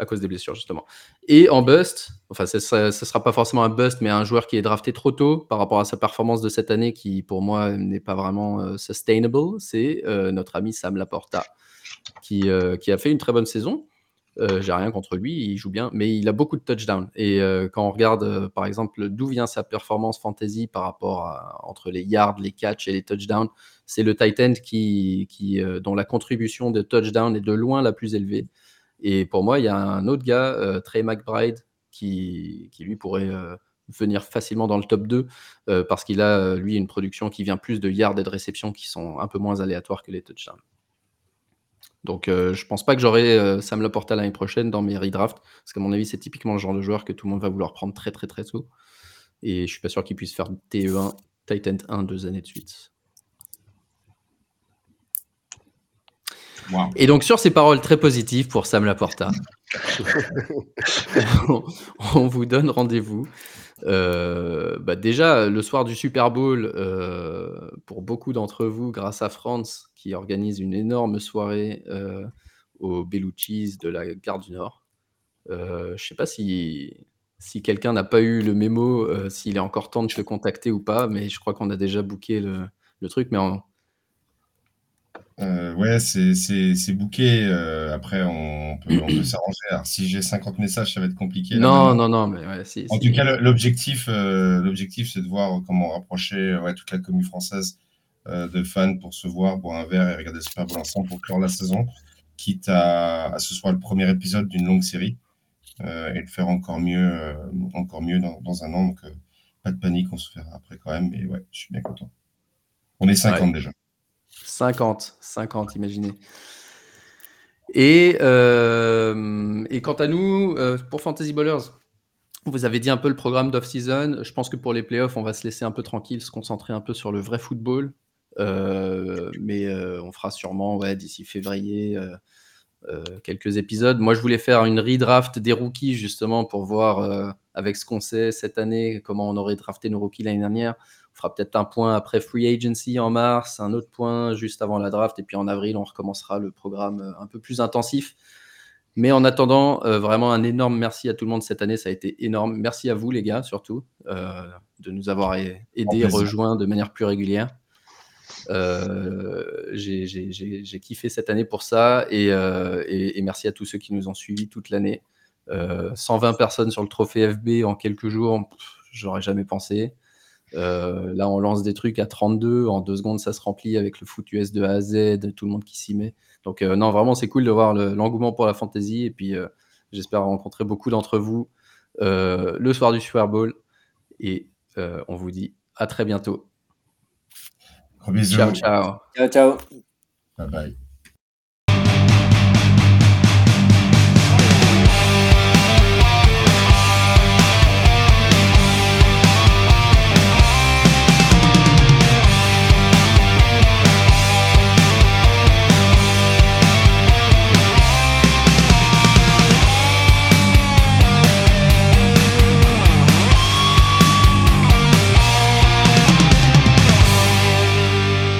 À cause des blessures, justement. Et en bust, enfin, ce ne sera pas forcément un bust, mais un joueur qui est drafté trop tôt par rapport à sa performance de cette année, qui pour moi n'est pas vraiment euh, sustainable, c'est euh, notre ami Sam Laporta, qui, euh, qui a fait une très bonne saison. J'ai rien contre lui, il joue bien, mais il a beaucoup de touchdowns. Et quand on regarde, par exemple, d'où vient sa performance fantasy par rapport entre les yards, les catchs et les touchdowns, c'est le tight end qui, qui, dont la contribution de touchdown est de loin la plus élevée. Et pour moi, il y a un autre gars, euh, Trey McBride, qui, qui lui pourrait euh, venir facilement dans le top 2 euh, parce qu'il a, lui, une production qui vient plus de yards et de réceptions qui sont un peu moins aléatoires que les touchdowns. Donc, euh, je pense pas que j'aurai Sam Laporta l'année prochaine dans mes redrafts, parce qu'à mon avis, c'est typiquement le genre de joueur que tout le monde va vouloir prendre très, très, très tôt. Et je suis pas sûr qu'il puisse faire TE1, Titan 1 deux années de suite. Wow. Et donc, sur ces paroles très positives pour Sam Laporta, on, vous donne rendez-vous. euh, bah déjà, le soir du Super Bowl, euh, pour beaucoup d'entre vous, grâce à France, qui organise une énorme soirée euh, au Bellucci's de la Gare du Nord. Euh, je ne sais pas si, si quelqu'un n'a pas eu le mémo, s'il est encore temps de te contacter ou pas, mais je crois qu'on a déjà booké le, le truc. Mais en, Euh, ouais, c'est c'est- booké. euh, après, on peut, on peut s'arranger. Alors, si j'ai 50 messages, ça va être compliqué. là, non, non, non, mais ouais, si, En si. tout cas, le- l'objectif, euh, l'objectif, c'est de voir comment rapprocher euh, ouais, toute la commune française euh, de fans pour se voir, boire un verre et regarder le Super Bowl ensemble pour clore la saison, quitte à, à ce soit le premier épisode d'une longue série euh, et le faire encore mieux, euh, encore mieux dans, dans un an. Donc, euh, pas de panique, on se fera après quand même. Mais ouais, je suis bien content. On est 50 Ouais. déjà. 50, 50, imaginez. Et, euh, et quant à nous, euh, pour Fantasy Ballers, vous avez dit un peu le programme d'off-season. Je pense que pour les playoffs, on va se laisser un peu tranquille, se concentrer un peu sur le vrai football. Euh, mais on fera sûrement ouais, d'ici février quelques épisodes. Moi, je voulais faire une redraft des rookies justement pour voir avec ce qu'on sait cette année comment on aurait drafté nos rookies l'année dernière. On fera peut-être un point après free agency en mars, un autre point juste avant la draft, et puis en avril, on recommencera le programme euh, un peu plus intensif. Mais en attendant, euh, vraiment un énorme merci à tout le monde cette année, ça a été énorme. Merci à vous les gars surtout euh, de nous avoir aidés, rejoints de manière plus régulière. Euh, j'ai kiffé cette année pour ça et, et- et merci à tous ceux qui nous ont suivis toute l'année. Euh, 120 personnes sur le trophée FB en quelques jours, j'aurais jamais pensé. Euh, là, on lance des trucs à 32, en deux secondes, ça se remplit avec le foot US de A à Z, tout le monde qui s'y met. Donc, euh, non, vraiment, c'est cool de voir le- l'engouement pour la fantasy. Et puis, euh, j'espère rencontrer beaucoup d'entre vous euh, le soir du Super Bowl. Et euh, on vous dit à très bientôt. Gros bisous. Ciao, ciao. Ciao, ciao. Bye bye.